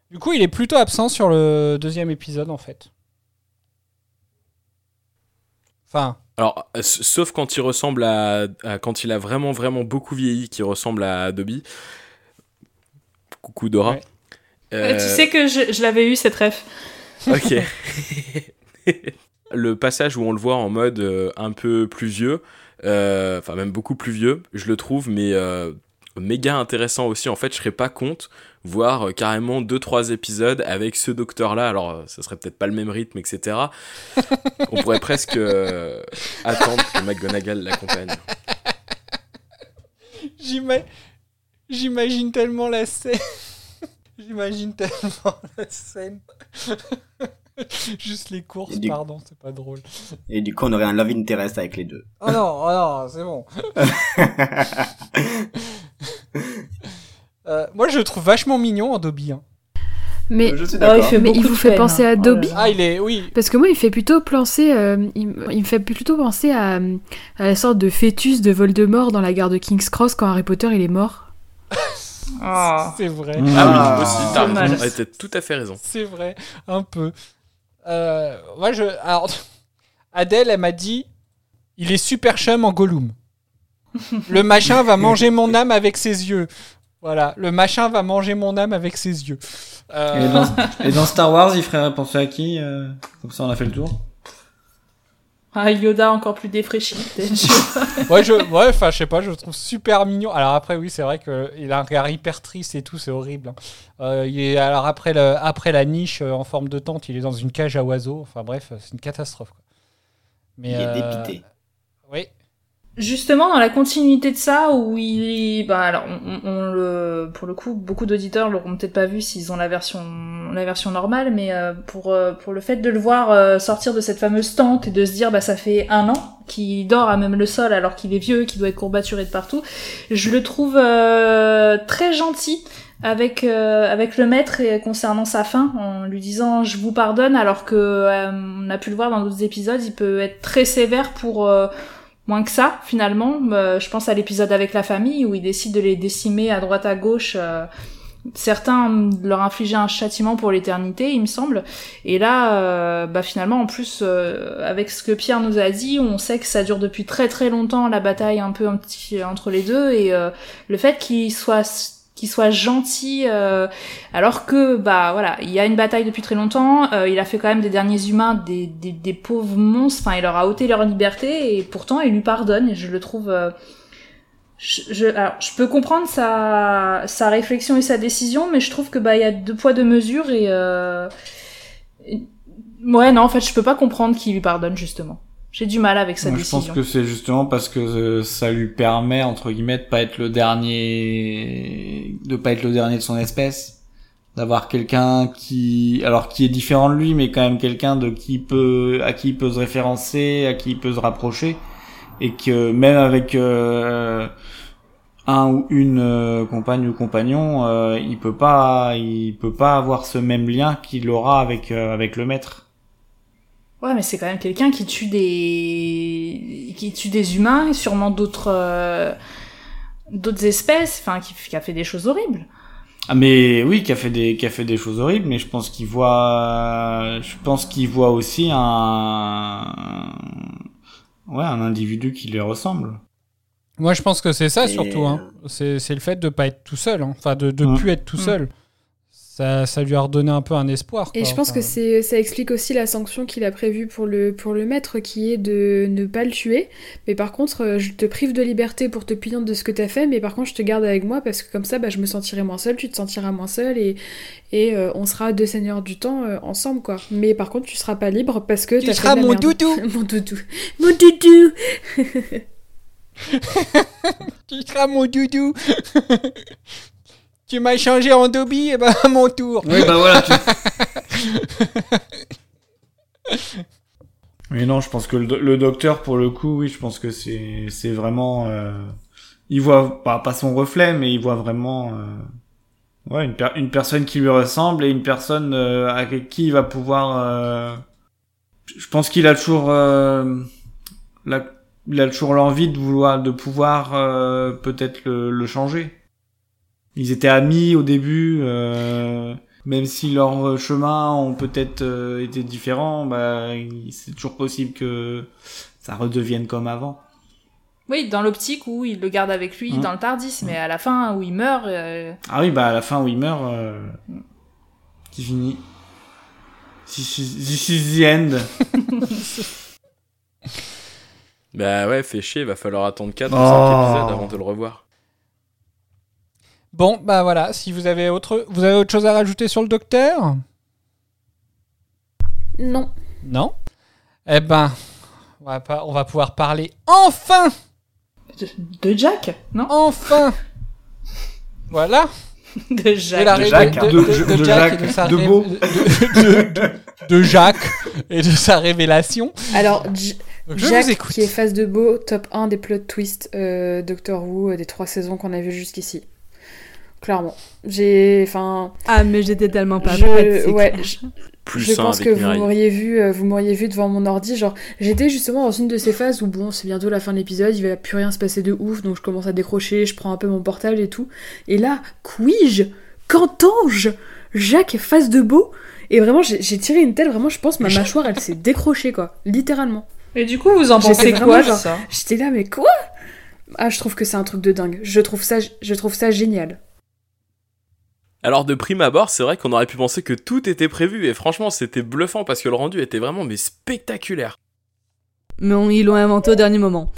Du coup, il est plutôt absent sur le deuxième épisode, en fait. Enfin, Alors, sauf quand il ressemble à, à- Quand il a vraiment, vraiment beaucoup vieilli, qui ressemble à Dobby. Coucou Dora. Euh, Tu sais que je, je l'avais eu cette ref. Ok. <laughs> <laughs> le passage où on le voit en mode euh, un peu plus vieux, euh, enfin même beaucoup plus vieux, je le trouve, mais euh, méga intéressant aussi. En fait, je serais pas contre voir euh, carrément deux trois épisodes avec ce docteur là. Alors, ça serait peut-être pas le même rythme, etc. on pourrait <laughs> presque euh, attendre que McGonagall l'accompagne. j'ima- j'imagine tellement la scène. <laughs> j'imagine tellement <laughs> la scène. <laughs> Juste les courses, du- pardon, c'est pas drôle. Et du coup, on aurait un love interest avec les deux. Oh non, oh non, c'est bon. Euh, moi, je le trouve vachement mignon en Dobby. hein. Mais, Je suis Ah, il d'accord. fait mais il beaucoup vous fait peine, penser hein. à Oh Dobby. Ah, il est, oui. Parce que moi, il fait plutôt penser, euh, il me fait plutôt penser à, à la sorte de fœtus de Voldemort dans la gare de King's Cross quand Harry Potter il est mort. Ah. C'est vrai. Mmh. Ah oui, aussi, t'as raison. Ah, t'as tout à fait raison. C'est vrai, un peu. Euh, moi, je. Alors, Adèle, elle m'a dit il est super chum en Gollum. Le machin va manger mon âme avec ses yeux. Voilà, le machin va manger mon âme avec ses yeux. Euh, Et dans, et dans Star Wars, il ferait penser à qui euh, Comme ça, on a fait le tour? Ah, Yoda encore plus défraîchi, <laughs> peut-être. ouais, je, ouais, enfin, je sais pas, je le trouve super mignon. Alors après, oui, c'est vrai qu'il a un regard hyper triste et tout, c'est horrible. hein. Euh, il est, alors après, le, après la niche euh, en forme de tente, il est dans une cage à oiseaux. Enfin bref, c'est une catastrophe. quoi. Mais, Il est euh, dépité. Justement, dans la continuité de ça, où il, bah alors, on, le, pour le coup, beaucoup d'auditeurs l'auront peut-être pas vu s'ils ont la version, la version normale, mais euh, pour euh, pour le fait de le voir euh, sortir de cette fameuse tente et de se dire, bah ça fait un an qu'il dort à même le sol alors qu'il est vieux, qu'il doit être courbaturé de partout, je le trouve très gentil avec euh, avec le maître et concernant sa fin en lui disant je vous pardonne alors que euh, on a pu le voir dans d'autres épisodes il peut être très sévère pour moins que ça finalement Euh, je pense à l'épisode avec la famille où il décide de les décimer à droite à gauche euh, certains leur infligeaient un châtiment pour l'éternité il me semble. Et là euh, bah finalement en plus avec ce que Pierre nous a dit on sait que ça dure depuis très très longtemps la bataille un peu entre les deux et le fait qu'il soit qu'il soit gentil euh, alors que bah voilà il y a une bataille depuis très longtemps euh, il a fait quand même des derniers humains des, des, pauvres monstres enfin il leur a ôté leur liberté et pourtant il lui pardonne et je le trouve euh, je, je, peux comprendre sa, sa réflexion et sa décision mais je trouve que bah il y a deux poids deux mesures et, et- ouais non en fait je peux pas comprendre qu'il lui pardonne justement j'ai du mal avec sa Moi, je décision. pense que c'est justement parce que euh, ça lui permet entre guillemets de pas être le dernier, de pas être le dernier de son espèce, d'avoir quelqu'un qui, alors qui est différent de lui, mais quand même quelqu'un de qui peut, à qui il peut se référencer, à qui il peut se rapprocher, et que même avec euh, un ou une euh, compagne ou compagnon, il peut pas, il peut pas avoir ce même lien qu'il aura avec avec le maître. Ouais, mais c'est quand même quelqu'un qui tue des qui tue des humains et sûrement d'autres euh, d'autres espèces, enfin qui, qui a fait des choses horribles. Ah mais oui, qui a fait des qui a fait des choses horribles, mais je pense qu'il voit, je pense qu'il voit aussi un, ouais, un individu qui lui ressemble. Moi, je pense que c'est ça Et, surtout. Hein. C'est c'est le fait de pas être tout seul. hein. Enfin, de, de Ouais. plus être tout Mm. seul. Ça, ça lui a redonné un peu un espoir. Et je pense Enfin, que c'est, ça explique aussi la sanction qu'il a prévue pour le, pour le maître, qui est de ne pas le tuer. Mais par contre, euh, je te prive de liberté pour te punir de ce que t'as fait, mais par contre, je te garde avec moi parce que comme ça, bah, je me sentirai moins seule, tu te sentiras moins seule et, et euh, on sera deux seigneurs du temps euh, ensemble, quoi. Mais par contre, tu seras pas libre parce que Tu t'as seras fait de la mon merde. doudou. <laughs> mon doudou. Mon doudou <laughs> <laughs> Tu seras mon doudou. Tu m'as changé en Dobby, et ben à mon tour. Oui, bah voilà, Oui, <laughs> non, je pense que le, do- le docteur, pour le coup, oui, je pense que c'est c'est vraiment... euh, il voit pas, pas son reflet, mais il voit vraiment... euh, ouais, une, per- une personne qui lui ressemble et une personne euh, avec qui il va pouvoir... euh, je pense qu'il a toujours... euh, la- il a toujours l'envie de vouloir, de pouvoir euh, peut-être le, le changer. Ils étaient amis au début, euh, même si leurs chemins ont peut-être euh, été différents, bah, c'est toujours possible que ça redevienne comme avant. Oui, dans l'optique où il le garde avec lui Mm. dans le Tardis, mais à la fin où il meurt, euh, Ah oui, bah à la fin où il meurt, euh, c'est fini. This is, this is the end. <laughs> Bah ouais, fait chier, va falloir attendre 4 ou Oh. 5 épisodes avant de le revoir. Bon, bah voilà, si vous avez autre, vous avez autre chose à rajouter sur le docteur? Non. Non? Eh ben, on va, pas, on va pouvoir parler enfin de Jack, non? Enfin <laughs> Voilà de Jack. Et la De Jacques, de, de- de- de de Jack Jacques, et de sa de de- de- de Jacques et de sa révélation. Alors, J- Donc, je Jack, vous écoute. qui est face de beau, top 1 des plot twists euh, Doctor Who euh, des trois saisons qu'on a vu jusqu'ici. Clairement. J'ai. Enfin. Ah, mais j'étais tellement pas je, prête, Ouais, je, Plus je pense que vous m'auriez vu, euh, vous m'auriez vu devant mon ordi. Genre, j'étais justement dans une de ces phases où, bon, c'est bientôt la fin de l'épisode, il va plus rien se passer de ouf, donc je commence à décrocher, je prends un peu mon portable et tout. Et là, quij Qu'entends-je? Jacques est face de beau Et vraiment, j'ai tiré une telle, vraiment, je pense, ma mâchoire, elle s'est décrochée, quoi. Littéralement. Et du coup, vous en pensez vraiment quoi genre- ça J'étais là, mais quoi? Ah, je trouve que c'est un truc de dingue. Je trouve ça, je trouve ça génial. Alors de prime abord, c'est vrai qu'on aurait pu penser que tout était prévu et franchement c'était bluffant parce que le rendu était vraiment mais spectaculaire. Mais on- ils l'ont inventé au dernier moment.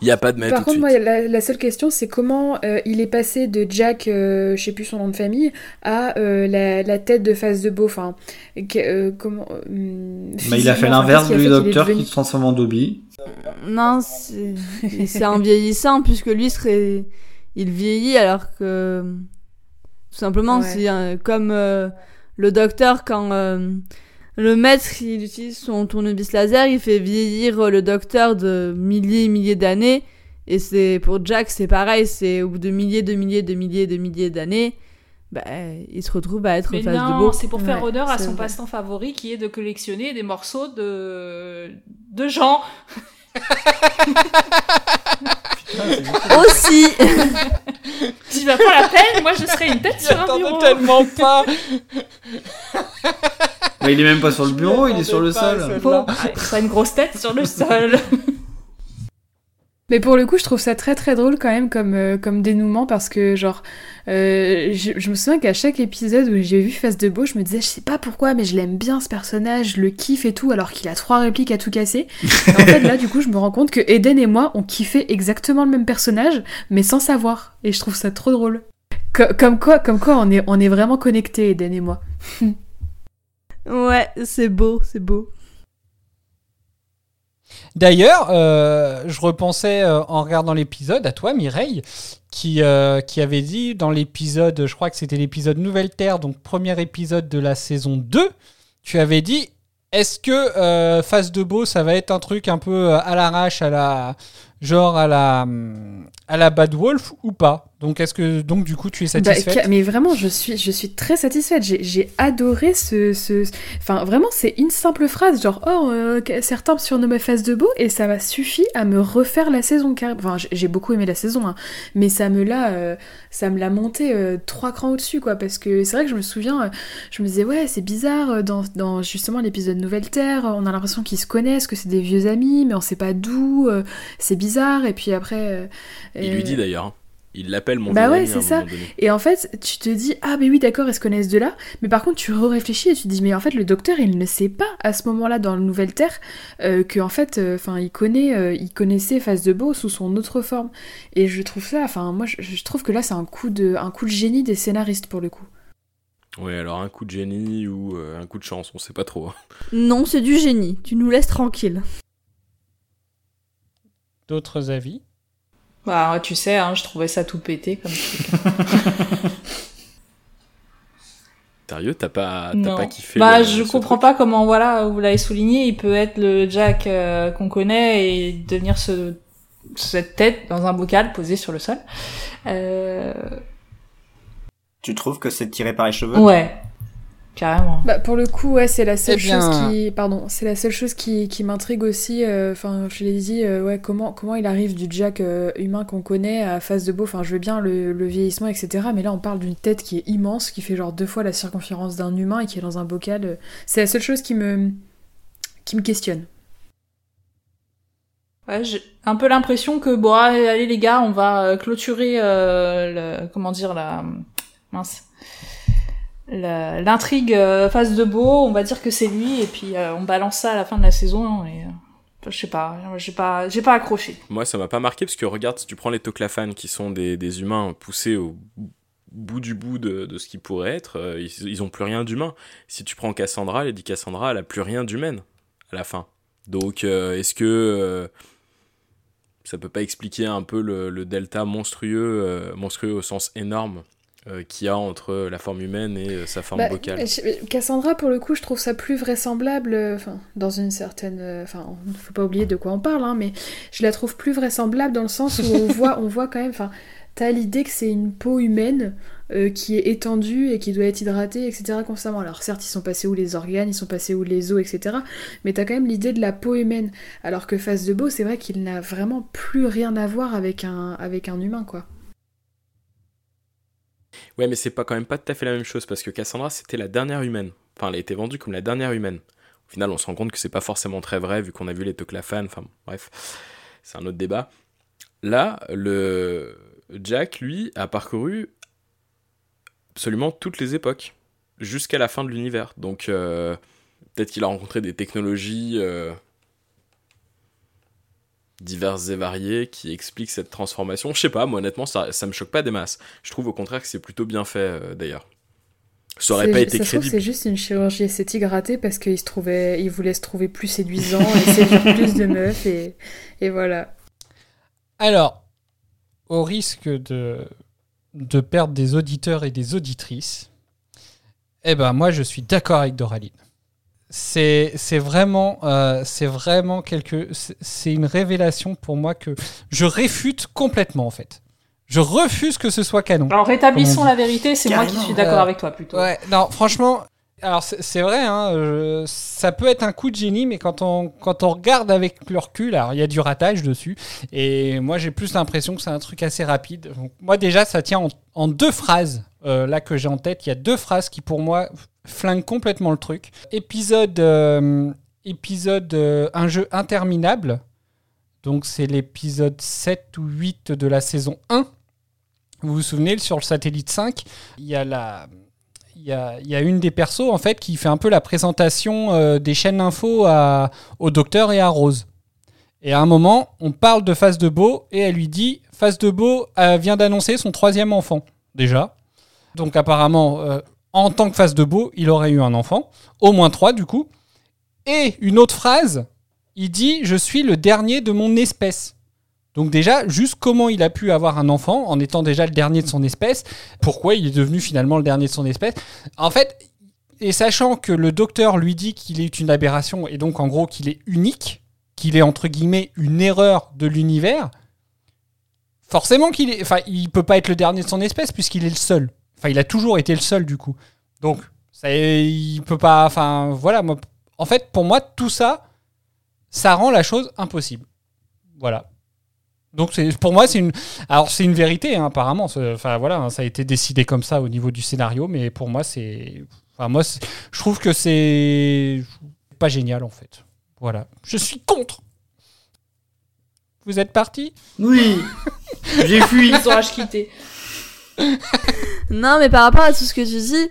Il y a pas de mais Par tout de contre, suite. moi, la, la seule question, c'est comment euh, il est passé de Jack, euh, je sais plus son nom de famille, à euh, la, la tête de face de beau. Enfin, euh, comment euh, Bah, il a fait l'inverse du docteur devenu- qui se transforme en Dobby. Non, c'est c'est en vieillissant, puisque lui serait. Il vieillit alors que. Tout simplement, Ouais. c'est euh, comme euh, le docteur quand. euh, le maître, il utilise son tournevis laser, il fait vieillir euh, le docteur de milliers et milliers d'années. Et c'est pour Jack, c'est pareil, c'est au bout de milliers, de milliers, de milliers, de milliers d'années, bah, il se retrouve à être Mais face de non, beau. c'est pour faire Ouais, honneur à son passe-temps favori qui est de collectionner des morceaux de, de gens. Aussi <laughs> Tu vas pas la peine, moi je serais une tête sur un bureau. tellement pas Bah, il est même pas sur le bureau, il est sur le sol. Bon, ce serait une grosse tête sur le sol. <laughs> Mais pour le coup, je trouve ça très très drôle quand même comme, euh, comme dénouement parce que, genre, euh, je, je me souviens qu'à chaque épisode où j'ai vu Face de Beau, je me disais, je sais pas pourquoi, mais je l'aime bien ce personnage, je le kiffe et tout, alors qu'il a trois répliques à tout casser. <laughs> Et en fait, là, du coup, je me rends compte que Eden et moi, on kiffait exactement le même personnage, mais sans savoir. Et je trouve ça trop drôle. Co- comme quoi, comme quoi on, est, on est vraiment connectés, Eden et moi. <laughs> Ouais, c'est beau, c'est beau. D'ailleurs, euh, je repensais euh, en regardant l'épisode à toi, Mireille, qui, euh, qui avait dit dans l'épisode, je crois que c'était l'épisode Nouvelle Terre, donc premier épisode de la saison 2, tu avais dit est-ce que Face de Beau, ça va être un truc un peu à l'arrache, à la genre à la hum, à la Bad Wolf ou pas? Donc est-ce que donc du coup tu es Bah, satisfaite? mais vraiment, je suis, je suis très satisfaite. J'ai j'ai adoré ce, ce- Enfin, vraiment, c'est une simple phrase, genre, oh, euh, certains me surnomment face de beau, et ça m'a suffi à me refaire la saison. car- Enfin, j'ai- beaucoup aimé la saison, hein, mais ça me l'a, euh, ça me l'a monté euh, trois crans au-dessus, quoi, parce que c'est vrai que je me souviens, je me disais, ouais, c'est bizarre, dans, dans justement l'épisode Nouvelle Terre, on a l'impression qu'ils se connaissent, que c'est des vieux amis, mais on sait pas d'où, euh, c'est bizarre, et puis après. euh, Il euh, lui dit d'ailleurs. Il l'appelle mon Bah ouais, c'est ça. Et en fait, tu te dis, ah, mais oui, d'accord, ils se connaissent de là? Mais par contre, tu réfléchis et tu te dis, mais en fait, le docteur, il ne sait pas à ce moment-là, dans la Nouvelle Terre, euh, que en fait, enfin, il connaît, euh, il connaissait Face de Beau sous son autre forme. Et je trouve ça, enfin, moi, je, je trouve que là, c'est un coup de, un coup de génie des scénaristes pour le coup. Ouais, alors un coup de génie ou euh, un coup de chance, on sait pas trop. hein. Non, c'est du génie. Tu nous laisses tranquille. D'autres avis? Bah, tu sais, hein, je trouvais ça tout pété comme truc. <laughs> Sérieux, t'as pas, t'as pas kiffé Bah, le- je comprends pas comment, voilà, vous l'avez souligné, il peut être le Jack euh, qu'on connaît et devenir ce, cette tête dans un bocal posé sur le sol. Euh, Tu trouves que c'est tiré par les cheveux? Ouais, carrément. Bah, pour le coup, ouais, c'est la seule Eh bien- chose qui, pardon, c'est la seule chose qui, qui m'intrigue aussi. euh, Enfin, je l'ai dit, euh, ouais, comment, comment il arrive du Jack euh, humain qu'on connaît à face de beau. Enfin, je veux bien le, le vieillissement, etc. Mais là, on parle d'une tête qui est immense, qui fait genre deux fois la circonférence d'un humain et qui est dans un bocal. euh, C'est la seule chose qui me, qui me questionne. Ouais, j'ai un peu l'impression que bon, allez, allez, les gars, on va clôturer euh, le, comment dire la mince l'intrigue euh, face de beau. On va dire que c'est lui et puis euh, on balance ça à la fin de la saison et euh, je sais pas, j'ai pas pas accroché. Moi, ça m'a pas marqué parce que regarde, si tu prends les Toclafanes qui sont des, humains poussés au bout du bout de, ce qu'ils pourraient être, ils, ont plus rien d'humain. Si tu prends Cassandra, Lady Cassandra, elle a plus rien d'humaine à la fin. Donc, est-ce que ça peut pas expliquer un peu le, delta monstrueux, monstrueux au sens énorme euh, qu'il y a entre la forme humaine et euh, sa forme Bah, vocale Cassandra, pour le coup, je trouve ça plus vraisemblable, euh, dans une certaine... euh, Enfin, il faut pas oublier de quoi on parle, hein, mais je la trouve plus vraisemblable dans le sens où on voit, on voit quand même... Enfin, t'as l'idée que c'est une peau humaine euh, qui est étendue et qui doit être hydratée, etc. constamment. Alors certes, ils sont passés où les organes, ils sont passés où les os, etc. Mais t'as quand même l'idée de la peau humaine. Alors que Face de Beau, c'est vrai qu'il n'a vraiment plus rien à voir avec un, avec un humain, quoi. Ouais, mais c'est pas quand même pas tout à fait la même chose parce que Cassandra c'était la dernière humaine. Enfin, elle a été vendue comme la dernière humaine. Au final, on se rend compte que c'est pas forcément très vrai vu qu'on a vu les Toclafan. Enfin, bref, c'est un autre débat. Là, le Jack, lui, a parcouru absolument toutes les époques jusqu'à la fin de l'univers. Donc, euh, peut-être qu'il a rencontré des technologies euh, diverses et variées qui expliquent cette transformation. Je sais pas, moi honnêtement, ça, ça me choque pas des masses. Je trouve au contraire que c'est plutôt bien fait euh, d'ailleurs. Ça aurait C'est- pas été crédible. C'est juste une chirurgie esthétique ratée parce qu'il se trouvait, il voulait se trouver plus séduisant et séduire <laughs> plus de meufs et, et voilà. Alors, au risque de, de perdre des auditeurs et des auditrices, eh ben moi je suis d'accord avec Doraline. C'est c'est vraiment, euh, c'est vraiment quelque, c'est- c'est une révélation pour moi que je réfute complètement en fait. Je refuse que ce soit canon. Alors rétablissons la vérité, c'est moi qui suis d'accord Euh, avec toi plutôt. Ouais, non, franchement, alors c'est vrai, hein, ça peut être un coup de génie, mais quand on, quand on regarde avec le recul, alors il y a du ratage dessus, et moi j'ai plus l'impression que c'est un truc assez rapide. Moi déjà, ça tient en, deux phrases, euh, là que j'ai en tête, il y a deux phrases qui pour moi flinguent complètement le truc. Épisode, euh, épisode euh, un jeu interminable, donc c'est l'épisode 7 ou 8 de la saison 1. Vous vous souvenez, sur le satellite 5, il y a la, il y a une des persos en fait qui fait un peu la présentation euh, des chaînes d'infos à- au docteur et à Rose. Et à un moment, on parle de Face de Beau et elle lui dit Face de Beau euh, vient d'annoncer son troisième enfant déjà. Donc apparemment, euh, en tant que Face de Beau, il aurait eu un enfant, au moins trois du coup. Et une autre phrase, il dit Je suis le dernier de mon espèce. Donc déjà, juste comment il a pu avoir un enfant en étant déjà le dernier de son espèce, pourquoi il est devenu finalement le dernier de son espèce. En fait, et sachant que le docteur lui dit qu'il est une aberration et donc en gros qu'il est unique, qu'il est entre guillemets une erreur de l'univers, forcément qu'il est, enfin, il peut pas être le dernier de son espèce puisqu'il est le seul. Enfin, il a toujours été le seul du coup. Donc, ça, il peut pas, enfin, voilà. En fait, pour moi, tout ça, ça rend la chose impossible. Voilà. Donc c'est pour moi c'est une alors c'est une vérité hein, apparemment enfin voilà hein, ça a été décidé comme ça au niveau du scénario mais pour moi c'est enfin moi je trouve que c'est pas génial en fait voilà je suis contre Vous êtes partis Oui. <laughs> J'ai fui. Ils ont quitté. Non, mais par rapport à tout ce que tu dis,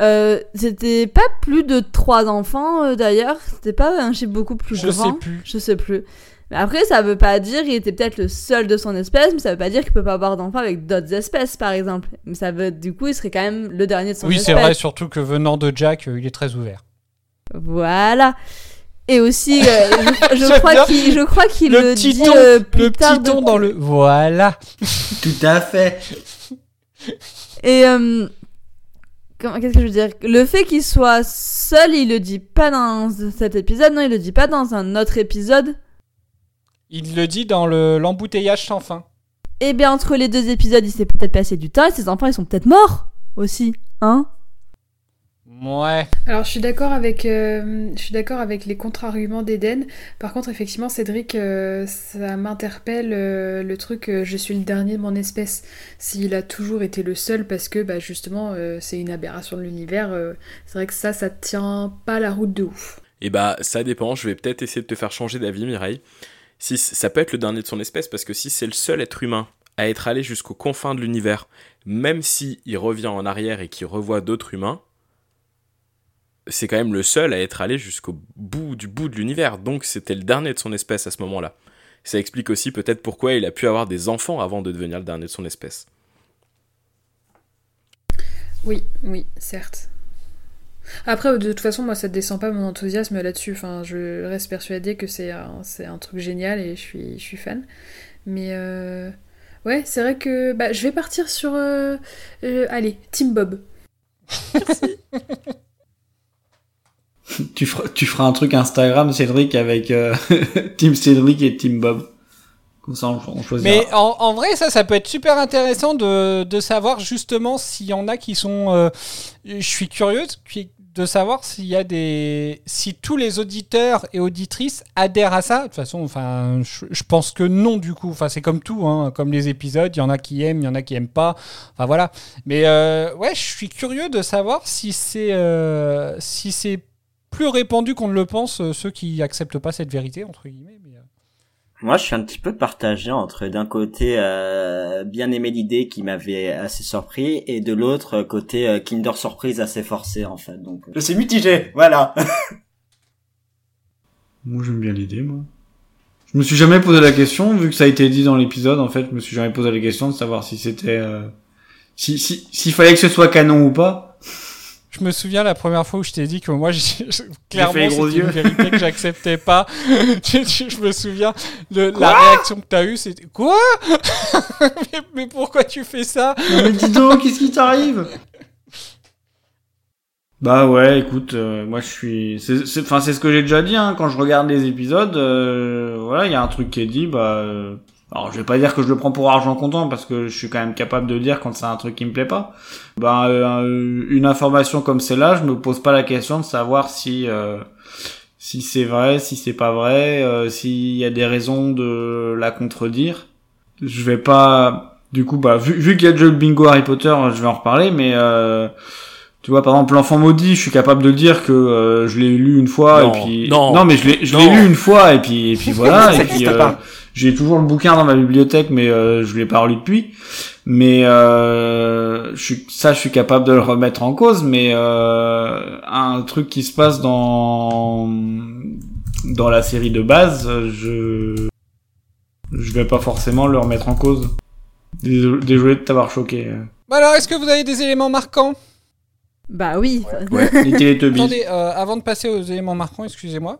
euh, c'était pas plus de trois enfants euh, d'ailleurs. C'était pas un chiffre beaucoup plus Je grand. sais plus. Je sais plus. Mais après, ça veut pas dire qu'il était peut-être le seul de son espèce, mais ça veut pas dire qu'il peut pas avoir d'enfants avec d'autres espèces, par exemple. Mais ça veut, du coup, il serait quand même le dernier de son Oui, espèce. c'est vrai, surtout que venant de Jack, euh, il est très ouvert. Voilà. Et aussi, euh, <laughs> je, crois qu'il, je crois qu'il le, le petit dit ton, euh, plus le tard petit ton de- dans le. Voilà. <laughs> <laughs> Tout à fait. Et euh, comment- qu'est-ce que je veux dire? Le fait qu'il soit seul, il le dit pas dans cet épisode, non, il le dit pas dans un autre épisode. Il le dit dans le l'embouteillage sans fin. Eh bien, entre les deux épisodes, il s'est peut-être passé du temps et ses enfants, ils sont peut-être morts aussi, hein? Ouais. Alors je suis d'accord avec, euh, je suis d'accord avec les contre-arguments d'Eden. Par contre, effectivement, Cédric, euh, ça m'interpelle euh, le truc. euh, je suis le dernier de mon espèce. S'il a toujours été le seul, parce que bah, justement, euh, c'est une aberration de l'univers. euh, c'est vrai que ça, ça tient pas la route de ouf. Et bah, ça dépend. Je vais peut-être essayer de te faire changer d'avis, Mireille. Si ça peut être le dernier de son espèce, parce que si c'est le seul être humain à être allé jusqu'aux confins de l'univers, même si il revient en arrière et qu'il revoit d'autres humains, c'est quand même le seul à être allé jusqu'au bout du bout de l'univers. Donc c'était le dernier de son espèce à ce moment-là. Ça explique aussi peut-être pourquoi il a pu avoir des enfants avant de devenir le dernier de son espèce. Oui, oui, certes. Après, de toute façon, moi, ça ne descend pas mon enthousiasme là-dessus. Enfin, je reste persuadée que c'est un, c'est un truc génial et je suis, je suis fan. Mais euh, ouais, c'est vrai que bah, je vais partir sur. euh, euh, allez, Team Bob. <laughs> Tu feras, tu feras un truc Instagram, Cédric, avec euh, <laughs> Team Cédric et Team Bob. Comme ça, on, on choisira. Mais en, en vrai, ça, ça peut être super intéressant de, de savoir justement s'il y en a qui sont. euh, je suis curieuse qui- de savoir s'il y a des. Si tous les auditeurs et auditrices adhèrent à ça. De toute façon, enfin, je, pense que non, du coup. Enfin, c'est comme tout, hein, comme les épisodes. Il y en a qui aiment, il y en a qui aiment pas. Enfin, voilà. Mais euh, ouais, je suis curieux de savoir si c'est. euh, si c'est plus répandu qu'on ne le pense, euh, ceux qui acceptent pas cette vérité, entre guillemets. Euh, Moi, je suis un petit peu partagé entre d'un côté euh, bien aimé l'idée qui m'avait assez surpris et de l'autre côté euh, Kinder Surprise assez forcé en fait. Donc je suis mitigé, voilà. <laughs> Moi, j'aime bien l'idée, moi. Je me suis jamais posé la question, vu que ça a été dit dans l'épisode, en fait, je me suis jamais posé la question de savoir si c'était, euh, si, si, s'il fallait que ce soit canon ou pas. Je me souviens la première fois où je t'ai dit que moi, <laughs> j'ai- je- clairement, c'était gros une yeux. vérité que j'acceptais pas. <laughs> je, je- je me souviens, de Quoi la réaction que t'as eue, c'était quoi? <laughs> Mais, mais pourquoi tu fais ça Non mais dis donc, qu'est-ce qui t'arrive? Bah ouais, écoute, euh, moi je suis, c'est- enfin c'est ce que j'ai déjà dit, hein, quand je regarde les épisodes, euh, voilà, il y a un truc qui est dit, bah, euh, alors je vais pas dire que je le prends pour argent comptant parce que je suis quand même capable de dire quand c'est un truc qui me plaît pas. Bah euh, une information comme celle-là, je me pose pas la question de savoir si euh, si c'est vrai, si c'est pas vrai, euh, s'il y a des raisons de la contredire. Je vais pas, du coup, bah vu, vu qu'il y a déjà le bingo Harry Potter, je vais en reparler, mais euh, tu vois, par exemple, l'enfant maudit, je suis capable de dire que euh, je l'ai lu une fois Non, et puis non, mais je l'ai je non. l'ai lu une fois et puis et puis <laughs> voilà et puis euh, j'ai toujours le bouquin dans ma bibliothèque mais euh, je l'ai pas relu depuis. Mais euh, je suis, ça, je suis capable de le remettre en cause. Mais euh, un truc qui se passe dans dans la série de base, je je vais pas forcément le remettre en cause. Désolé, désolé de t'avoir choqué. Bon alors, est-ce que vous avez des éléments marquants? Bah oui. Les <laughs> Teletubbies. Attendez, euh, avant de passer aux éléments marquants, excusez-moi.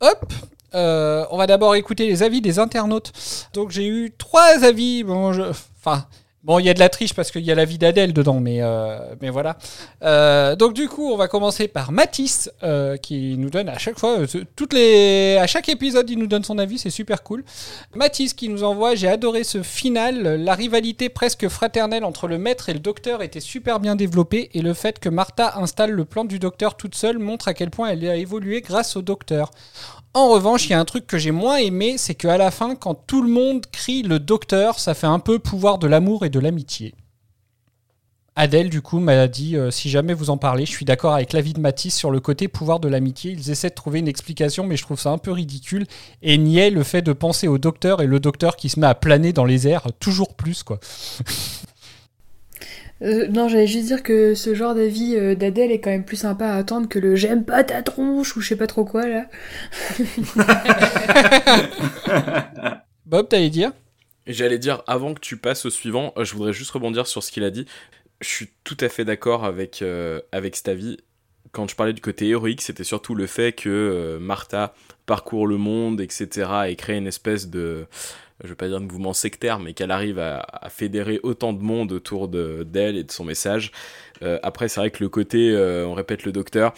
Hop euh, on va d'abord écouter les avis des internautes. Donc j'ai eu trois avis. Bon, je... enfin, bon, il y a de la triche parce qu'il y a l'avis d'Adèle dedans, mais euh, mais voilà. Euh, donc du coup, on va commencer par Mathis euh, qui nous donne à chaque fois, euh, toutes les, à chaque épisode, il nous donne son avis, c'est super cool. Mathis qui nous envoie, j'ai adoré ce final, la rivalité presque fraternelle entre le maître et le docteur était super bien développée et le fait que Martha installe le plan du docteur toute seule montre à quel point elle a évolué grâce au docteur. En revanche, il y a un truc que j'ai moins aimé, c'est qu'à la fin, quand tout le monde crie le docteur, ça fait un peu pouvoir de l'amour et de l'amitié. Adèle, du coup, m'a dit euh, si jamais vous en parlez, je suis d'accord avec l'avis de Mathis sur le côté pouvoir de l'amitié. Ils essaient de trouver une explication, mais je trouve ça un peu ridicule. Et niait le fait de penser au docteur et le docteur qui se met à planer dans les airs toujours plus, quoi. <laughs> Euh, non, j'allais juste dire que ce genre d'avis euh, d'Adèle est quand même plus sympa à attendre que le j'aime pas ta tronche ou je sais pas trop quoi là. <laughs> Bob, t'allais dire? Et J'allais dire, avant que tu passes au suivant, euh, je voudrais juste rebondir sur ce qu'il a dit. Je suis tout à fait d'accord avec, euh, avec cet avis. Quand je parlais du côté héroïque, c'était surtout le fait que euh, Martha parcourt le monde, etc., et crée une espèce de, je vais pas dire de mouvement sectaire, mais qu'elle arrive à, à fédérer autant de monde autour de- d'elle et de son message. Euh, après, c'est vrai que le côté, euh, on répète le docteur,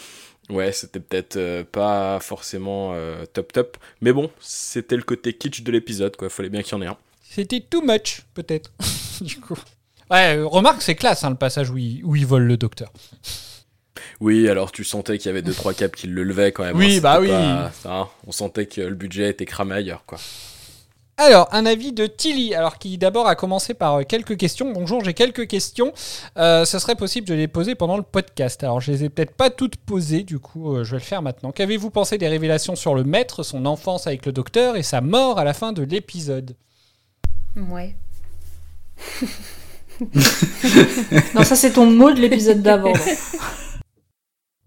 ouais, c'était peut-être euh, pas forcément top top, mais bon, c'était le côté kitsch de l'épisode, quoi. Fallait bien qu'il y en ait un. C'était too much, peut-être. <laughs> du coup. Ouais, remarque, c'est classe hein, le passage où il, où il vole le docteur. Oui, alors tu sentais qu'il y avait deux trois caps qui le levaient quand même. Oui, hein, c'était bah oui. pas- hein, on sentait que le budget était cramé ailleurs, quoi. Alors, un avis de Tilly, alors qui d'abord a commencé par euh, quelques questions. Bonjour, j'ai quelques questions. Euh, ce serait possible de les poser pendant le podcast. Alors, je les ai peut-être pas toutes posées, du coup, euh, je vais le faire maintenant. Qu'avez-vous pensé des révélations sur le maître, son enfance avec le docteur et sa mort à la fin de l'épisode? Ouais. <laughs> Non, ça c'est ton mot de l'épisode d'avant.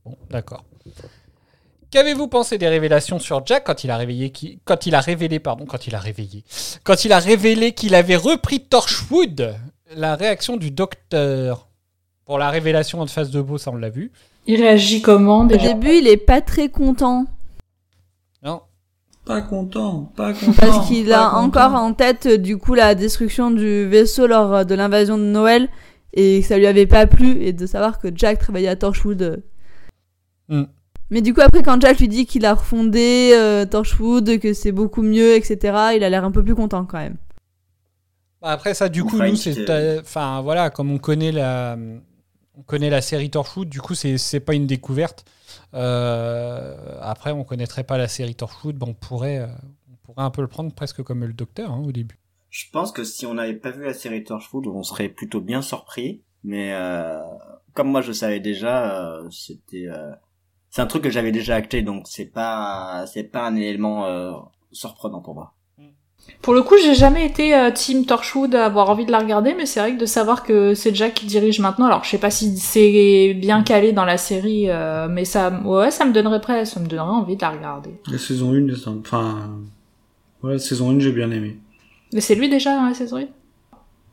Bon, d'accord. Qu'avez-vous pensé des révélations sur Jack quand il a réveillé qui... quand il a révélé pardon quand il a réveillé? Quand il a révélé qu'il avait repris Torchwood? La réaction du docteur pour la révélation en face de Beau ça on l'a vu Il réagit comment Au déjà? début, il est pas très content. non Pas content, pas <laughs> content. Parce qu'il a content. encore en tête, euh, du coup, la destruction du vaisseau lors euh, de l'invasion de Noël. Et que ça lui avait pas plu. Et de savoir que Jack travaillait à Torchwood. euh. Mais du coup, après, quand Jack lui dit qu'il a refondé euh, Torchwood, que c'est beaucoup mieux, etc., il a l'air un peu plus content quand même. Bah, après ça du coup Enfin, nous c'est euh, enfin voilà comme on connaît la on connaît la série Torchwood du coup c'est c'est pas une découverte Euh, après on connaîtrait pas la série Torchwood bon on pourrait on pourrait un peu le prendre presque comme le docteur hein, au début Je pense que si on n'avait pas vu la série Torchwood, on serait plutôt bien surpris. Mais euh, comme moi je savais déjà, euh, c'était euh, c'est un truc que j'avais déjà acté, donc c'est pas c'est pas un élément euh, surprenant pour moi. Pour le coup, j'ai jamais été euh, team Torchwood à avoir envie de la regarder, mais c'est vrai que de savoir que c'est Jack qui dirige maintenant, alors je sais pas si c'est bien calé dans la série, euh, mais ça, ouais, ça me donnerait prêt, ça me donnerait envie de la regarder. La saison 1, les- enfin, ouais, la saison 1, j'ai bien aimé. Mais c'est lui déjà dans la saison 1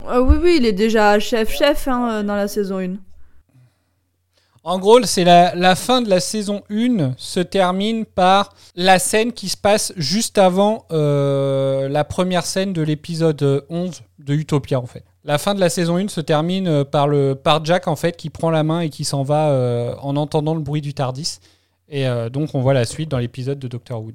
Euh, oui, oui, il est déjà chef-chef hein, euh, dans la saison 1. En gros, c'est la, fin de la saison 1 se termine par la scène qui se passe juste avant euh, la première scène de l'épisode 11 de Utopia en fait. La fin de la saison 1 se termine euh, par, le, par Jack en fait qui prend la main et qui s'en va euh, en entendant le bruit du Tardis. Et donc on voit la suite dans l'épisode de Doctor Who.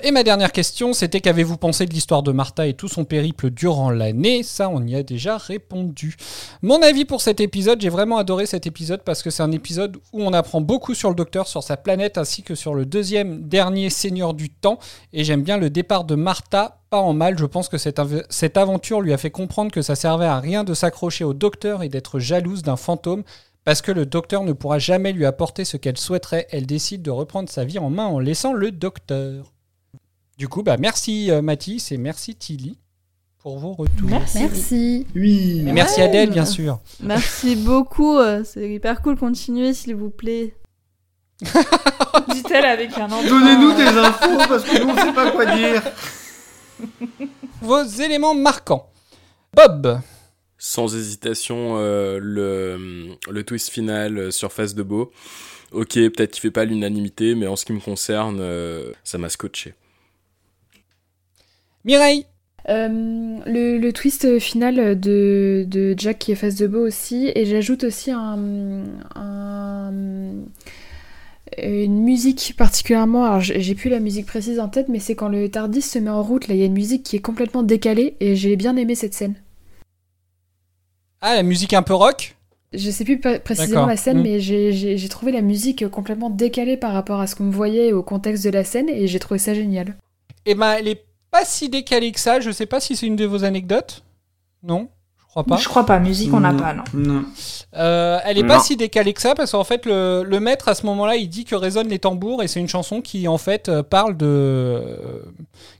Et ma dernière question, c'était qu'avez-vous pensé de l'histoire de Martha et tout son périple durant l'année? Ça, on y a déjà répondu. Mon avis pour cet épisode, j'ai vraiment adoré cet épisode parce que c'est un épisode où on apprend beaucoup sur le docteur, sur sa planète, ainsi que sur le deuxième dernier seigneur du temps. Et j'aime bien le départ de Martha, pas en mal. Je pense que cette, cette aventure lui a fait comprendre que ça servait à rien de s'accrocher au docteur et d'être jalouse d'un fantôme. Parce que le docteur ne pourra jamais lui apporter ce qu'elle souhaiterait, elle décide de reprendre sa vie en main en laissant le docteur. Du coup, bah merci euh, Mathis et merci Tilly pour vos retours. Merci. Oui. Et merci Ouais, Adèle, bien sûr. Merci beaucoup, euh, c'est hyper cool. Continuez, s'il vous plaît. <laughs> Dit-elle avec un enfant. Donnez-nous des infos parce que nous on sait pas quoi dire. <laughs> Vos éléments marquants. Bob. Sans hésitation, euh, le, le twist final euh, sur Face de Beau. Ok, peut-être qu'il fait pas l'unanimité, mais en ce qui me concerne, euh, ça m'a scotché. Mireille. Euh, le, le twist final de, de Jack qui est face de beau aussi, et j'ajoute aussi un, un- une musique particulièrement. Alors j'ai plus la musique précise en tête, mais c'est quand le Tardis se met en route. Là, il y a une musique qui est complètement décalée, et j'ai bien aimé cette scène. Ah, la musique un peu rock? Je sais plus précisément la scène, Mm. mais j'ai- trouvé la musique complètement décalée par rapport à ce qu'on me voyait et au contexte de la scène, et j'ai trouvé ça génial. Eh ben, elle est pas si décalée que ça. Je sais pas si c'est une de vos anecdotes. Non Je crois pas. Je crois pas. Musique, on n'a pas, non. Non. Euh, elle est pas si décalée que ça parce qu'en fait le, le maître à ce moment-là il dit que résonnent les tambours et c'est une chanson qui en fait euh, parle de euh,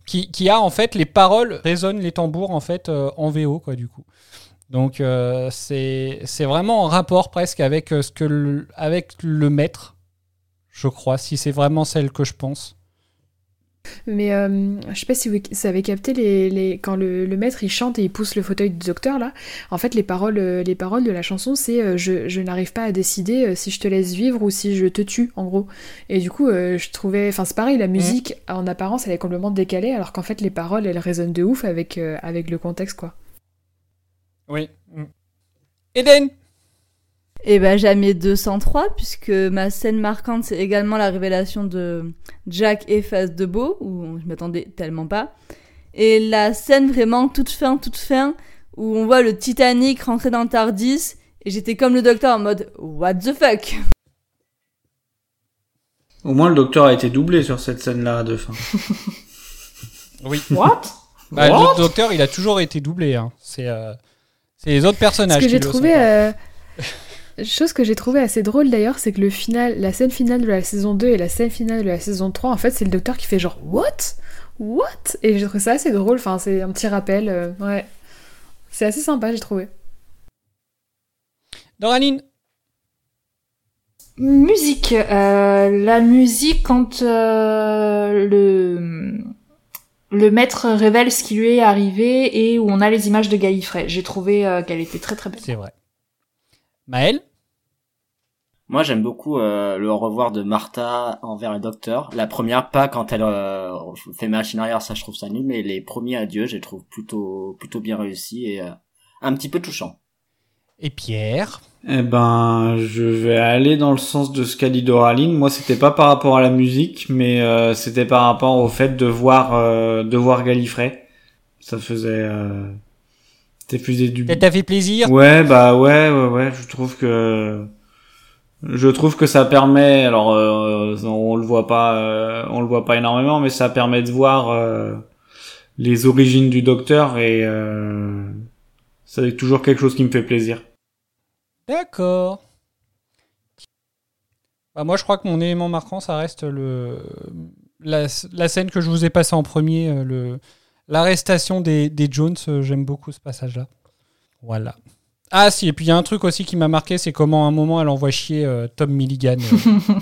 qui, qui a en fait les paroles résonnent les tambours en fait euh, en VO quoi du coup donc euh, c'est c'est vraiment en rapport presque avec euh, ce que le, avec le maître je crois si c'est vraiment celle que je pense Mais euh, je sais pas si vous avez capté les, les- quand le, le maître il chante et il pousse le fauteuil du docteur là. En fait, les paroles, euh, les paroles de la chanson, c'est euh, je, je n'arrive pas à décider euh, si je te laisse vivre ou si je te tue, en gros. Et du coup, euh, je trouvais. Enfin, c'est pareil, la musique en apparence elle est complètement décalée, alors qu'en fait, les paroles elles résonnent de ouf avec, euh, avec le contexte quoi. oui Eden Et ben jamais 203 puisque ma scène marquante c'est également la révélation de Jack et Face de Beau où je m'attendais tellement pas. Et la scène vraiment toute fin toute fin où on voit le Titanic rentrer dans le Tardis et j'étais comme le docteur en mode what the fuck? Au moins, le docteur a été doublé sur cette scène-là de fin. <laughs> oui What? Bah, What? le docteur il a toujours été doublé hein. c'est euh, c'est les autres personnages Ce que j'ai trouvé, euh, <laughs> chose que j'ai trouvé assez drôle d'ailleurs, c'est que le final, la scène finale de la saison 2 et la scène finale de la saison 3, en fait, c'est le docteur qui fait genre What? What? Et j'ai trouvé ça assez drôle, enfin, c'est un petit rappel, euh, ouais. C'est assez sympa, j'ai trouvé. Doraline Musique. Euh, la musique, quand euh, le, le maître révèle ce qui lui est arrivé et où on a les images de Gallifrey. J'ai trouvé euh, qu'elle était très très belle. C'est vrai. Maël Moi, j'aime beaucoup euh, le revoir de Martha envers le docteur. La première, pas quand elle euh, fait machine arrière, ça je trouve ça nul, mais les premiers adieux, je les trouve plutôt plutôt bien réussis et euh, un petit peu touchant. Et Pierre? Eh ben, je vais aller dans le sens de ce qu'a dit Doraline. Moi, c'était pas par rapport à la musique, mais euh, c'était par rapport au fait de voir euh, de voir Gallifrey. Ça faisait, euh, c'était plus du. Ça t'a fait plaisir? Ouais, bah ouais, ouais, ouais. Je trouve que je trouve que ça permet. Alors, euh, on le voit pas, euh, on le voit pas énormément, mais ça permet de voir euh, les origines du Docteur et c'est toujours quelque chose qui me fait plaisir. D'accord. Bah, moi, je crois que mon élément marquant, ça reste le la, scène que je vous ai passée en premier, l'arrestation des, Jones. J'aime beaucoup ce passage-là. Voilà. Ah si, et puis il y a un truc aussi qui m'a marqué, c'est comment à un moment elle envoie chier euh, Tom Milligan. euh,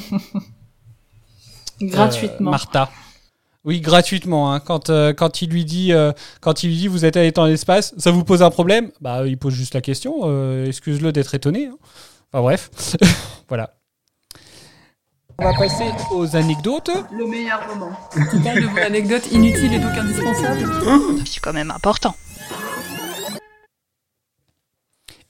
<laughs> Gratuitement. euh, Martha. Oui, gratuitement. hein. Quand, euh, quand il lui dit, euh, quand il lui dit, vous êtes allé dans l'espace, ça vous pose un problème? Bah, il pose juste la question. euh, Excuse-le d'être étonné. hein. Enfin bref, <laughs> voilà. On va passer aux anecdotes. Le meilleur moment. Parles de vos anecdotes inutiles et donc indispensables C'est quand même important.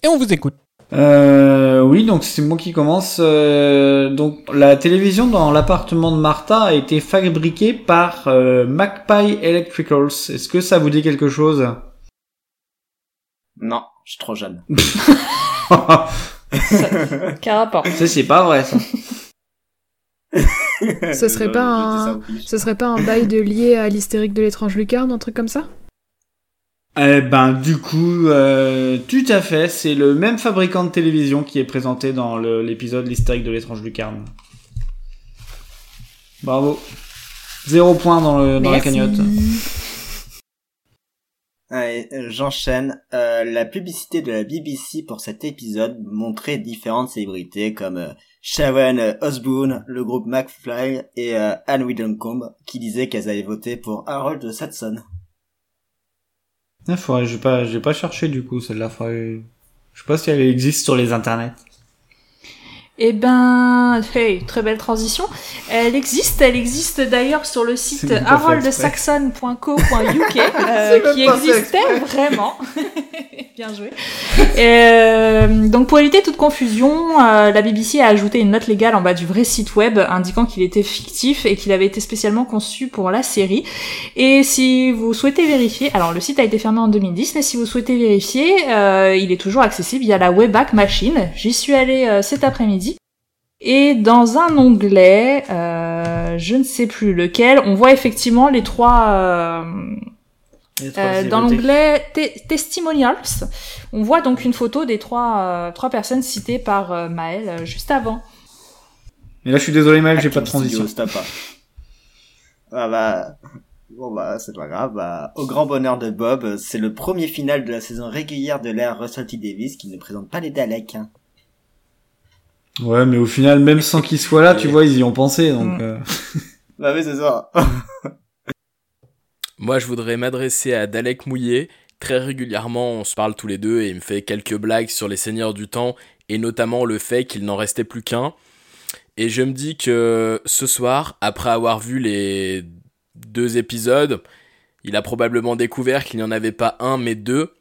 Et on vous écoute. Euh, oui, donc c'est moi qui commence. Euh, donc la télévision dans l'appartement de Martha a été fabriquée par euh, Magpie Electricals. Est-ce que ça vous dit quelque chose? Non, je suis trop jeune. <laughs> Quel rapport Ça, c'est pas vrai ça. Ce serait pas un, ce serait pas un bail de lié à l'hystérique de l'étrange lucarne, un truc comme ça? Eh ben du coup, euh, tout à fait, c'est le même fabricant de télévision qui est présenté dans l'épisode L'hystérique de l'étrange lucarne. Bravo. Zéro point dans, le, dans la cagnotte. Allez, j'enchaîne. Euh, la publicité de la BBC pour cet épisode montrait différentes célébrités comme euh, Sharon euh, Osbourne, le groupe McFly et euh, Anne Widdecombe qui disaient qu'elles avaient voté pour Harold Saxon. Ah, faudrait, j'ai pas, j'ai pas cherché du coup celle-là. Je sais pas si elle existe sur les internets. Eh ben, hey, très belle transition. Elle existe, elle existe d'ailleurs sur le site haroldsaxon.co.uk, <laughs> euh, qui existait vraiment. <laughs> Bien joué. Euh, donc pour éviter toute confusion, euh, la BBC a ajouté une note légale en bas du vrai site web indiquant qu'il était fictif et qu'il avait été spécialement conçu pour la série. Et si vous souhaitez vérifier, alors le site a été fermé en 2010, mais si vous souhaitez vérifier, il est toujours accessible via la Wayback Machine. J'y suis allée cet après-midi. Et dans un onglet, euh, je ne sais plus lequel, on voit effectivement les trois, euh, Euh, dans l'onglet te- Testimonials, on voit donc une photo des trois, euh, trois personnes citées par euh, Maël euh, juste avant. Et là, je suis désolé, Maël, j'ai pas de transition. Ah bah, bon bah, c'est pas grave. Bah, au grand bonheur de Bob, c'est le premier final de la saison régulière de l'ère Russell T. Davis qui ne présente pas les Daleks. hein. Ouais, mais au final, même sans qu'il soit là, tu vois, ils y ont pensé, donc. Mm. euh, <laughs> Bah oui, c'est ça. <laughs> Moi, je voudrais m'adresser à Dalek Mouillé. Très régulièrement, on se parle tous les deux et il me fait quelques blagues sur les Seigneurs du Temps et notamment le fait qu'il n'en restait plus qu'un. Et je me dis que ce soir, après avoir vu les deux épisodes, il a probablement découvert qu'il n'y en avait pas un mais deux.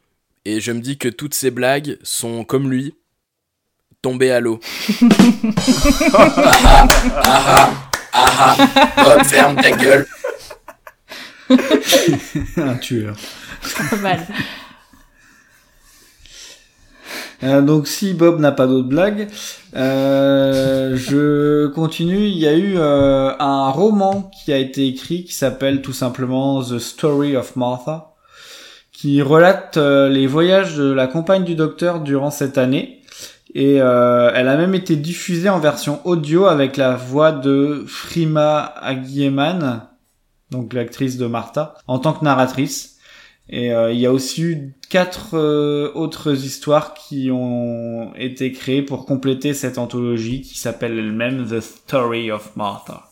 Et je me dis que toutes ces blagues sont comme lui, à l'eau. <laughs> ah ah, ah ah, Bob, ferme ta gueule. <laughs> Un tueur. Pas mal. Euh, donc si Bob n'a pas d'autres blagues, euh, je continue. Il y a eu euh, un roman qui a été écrit qui s'appelle tout simplement The Story of Martha, qui relate euh, les voyages de la compagne du docteur durant cette année. Et euh, elle a même été diffusée en version audio avec la voix de Frima Agyeman, donc l'actrice de Martha, en tant que narratrice. Et euh, il y a aussi eu quatre euh, autres histoires qui ont été créées pour compléter cette anthologie qui s'appelle elle-même The Story of Martha.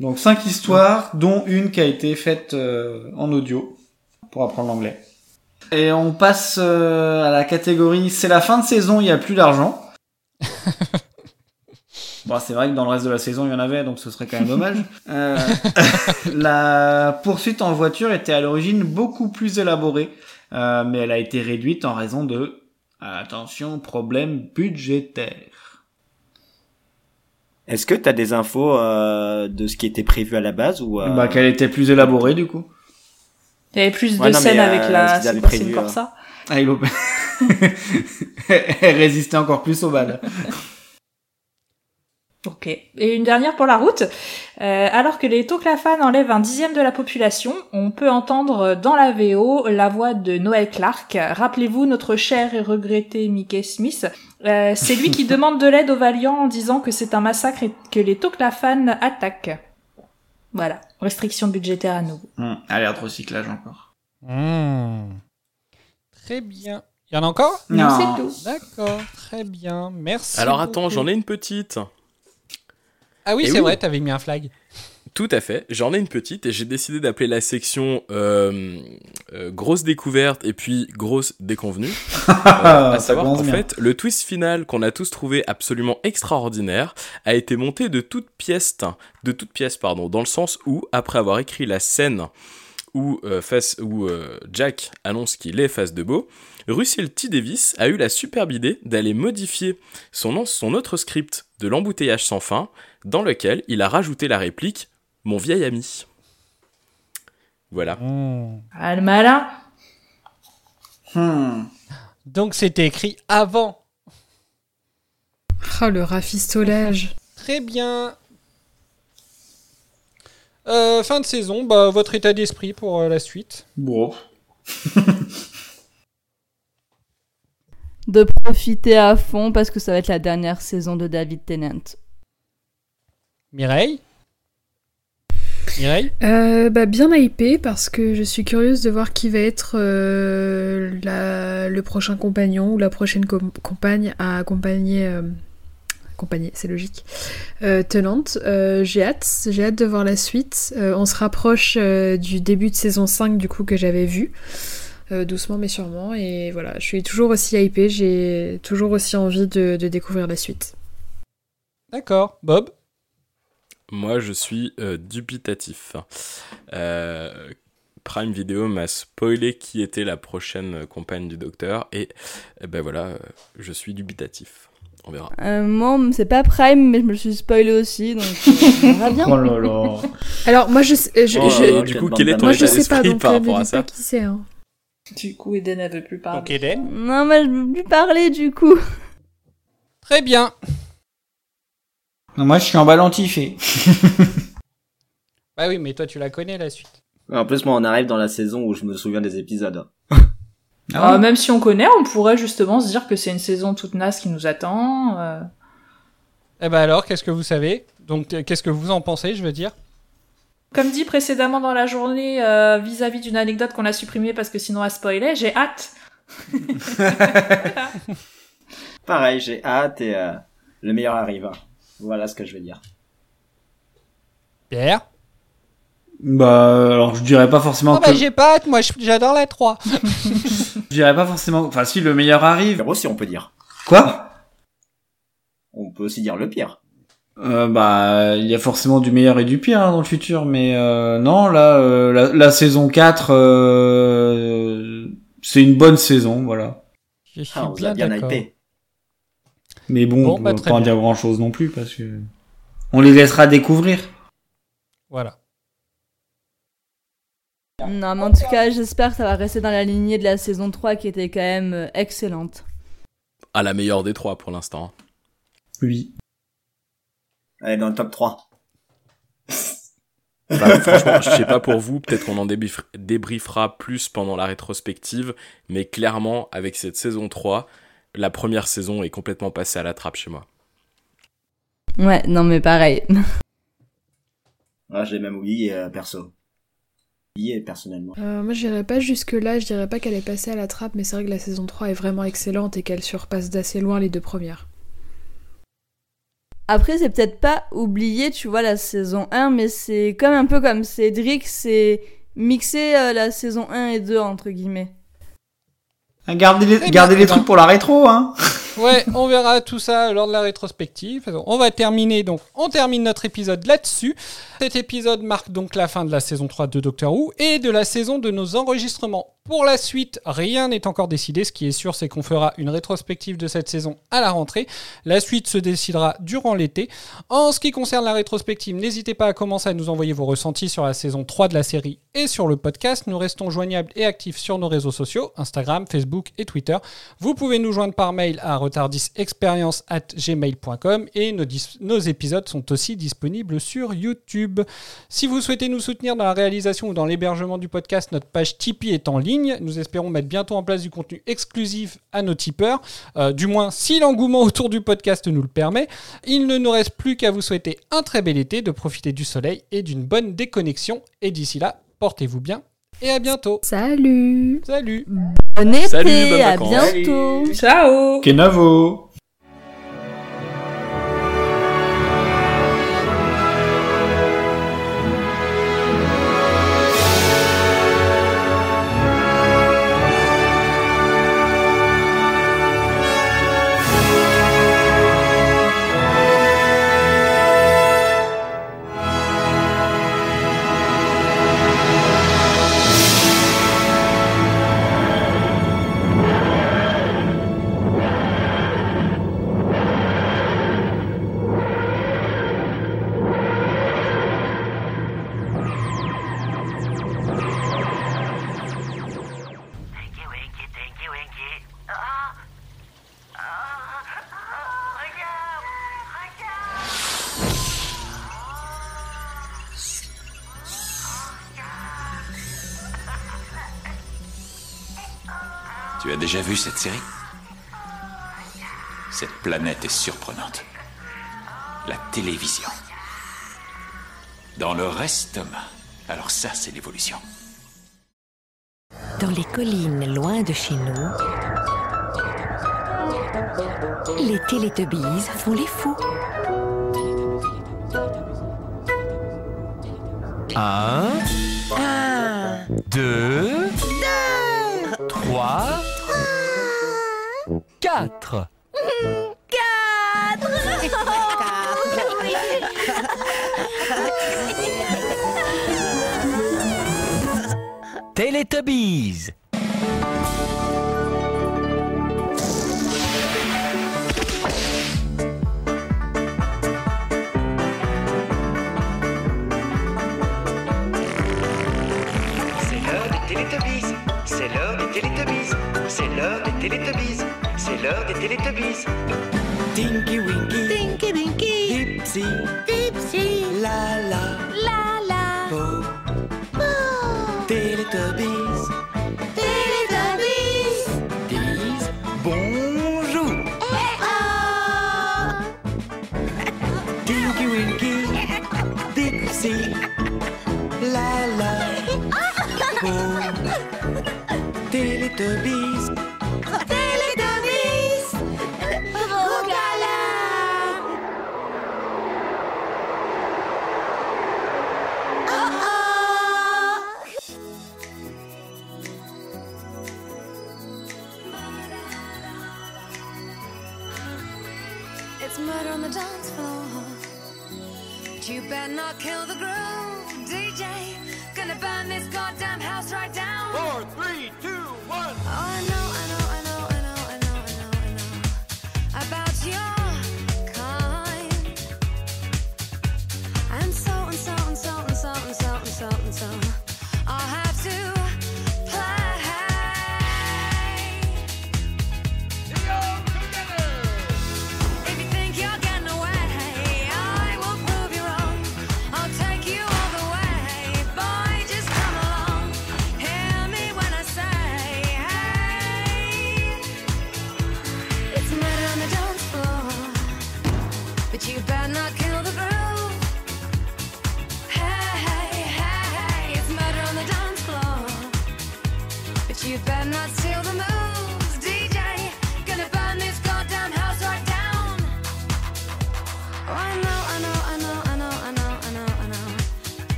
Donc cinq histoires, dont une qui a été faite euh, en audio pour apprendre l'anglais. Et on passe euh, à la catégorie c'est la fin de saison, il n'y a plus d'argent. <laughs> Bon, c'est vrai que dans le reste de la saison, il y en avait, donc ce serait quand même dommage. <laughs> Euh, la poursuite en voiture était à l'origine beaucoup plus élaborée, euh, mais elle a été réduite en raison de, attention, problèmes budgétaires. Est-ce que t'as des infos euh, de ce qui était prévu à la base ou Bah, qu'elle était plus élaborée, du coup. Il y avait plus Ouais, de scènes euh, avec la. prévu, une euh. Corsa Ah, il <laughs> Elle résistait encore plus aux balles. <laughs> Ok. Et une dernière pour la route. Euh, alors que les Toclafanes enlèvent un dixième de la population, on peut entendre dans la VO la voix de Noël Clark. Rappelez-vous notre cher et regretté Mickey Smith. Euh, c'est lui qui <laughs> demande de l'aide aux Valiants en disant que c'est un massacre et que les Toclafanes attaquent. Voilà. Restriction budgétaire à nouveau. Hum, alerte recyclage encore. Hmm. Très bien. Il y en a encore? Non. c'est tout. D'accord, très bien. Merci. Alors attends, j'en ai une petite. Ah oui, c'est oui. vrai, t'avais mis un flag. Tout à fait, j'en ai une petite et j'ai décidé d'appeler la section euh, euh, grosse découverte et puis grosse déconvenue. <laughs> Euh, à savoir qu'en fait, le twist final qu'on a tous trouvé absolument extraordinaire a été monté de toutes pièces, de toutes pièces pardon, dans le sens où après avoir écrit la scène où, euh, face, où Jack annonce qu'il est face de beau, Russell T. Davis a eu la superbe idée d'aller modifier son, son autre script de l'embouteillage sans fin, dans lequel il a rajouté la réplique Mon vieil ami. Voilà. Ah, le malin. Hmm. Donc c'était écrit avant. Oh, le rafistolage. Très bien. Euh, fin de saison, bah, votre état d'esprit pour euh, la suite. Bon. <laughs> De profiter à fond parce que ça va être la dernière saison de David Tennant. Mireille? Mireille? Euh, bah, bien hypé parce que je suis curieuse de voir qui va être euh, la- le prochain compagnon ou la prochaine com- compagne à accompagner. euh, accompagner, c'est logique. Euh, tenante. Euh, j'ai hâte, j'ai hâte de voir la suite. Euh, on se rapproche euh, du début de saison 5 du coup que j'avais vu. Euh, doucement mais sûrement. Et voilà, je suis toujours aussi hypée, j'ai toujours aussi envie de, de découvrir la suite. D'accord. Bob? Moi, je suis euh, dubitatif. Euh, Prime Video m'a spoilé qui était la prochaine compagne du docteur et eh ben voilà, euh, je suis dubitatif. On verra. Euh, moi, c'est pas Prime, mais je me le suis spoilé aussi, donc euh, <laughs> on verra bien. Oh là là. Alors moi je, sais- je, Oh, je- du coup, quel est ton moi je état sais pas d'esprit donc par euh, rapport me à ça qui c'est. Hein. Du coup, Eden ne veut plus parler. Donc Eden Non, mais je veux plus parler du coup. Très bien. Non, moi, je suis en balantifé. Bah oui, mais toi tu la connais la suite. En plus, moi, on arrive dans la saison où je me souviens des épisodes. Euh, même si on connaît, on pourrait justement se dire que c'est une saison toute naze qui nous attend. euh. Eh ben alors, qu'est-ce que vous savez? Donc, qu'est-ce que vous en pensez, je veux dire? Comme dit précédemment dans la journée, euh, vis-à-vis d'une anecdote qu'on a supprimée parce que sinon elle spoilait, j'ai hâte. <laughs> Pareil, j'ai hâte et euh, le meilleur arrive. Voilà ce que je veux dire. Pierre? Bah, alors je dirais pas forcément Oh bah que... j'ai pas hâte, moi je- j'adore la 3. <laughs> Je dirais pas forcément... Enfin, si le meilleur arrive... Pire aussi, on peut dire. Quoi? On peut aussi dire le pire. Euh, bah, il y a forcément du meilleur et du pire hein, dans le futur, mais euh, non, là, euh, la, la saison 4, euh, c'est une bonne saison, voilà. Je suis Ah, on bien d'accord. hypé. Mais bon, Bon, on bah, peut pas en dire grand chose non plus, parce que on les laissera découvrir. Voilà. Non, mais en tout cas, j'espère que ça va rester dans la lignée de la saison 3 qui était quand même euh, excellente. À la meilleure des trois pour l'instant. Oui. Elle est dans le top 3. <laughs> Bah, franchement, je sais pas pour vous, peut-être qu'on en débrief- débriefera plus pendant la rétrospective, mais clairement, avec cette saison 3, la première saison est complètement passée à la trappe chez moi. Ouais, non, mais pareil. <laughs> Ah, j'ai même oublié, euh, perso. Oublié personnellement. Euh, moi, je dirais pas jusque-là, je dirais pas qu'elle est passée à la trappe, mais c'est vrai que la saison 3 est vraiment excellente et qu'elle surpasse d'assez loin les deux premières. Après, c'est peut-être pas oublié, tu vois, la saison 1, mais c'est comme un peu comme Cédric, c'est mixer euh, la saison 1 et 2, entre guillemets. Gardez les, Eh ben, gardez les ben. trucs pour la rétro, hein. <laughs> Ouais, on verra tout ça lors de la rétrospective. On va terminer donc, on termine notre épisode là-dessus. Cet épisode marque donc la fin de la saison 3 de Doctor Who et de la saison de nos enregistrements. Pour la suite, rien n'est encore décidé. Ce qui est sûr, c'est qu'on fera une rétrospective de cette saison à la rentrée. La suite se décidera durant l'été. En ce qui concerne la rétrospective, n'hésitez pas à commencer à nous envoyer vos ressentis sur la saison 3 de la série et sur le podcast. Nous restons joignables et actifs sur nos réseaux sociaux, Instagram, Facebook et Twitter. Vous pouvez nous joindre par mail à retardisexperience@gmail.com et nos, nos épisodes sont aussi disponibles sur YouTube. Si vous souhaitez nous soutenir dans la réalisation ou dans l'hébergement du podcast, notre page Tipeee est en ligne. Nous espérons mettre bientôt en place du contenu exclusif à nos tipeurs, euh, du moins si l'engouement <laughs> autour du podcast nous le permet. Il ne nous reste plus qu'à vous souhaiter un très bel été, de profiter du soleil et d'une bonne déconnexion. Et d'ici là, portez-vous bien et à bientôt. Salut Salut Bon été, Salut, à bientôt Ciao Kenavo. Déjà vu cette série? Cette planète est surprenante. La télévision. Dans leur estomac. Alors ça, c'est l'évolution. Dans les collines loin de chez nous, les Télétubbies font les fous. Un, Un, deux, trois, quatre. Télétubbies. <laughs> C'est l'heure des Télétubbies. C'est l'heure des Télétubbies. C'est l'heure des Télétubbies. C'est l'heure des Télétubbies. Tinky Winky. Tinky Winky. Dipsy. Dipsy. La la.